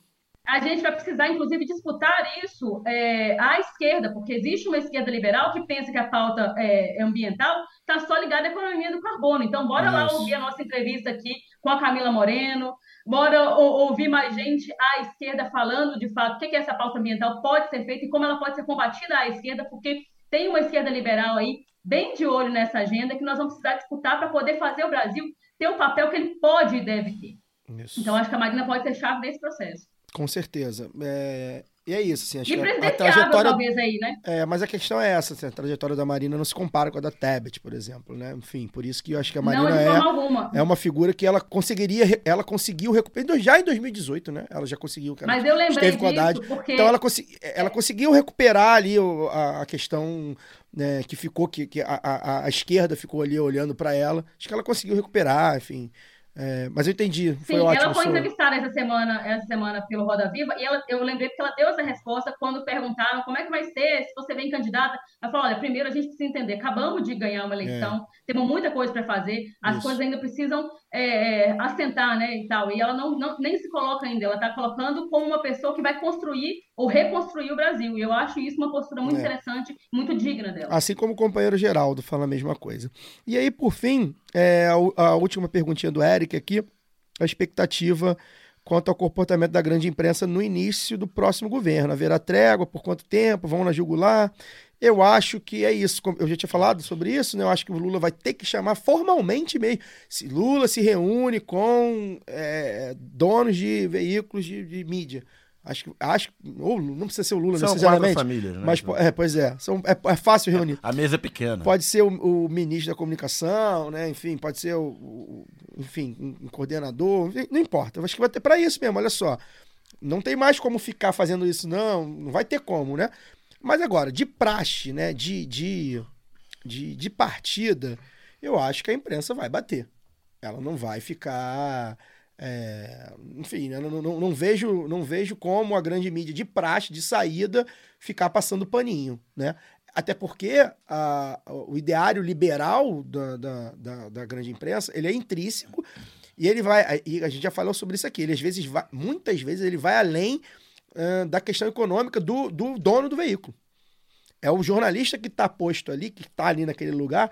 [SPEAKER 12] a gente vai precisar, inclusive, disputar isso é, à esquerda, porque existe uma esquerda liberal que pensa que a pauta é, ambiental está só ligada à economia do carbono. Então, bora lá ouvir a nossa entrevista aqui com a Camila Moreno, bora ou- ouvir mais gente à esquerda falando, de fato, o que, que essa pauta ambiental pode ser feita e como ela pode ser combatida à esquerda, porque tem uma esquerda liberal aí bem de olho nessa agenda que nós vamos precisar disputar para poder fazer o Brasil ter o papel que ele pode e deve ter.
[SPEAKER 10] Isso.
[SPEAKER 12] Então, acho que a Marina pode ser chave desse processo.
[SPEAKER 10] Com certeza. É, E é isso, assim, acho que a- trajetória.
[SPEAKER 12] talvez, aí, né?
[SPEAKER 10] É, mas a questão é essa, assim, a trajetória da Marina não se compara com a da Tebet, por exemplo, né? Enfim, por isso que eu acho que a
[SPEAKER 12] Não,
[SPEAKER 10] Marina
[SPEAKER 12] forma
[SPEAKER 10] é,
[SPEAKER 12] alguma.
[SPEAKER 10] é uma figura que ela conseguiria, ela conseguiu recuperar, já em 2018, né? Ela já conseguiu. ela
[SPEAKER 12] Mas eu lembrei disso
[SPEAKER 10] Haddad.
[SPEAKER 12] porque-
[SPEAKER 10] Então ela, consegui- ela conseguiu recuperar ali a, a questão né, que ficou, que, que a, a- a esquerda ficou ali olhando para ela. Acho que ela conseguiu recuperar, enfim. É, mas eu entendi, foi
[SPEAKER 12] Sim,
[SPEAKER 10] ótimo.
[SPEAKER 12] ela foi entrevistada essa semana, essa semana pelo Roda Viva, e ela, eu lembrei porque ela deu essa resposta quando perguntaram como é que vai ser se você vem candidata. Ela falou: olha, primeiro a gente precisa entender, acabamos de ganhar uma eleição, temos muita coisa para fazer, as
[SPEAKER 10] Isso.
[SPEAKER 12] coisas ainda precisam é, é, assentar, né, e tal. E ela não, não- nem se coloca ainda, ela está colocando como uma pessoa que vai construir ou reconstruir o Brasil. E eu acho isso uma postura muito
[SPEAKER 10] É.
[SPEAKER 12] interessante, muito digna dela.
[SPEAKER 10] Assim como o companheiro Geraldo fala a mesma coisa. E aí, por fim, é, a, u- a última perguntinha do Eric aqui, a expectativa quanto ao comportamento da grande imprensa no início do próximo governo. Haverá trégua, por quanto tempo, vão na jugular. Eu acho que é isso. Eu já tinha falado sobre isso, né? Eu acho que o Lula vai ter que chamar formalmente mesmo. Se Lula se reúne com é, donos de veículos de, de mídia. Acho que. Acho, ou não precisa ser o Lula
[SPEAKER 14] São
[SPEAKER 10] necessariamente.
[SPEAKER 14] quatro famílias, né?
[SPEAKER 10] Mas, é, pois é. São, é, é fácil reunir.
[SPEAKER 14] A mesa é pequena.
[SPEAKER 10] Pode ser o, o ministro da comunicação, né? Enfim, pode ser o, o- enfim, um, coordenador, não importa. Eu acho que vai ter para isso mesmo, olha só. Não tem mais como ficar fazendo isso, não. Não vai ter como, né? Mas agora, de praxe, né? De, de, de, de partida, eu acho que a imprensa vai bater. Ela não vai ficar. é, enfim, né, não, não, não vejo, não vejo como a grande mídia de praxe, de saída, ficar passando paninho, né? Até porque a- o ideário liberal da, da, da, da grande imprensa, ele é intrínseco e ele vai, e a gente já falou sobre isso aqui, ele às vezes, vai, muitas vezes, ele vai além da questão econômica do, do dono do veículo. É o jornalista que está posto ali, que está ali naquele lugar,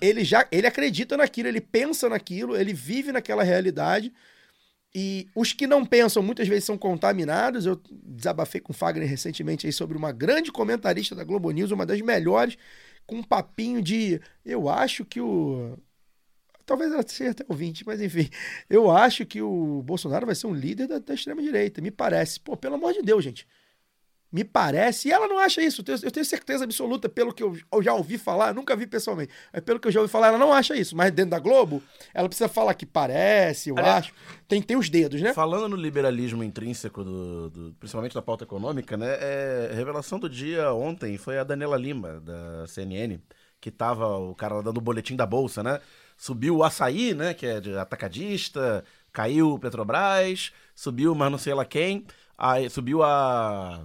[SPEAKER 10] ele já ele acredita naquilo, ele pensa naquilo, ele vive naquela realidade. E os que não pensam muitas vezes são contaminados. Eu desabafei com o Fagner recentemente aí sobre uma grande comentarista da Globo News, uma das melhores, com um papinho de. Eu acho que o. Talvez ela seja até ouvinte, mas enfim. Eu acho que o Bolsonaro vai ser um líder da, da extrema-direita. Me parece. Pô, pelo amor de Deus, gente. Me parece. E ela não acha isso. Eu tenho, certeza absoluta, pelo que eu, já ouvi falar, nunca vi pessoalmente, mas pelo que eu já ouvi falar, ela não acha isso. Mas dentro da Globo, ela precisa falar que parece, eu
[SPEAKER 14] Aliás,
[SPEAKER 10] acho. Tem, tem os dedos, né?
[SPEAKER 14] Falando no liberalismo intrínseco, do, do- principalmente da pauta econômica, né? É, revelação do dia ontem foi a Daniela Lima, da CNN, que tava o cara lá dando o boletim da Bolsa, né? Subiu o açaí, né? Que é de atacadista, caiu o Petrobras, subiu, mas não sei lá quem, aí subiu a.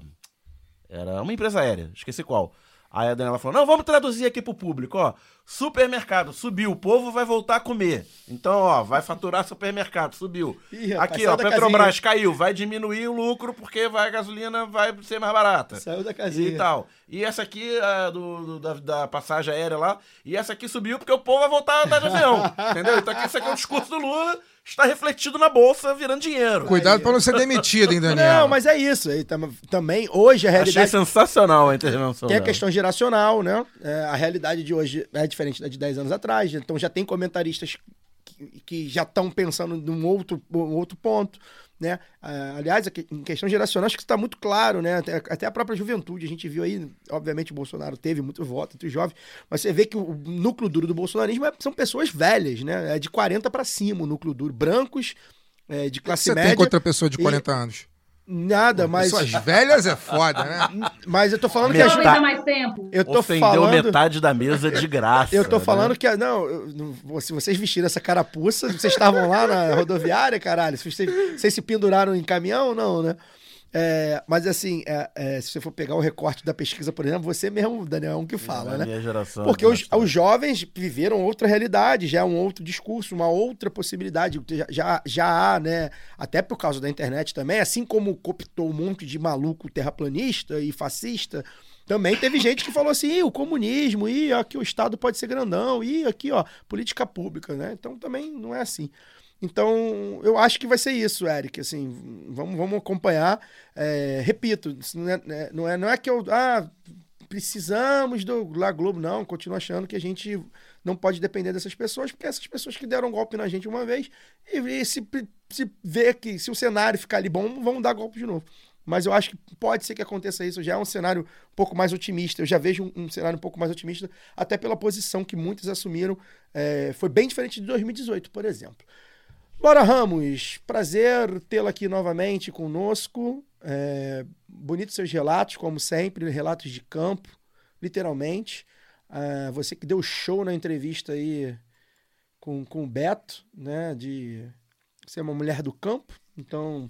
[SPEAKER 14] Era uma empresa aérea, esqueci qual. Aí a Daniela falou: não, vamos traduzir aqui pro público, ó. Supermercado, subiu, o povo vai voltar a comer. Então, ó, vai faturar supermercado, subiu.
[SPEAKER 10] Ih, rapaz,
[SPEAKER 14] aqui, ó, Petrobras
[SPEAKER 10] casinha.
[SPEAKER 14] caiu, vai diminuir o lucro porque vai, a gasolina vai ser mais barata.
[SPEAKER 10] Saiu da casinha.
[SPEAKER 14] E tal. E essa aqui, a do, do- da, da passagem aérea lá, e essa aqui subiu porque o povo vai voltar a andar de avião. [LAUGHS] entendeu? Então, aqui, esse aqui é o discurso do Lula, está refletido na bolsa, virando dinheiro.
[SPEAKER 15] Cuidado pra não ser demitido, hein, [LAUGHS] Daniel?
[SPEAKER 10] Não, mas é isso. Aí tam- também, hoje, a
[SPEAKER 14] Achei
[SPEAKER 10] realidade.
[SPEAKER 14] sensacional a intervenção.
[SPEAKER 10] Tem a questão geracional, né? É, a realidade de hoje é diferente da de 10 anos atrás. Então já tem comentaristas que, que já estão pensando num outro, um outro ponto. Né? Ah, aliás, em questão geracional, acho que está muito claro, né? Até, a própria juventude. A gente viu aí, obviamente, o Bolsonaro teve muito voto entre os jovens, mas você vê que o núcleo duro do bolsonarismo é- são pessoas velhas, né? É de 40 para cima o núcleo duro. Brancos, é, de classe
[SPEAKER 15] Você
[SPEAKER 10] média.
[SPEAKER 15] tem contra pessoa de
[SPEAKER 10] e-
[SPEAKER 15] 40 anos?
[SPEAKER 10] Nada, mas.
[SPEAKER 15] Pessoas velhas é foda, né? [LAUGHS]
[SPEAKER 10] Mas eu tô falando que
[SPEAKER 12] Jovens
[SPEAKER 10] a
[SPEAKER 14] Metade-
[SPEAKER 12] mais tempo.
[SPEAKER 10] Eu tô
[SPEAKER 14] Ofendeu
[SPEAKER 10] falando.
[SPEAKER 14] metade da mesa de graça.
[SPEAKER 10] Eu tô
[SPEAKER 14] né?
[SPEAKER 10] falando que. a- Não, eu- se vocês vestiram essa carapuça, vocês estavam lá na rodoviária, caralho. Se vocês, vocês se penduraram em caminhão ou não, né? É, mas assim, é, é, se você for pegar o recorte da pesquisa, por exemplo, você mesmo, Daniel, é um que fala,
[SPEAKER 14] Na
[SPEAKER 10] né?
[SPEAKER 14] minha geração,
[SPEAKER 10] Porque os,
[SPEAKER 14] bastante.
[SPEAKER 10] os jovens viveram outra realidade, já é um outro discurso, uma outra possibilidade. Já, já, há, né? Até por causa da internet também, assim como cooptou um monte de maluco terraplanista e fascista, também teve gente que falou assim: "Ih, o comunismo, e aqui o Estado pode ser grandão, e aqui, ó, política pública, né? Então também não é assim. Então, eu acho que vai ser isso, Eric. Assim, vamos, vamos acompanhar. É, repito, é, né, não, é, não é que eu. Ah, precisamos do La Globo, não. Continuo achando que a gente não pode depender dessas pessoas, porque essas pessoas que deram golpe na gente uma vez, e, e se, se ver que se o cenário ficar ali bom, vão dar golpe de novo. Mas eu acho que pode ser que aconteça isso. Já é um cenário um pouco mais otimista. Eu já vejo um, um cenário um pouco mais otimista, até pela posição que muitos assumiram. É, foi bem diferente de 2018, por exemplo. Laura Ramos, prazer tê-la aqui novamente conosco. É, bonitos seus relatos, como sempre, relatos de campo, literalmente. Ah, você que deu show na entrevista aí com, com o Beto, né? De ser uma mulher do campo. Então,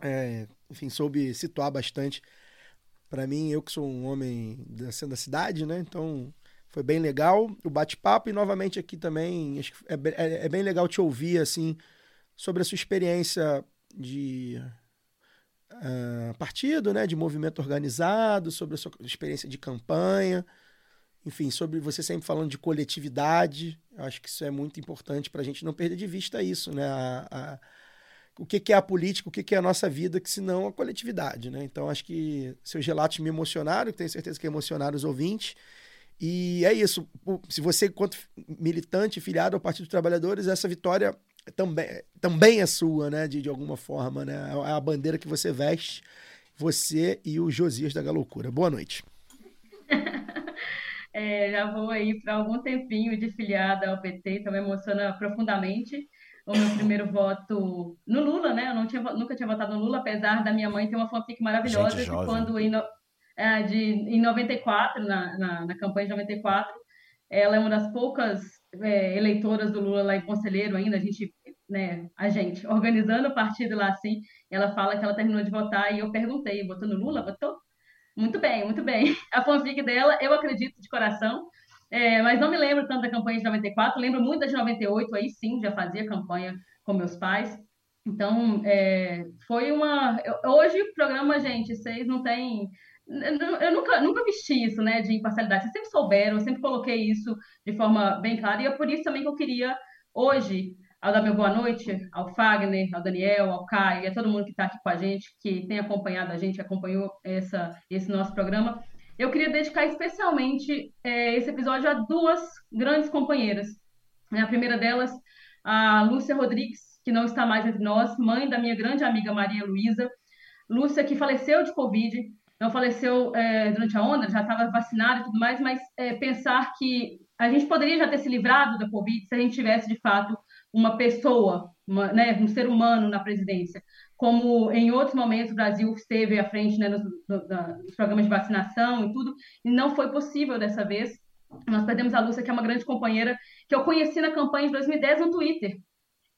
[SPEAKER 10] é, enfim, soube situar bastante para mim, eu que sou um homem da, da cidade, né? Então, foi bem legal o bate-papo e novamente aqui também acho que é, é, é, bem legal te ouvir assim sobre a sua experiência de uh, partido, né, de movimento organizado, sobre a sua experiência de campanha, enfim, sobre você sempre falando de coletividade. Eu acho que isso é muito importante para a gente não perder de vista isso, né? A, a, o que, que, é a política, o que, que, é a nossa vida, que se não a coletividade, né? Então acho que seus relatos me emocionaram, tenho certeza que emocionaram os ouvintes. E é isso. Se você, enquanto militante, filiado ao Partido dos Trabalhadores, essa vitória também, também é sua, né? De, de alguma forma, né? É a bandeira que você veste, você e o Josias da Galoucura. Boa noite. [LAUGHS]
[SPEAKER 12] é, já vou aí para algum tempinho de filiada ao PT, então me emociona profundamente o meu primeiro voto no Lula, né? Eu não tinha, nunca tinha votado no Lula, apesar da minha mãe ter uma fanfic maravilhosa que quando em, é, de, em 94, na, na, na, campanha de 94. Ela é uma das poucas é, eleitoras do Lula lá em Conselheiro ainda, a gente, né, a gente, organizando o partido lá assim, ela fala que ela terminou de votar e eu perguntei, votou no Lula? Votou? Muito bem, muito bem. [LAUGHS] A fanfic dela, eu acredito de coração, é, mas não me lembro tanto da campanha de 94, lembro muito da de 98, aí sim, já fazia campanha com meus pais. Então, é, foi uma. Hoje o programa, gente, vocês não têm eu nunca, nunca vesti isso, né, de imparcialidade. Vocês sempre souberam, eu sempre coloquei isso de forma bem clara. E é por isso também que eu queria, hoje, ao dar meu boa noite ao Fagner, ao Daniel, ao Caio e a todo mundo que está aqui com a gente, que tem acompanhado a gente, acompanhou essa, esse nosso programa. Eu queria dedicar especialmente é, esse episódio a duas grandes companheiras. A primeira delas, a Lúcia Rodrigues, que não está mais entre nós, mãe da minha grande amiga Maria Luísa. Lúcia, que faleceu de Covid, não faleceu é, durante a onda, já estava vacinado e tudo mais, mas é, pensar que a gente poderia já ter se livrado da Covid se a gente tivesse, de fato, uma pessoa, uma, né, um ser humano na presidência. Como em outros momentos o Brasil esteve à frente né, nos, no, nos programas de vacinação e tudo, e não foi possível dessa vez. Nós perdemos a Lúcia, que é uma grande companheira, que eu conheci na campanha de 2010 no Twitter.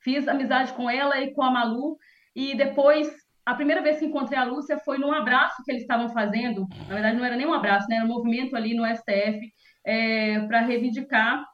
[SPEAKER 12] Fiz amizade com ela e com a Malu, e depois a primeira vez que encontrei a Lúcia foi num abraço que eles estavam fazendo. Na verdade, não era nem um abraço, né? Era um movimento ali no STF é, para reivindicar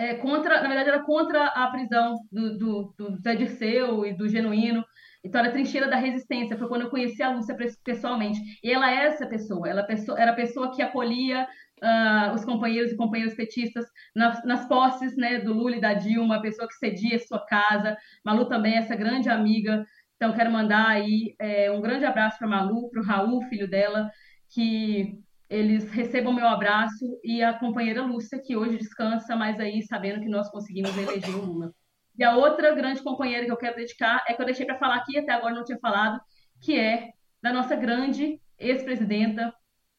[SPEAKER 12] é, contra, na verdade, era contra a prisão do, do, do Zé Dirceu e do Genuíno. Então, era trincheira da resistência. Foi quando eu conheci a Lúcia pessoalmente. E ela é essa pessoa. Ela é era a pessoa que acolhia uh, os companheiros e companheiras petistas nas, nas posses né, do Lula e da Dilma, a pessoa que cedia sua casa. Malu também, essa grande amiga então, quero mandar aí é, um grande abraço para a Malu, para o Raul, filho dela, que eles recebam meu abraço, e a companheira Lúcia, que hoje descansa, mas aí sabendo que nós conseguimos eleger o Lula. E a outra grande companheira que eu quero dedicar é que eu deixei para falar aqui, até agora não tinha falado, que é da nossa grande ex-presidenta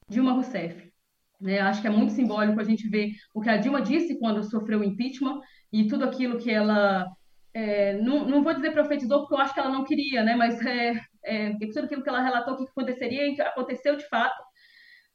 [SPEAKER 12] Dilma Rousseff. Né, acho que é muito simbólico a gente ver o que a Dilma disse quando sofreu o impeachment e tudo aquilo que ela é, não, não vou dizer profetizou porque eu acho que ela não queria, né? Mas é, é, tudo aquilo que ela relatou que aconteceria e que aconteceu de fato.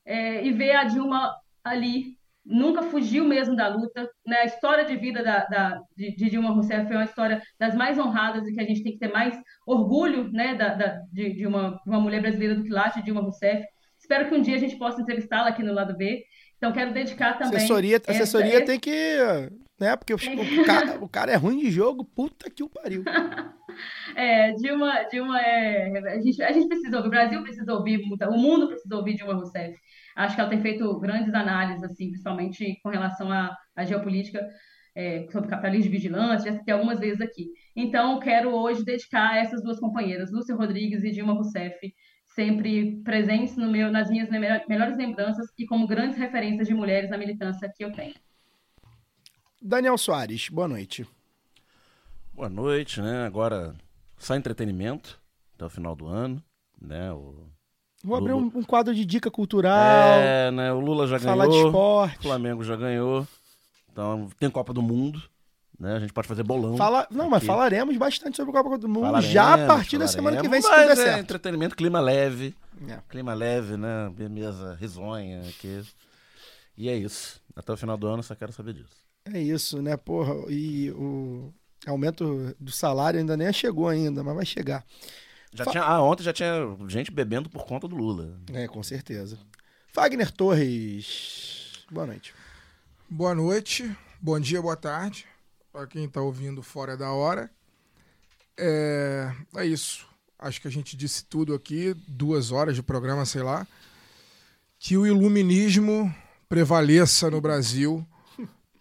[SPEAKER 12] É, e ver a Dilma ali nunca fugiu mesmo da luta. Né? A história de vida da, da de, de, Dilma Rousseff é uma história das mais honradas e que a gente tem que ter mais orgulho né? da, da de, de, uma, uma mulher brasileira do que lá, de Dilma Rousseff. Espero que um dia a gente possa entrevistá-la aqui no lado B. Então quero dedicar também.
[SPEAKER 10] Assessoria, assessoria essa, tem que né? Porque o, o, cara, o cara é ruim de jogo, puta que o pariu. [LAUGHS]
[SPEAKER 12] É, Dilma, Dilma é. A gente, a gente precisa ouvir, o Brasil precisa ouvir, o mundo precisa ouvir Dilma Rousseff. Acho que ela tem feito grandes análises, assim, principalmente com relação à, à geopolítica, é, sobre capitalismo de vigilância, já citei algumas vezes aqui. Então, quero hoje dedicar a essas duas companheiras, Lúcia Rodrigues e Dilma Rousseff, sempre presentes no meu, nas minhas melhores lembranças e como grandes referências de mulheres na militância que eu tenho.
[SPEAKER 10] Daniel Soares, boa noite.
[SPEAKER 14] Boa noite, né? Agora só entretenimento até o final do ano, né? O
[SPEAKER 10] Vou Lula... abrir um, um, quadro de dica cultural.
[SPEAKER 14] É, né? O Lula já
[SPEAKER 10] falar
[SPEAKER 14] ganhou.
[SPEAKER 10] de esporte.
[SPEAKER 14] O Flamengo já ganhou. Então tem Copa do Mundo. Né? A gente pode fazer bolão.
[SPEAKER 10] Fala... Não, aqui. mas falaremos bastante sobre a Copa do Mundo falaremos, já a partir da semana que vem, se
[SPEAKER 14] tudo é
[SPEAKER 10] certo.
[SPEAKER 14] entretenimento, clima leve. É. Clima leve, né? Mesa risonha aqui. E é isso. Até o final do ano, só quero saber disso.
[SPEAKER 10] É isso, né, porra? E o aumento do salário ainda nem chegou ainda, mas vai chegar.
[SPEAKER 14] Já
[SPEAKER 10] Fa-
[SPEAKER 14] tinha, ah, ontem já tinha gente bebendo por conta do Lula.
[SPEAKER 10] É, com certeza. Wagner Torres, boa noite.
[SPEAKER 15] Boa noite, bom dia, boa tarde, para quem está ouvindo fora da hora. É, é isso. Acho que a gente disse tudo aqui, duas horas de programa, sei lá. Que o iluminismo prevaleça no Brasil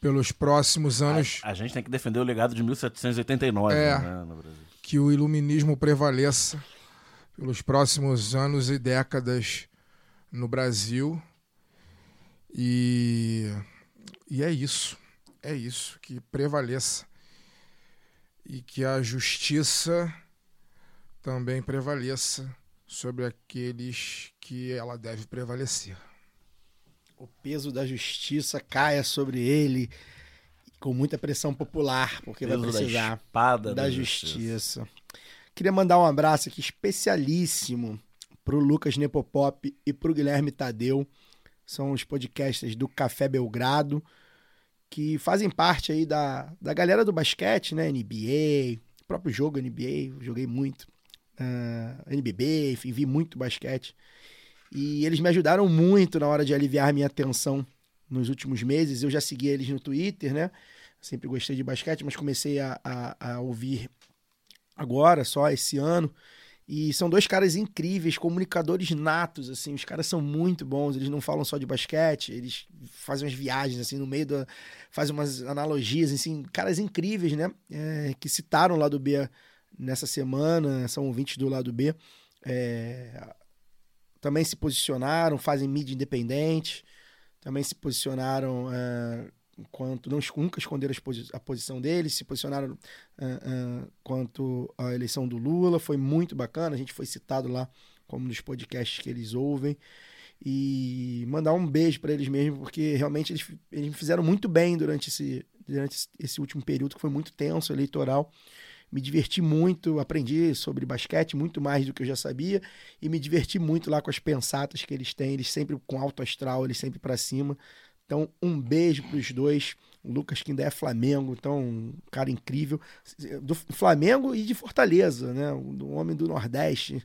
[SPEAKER 15] pelos próximos anos.
[SPEAKER 14] A gente tem que defender o legado de 1789
[SPEAKER 15] É.
[SPEAKER 14] né, no Brasil.
[SPEAKER 15] que o iluminismo prevaleça pelos próximos anos e décadas no Brasil. E, e é isso. É isso, que prevaleça. E que a justiça também prevaleça sobre aqueles que ela deve prevalecer.
[SPEAKER 10] O peso da justiça caia sobre ele com muita pressão popular, porque vai
[SPEAKER 14] Peso da
[SPEAKER 10] precisar
[SPEAKER 14] espada
[SPEAKER 10] da
[SPEAKER 14] da
[SPEAKER 10] justiça. Queria mandar um abraço aqui especialíssimo pro Lucas Nepopop e pro Guilherme Tadeu. São os podcasters do Café Belgrado, que fazem parte aí da, da galera do basquete, né? NBA, próprio jogo NBA, joguei muito. ah, NBB, enfim, vi muito basquete. E eles me ajudaram muito na hora de aliviar minha tensão nos últimos meses. Eu já segui eles no Twitter, né? Sempre gostei de basquete, mas comecei a, a, a ouvir agora, só esse ano. E são dois caras incríveis, comunicadores natos, assim. Os caras são muito bons, eles não falam só de basquete, eles fazem umas viagens, assim, no meio da... Fazem umas analogias, assim. Caras incríveis, né? É, que citaram o lado B nessa semana, são ouvintes do lado B. É, também se posicionaram, fazem mídia independente, também se posicionaram é, quanto não nunca esconderam a posição deles, se posicionaram é, é, quanto à eleição do Lula, foi muito bacana, a gente foi citado lá como nos podcasts que eles ouvem. E mandar um beijo para eles mesmo, porque realmente eles, eles me fizeram muito bem durante esse, durante esse último período que foi muito tenso, eleitoral. Me diverti muito, aprendi sobre basquete muito mais do que eu já sabia e me diverti muito lá com as pensatas que eles têm, eles sempre com alto astral, eles sempre para cima. Então, um beijo pros dois. O Lucas que ainda é Flamengo, então, um cara incrível. Do Flamengo e de Fortaleza, né? Um homem do Nordeste,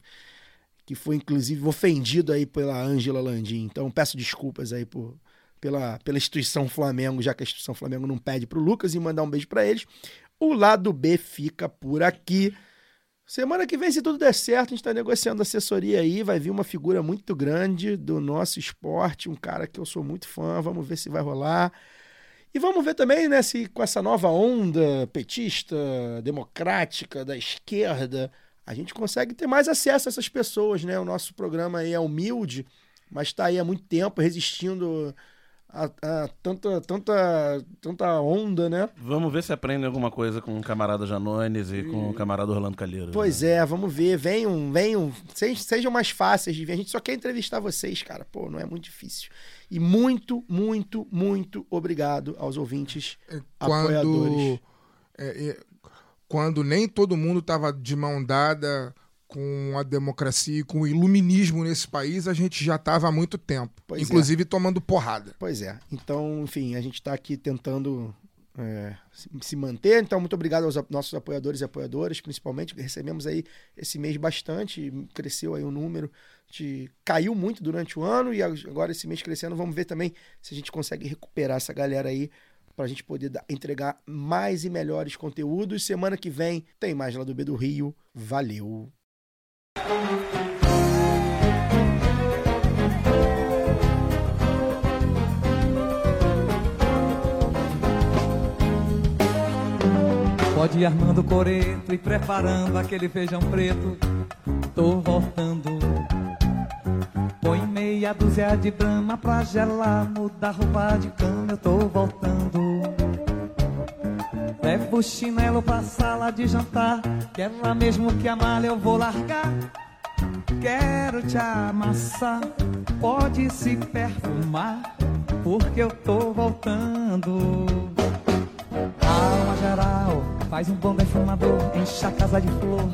[SPEAKER 10] que foi inclusive ofendido aí pela Ângela Landim. Então, peço desculpas aí por, pela, pela instituição Flamengo, já que a instituição Flamengo não pede pro Lucas e mandar um beijo para eles. O lado B fica por aqui. Semana que vem, se tudo der certo, a gente está negociando assessoria aí. Vai vir uma figura muito grande do nosso esporte, um cara que eu sou muito fã. Vamos ver se vai rolar. E vamos ver também, né, se com essa nova onda petista, democrática, da esquerda, a gente consegue ter mais acesso a essas pessoas, né? O nosso programa aí é humilde, mas está aí há muito tempo resistindo a, a tanta, tanta, tanta onda, né?
[SPEAKER 14] Vamos ver se aprende alguma coisa com o camarada Janones e com o camarada Orlando Calheiro.
[SPEAKER 10] Pois é, vamos ver. Venham, venham. Sej- Sejam mais fáceis de ver. A gente só quer entrevistar vocês, cara. Pô, não é muito difícil. E muito, muito, muito obrigado aos ouvintes apoiadores.
[SPEAKER 15] Quando, é, é, quando nem todo mundo estava de mão dada com a democracia e com o iluminismo nesse país, a gente já estava há muito tempo.
[SPEAKER 10] Pois é.
[SPEAKER 15] inclusive tomando porrada.
[SPEAKER 10] Pois é. Então, enfim, a gente está aqui tentando é, se- manter. Então, muito obrigado aos nossos apoiadores e apoiadoras, principalmente. Recebemos aí esse mês bastante, cresceu aí o número. Gente caiu muito durante o ano e agora esse mês crescendo. Vamos ver também se a gente consegue recuperar essa galera aí para a gente poder dar- entregar mais e melhores conteúdos. Semana que vem tem mais lá do B do Rio. Valeu!
[SPEAKER 16] Pode ir armando o coreto e preparando aquele feijão preto. Tô voltando. Põe meia dúzia de brama pra gelar, muda roupa de cama, eu tô voltando. Levo o chinelo pra sala de jantar, que é lá mesmo que a eu vou largar. Quero te amassar, pode se perfumar, porque eu tô voltando. Alma geral, faz um bom defumador, enche a casa de flor,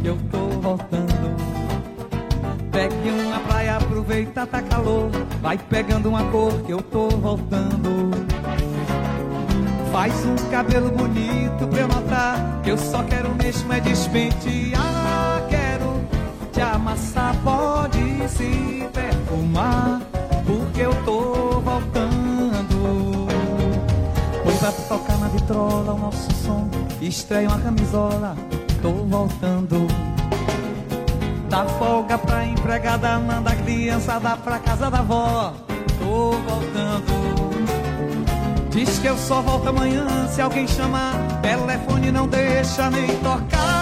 [SPEAKER 16] que eu tô voltando. Pegue uma praia, aproveita, tá calor. Vai pegando uma cor que eu tô voltando. Faz um cabelo bonito pra eu notar eu só quero mesmo é despentear. Quero te amassar, pode se perfumar, porque eu tô voltando. Põe pra tocar na vitrola o nosso som, estreia uma camisola, tô voltando. Dá folga pra empregada, manda a criançada pra casa da avó, tô voltando. Diz que eu só volto amanhã se alguém chamar. Telefone não deixa nem tocar.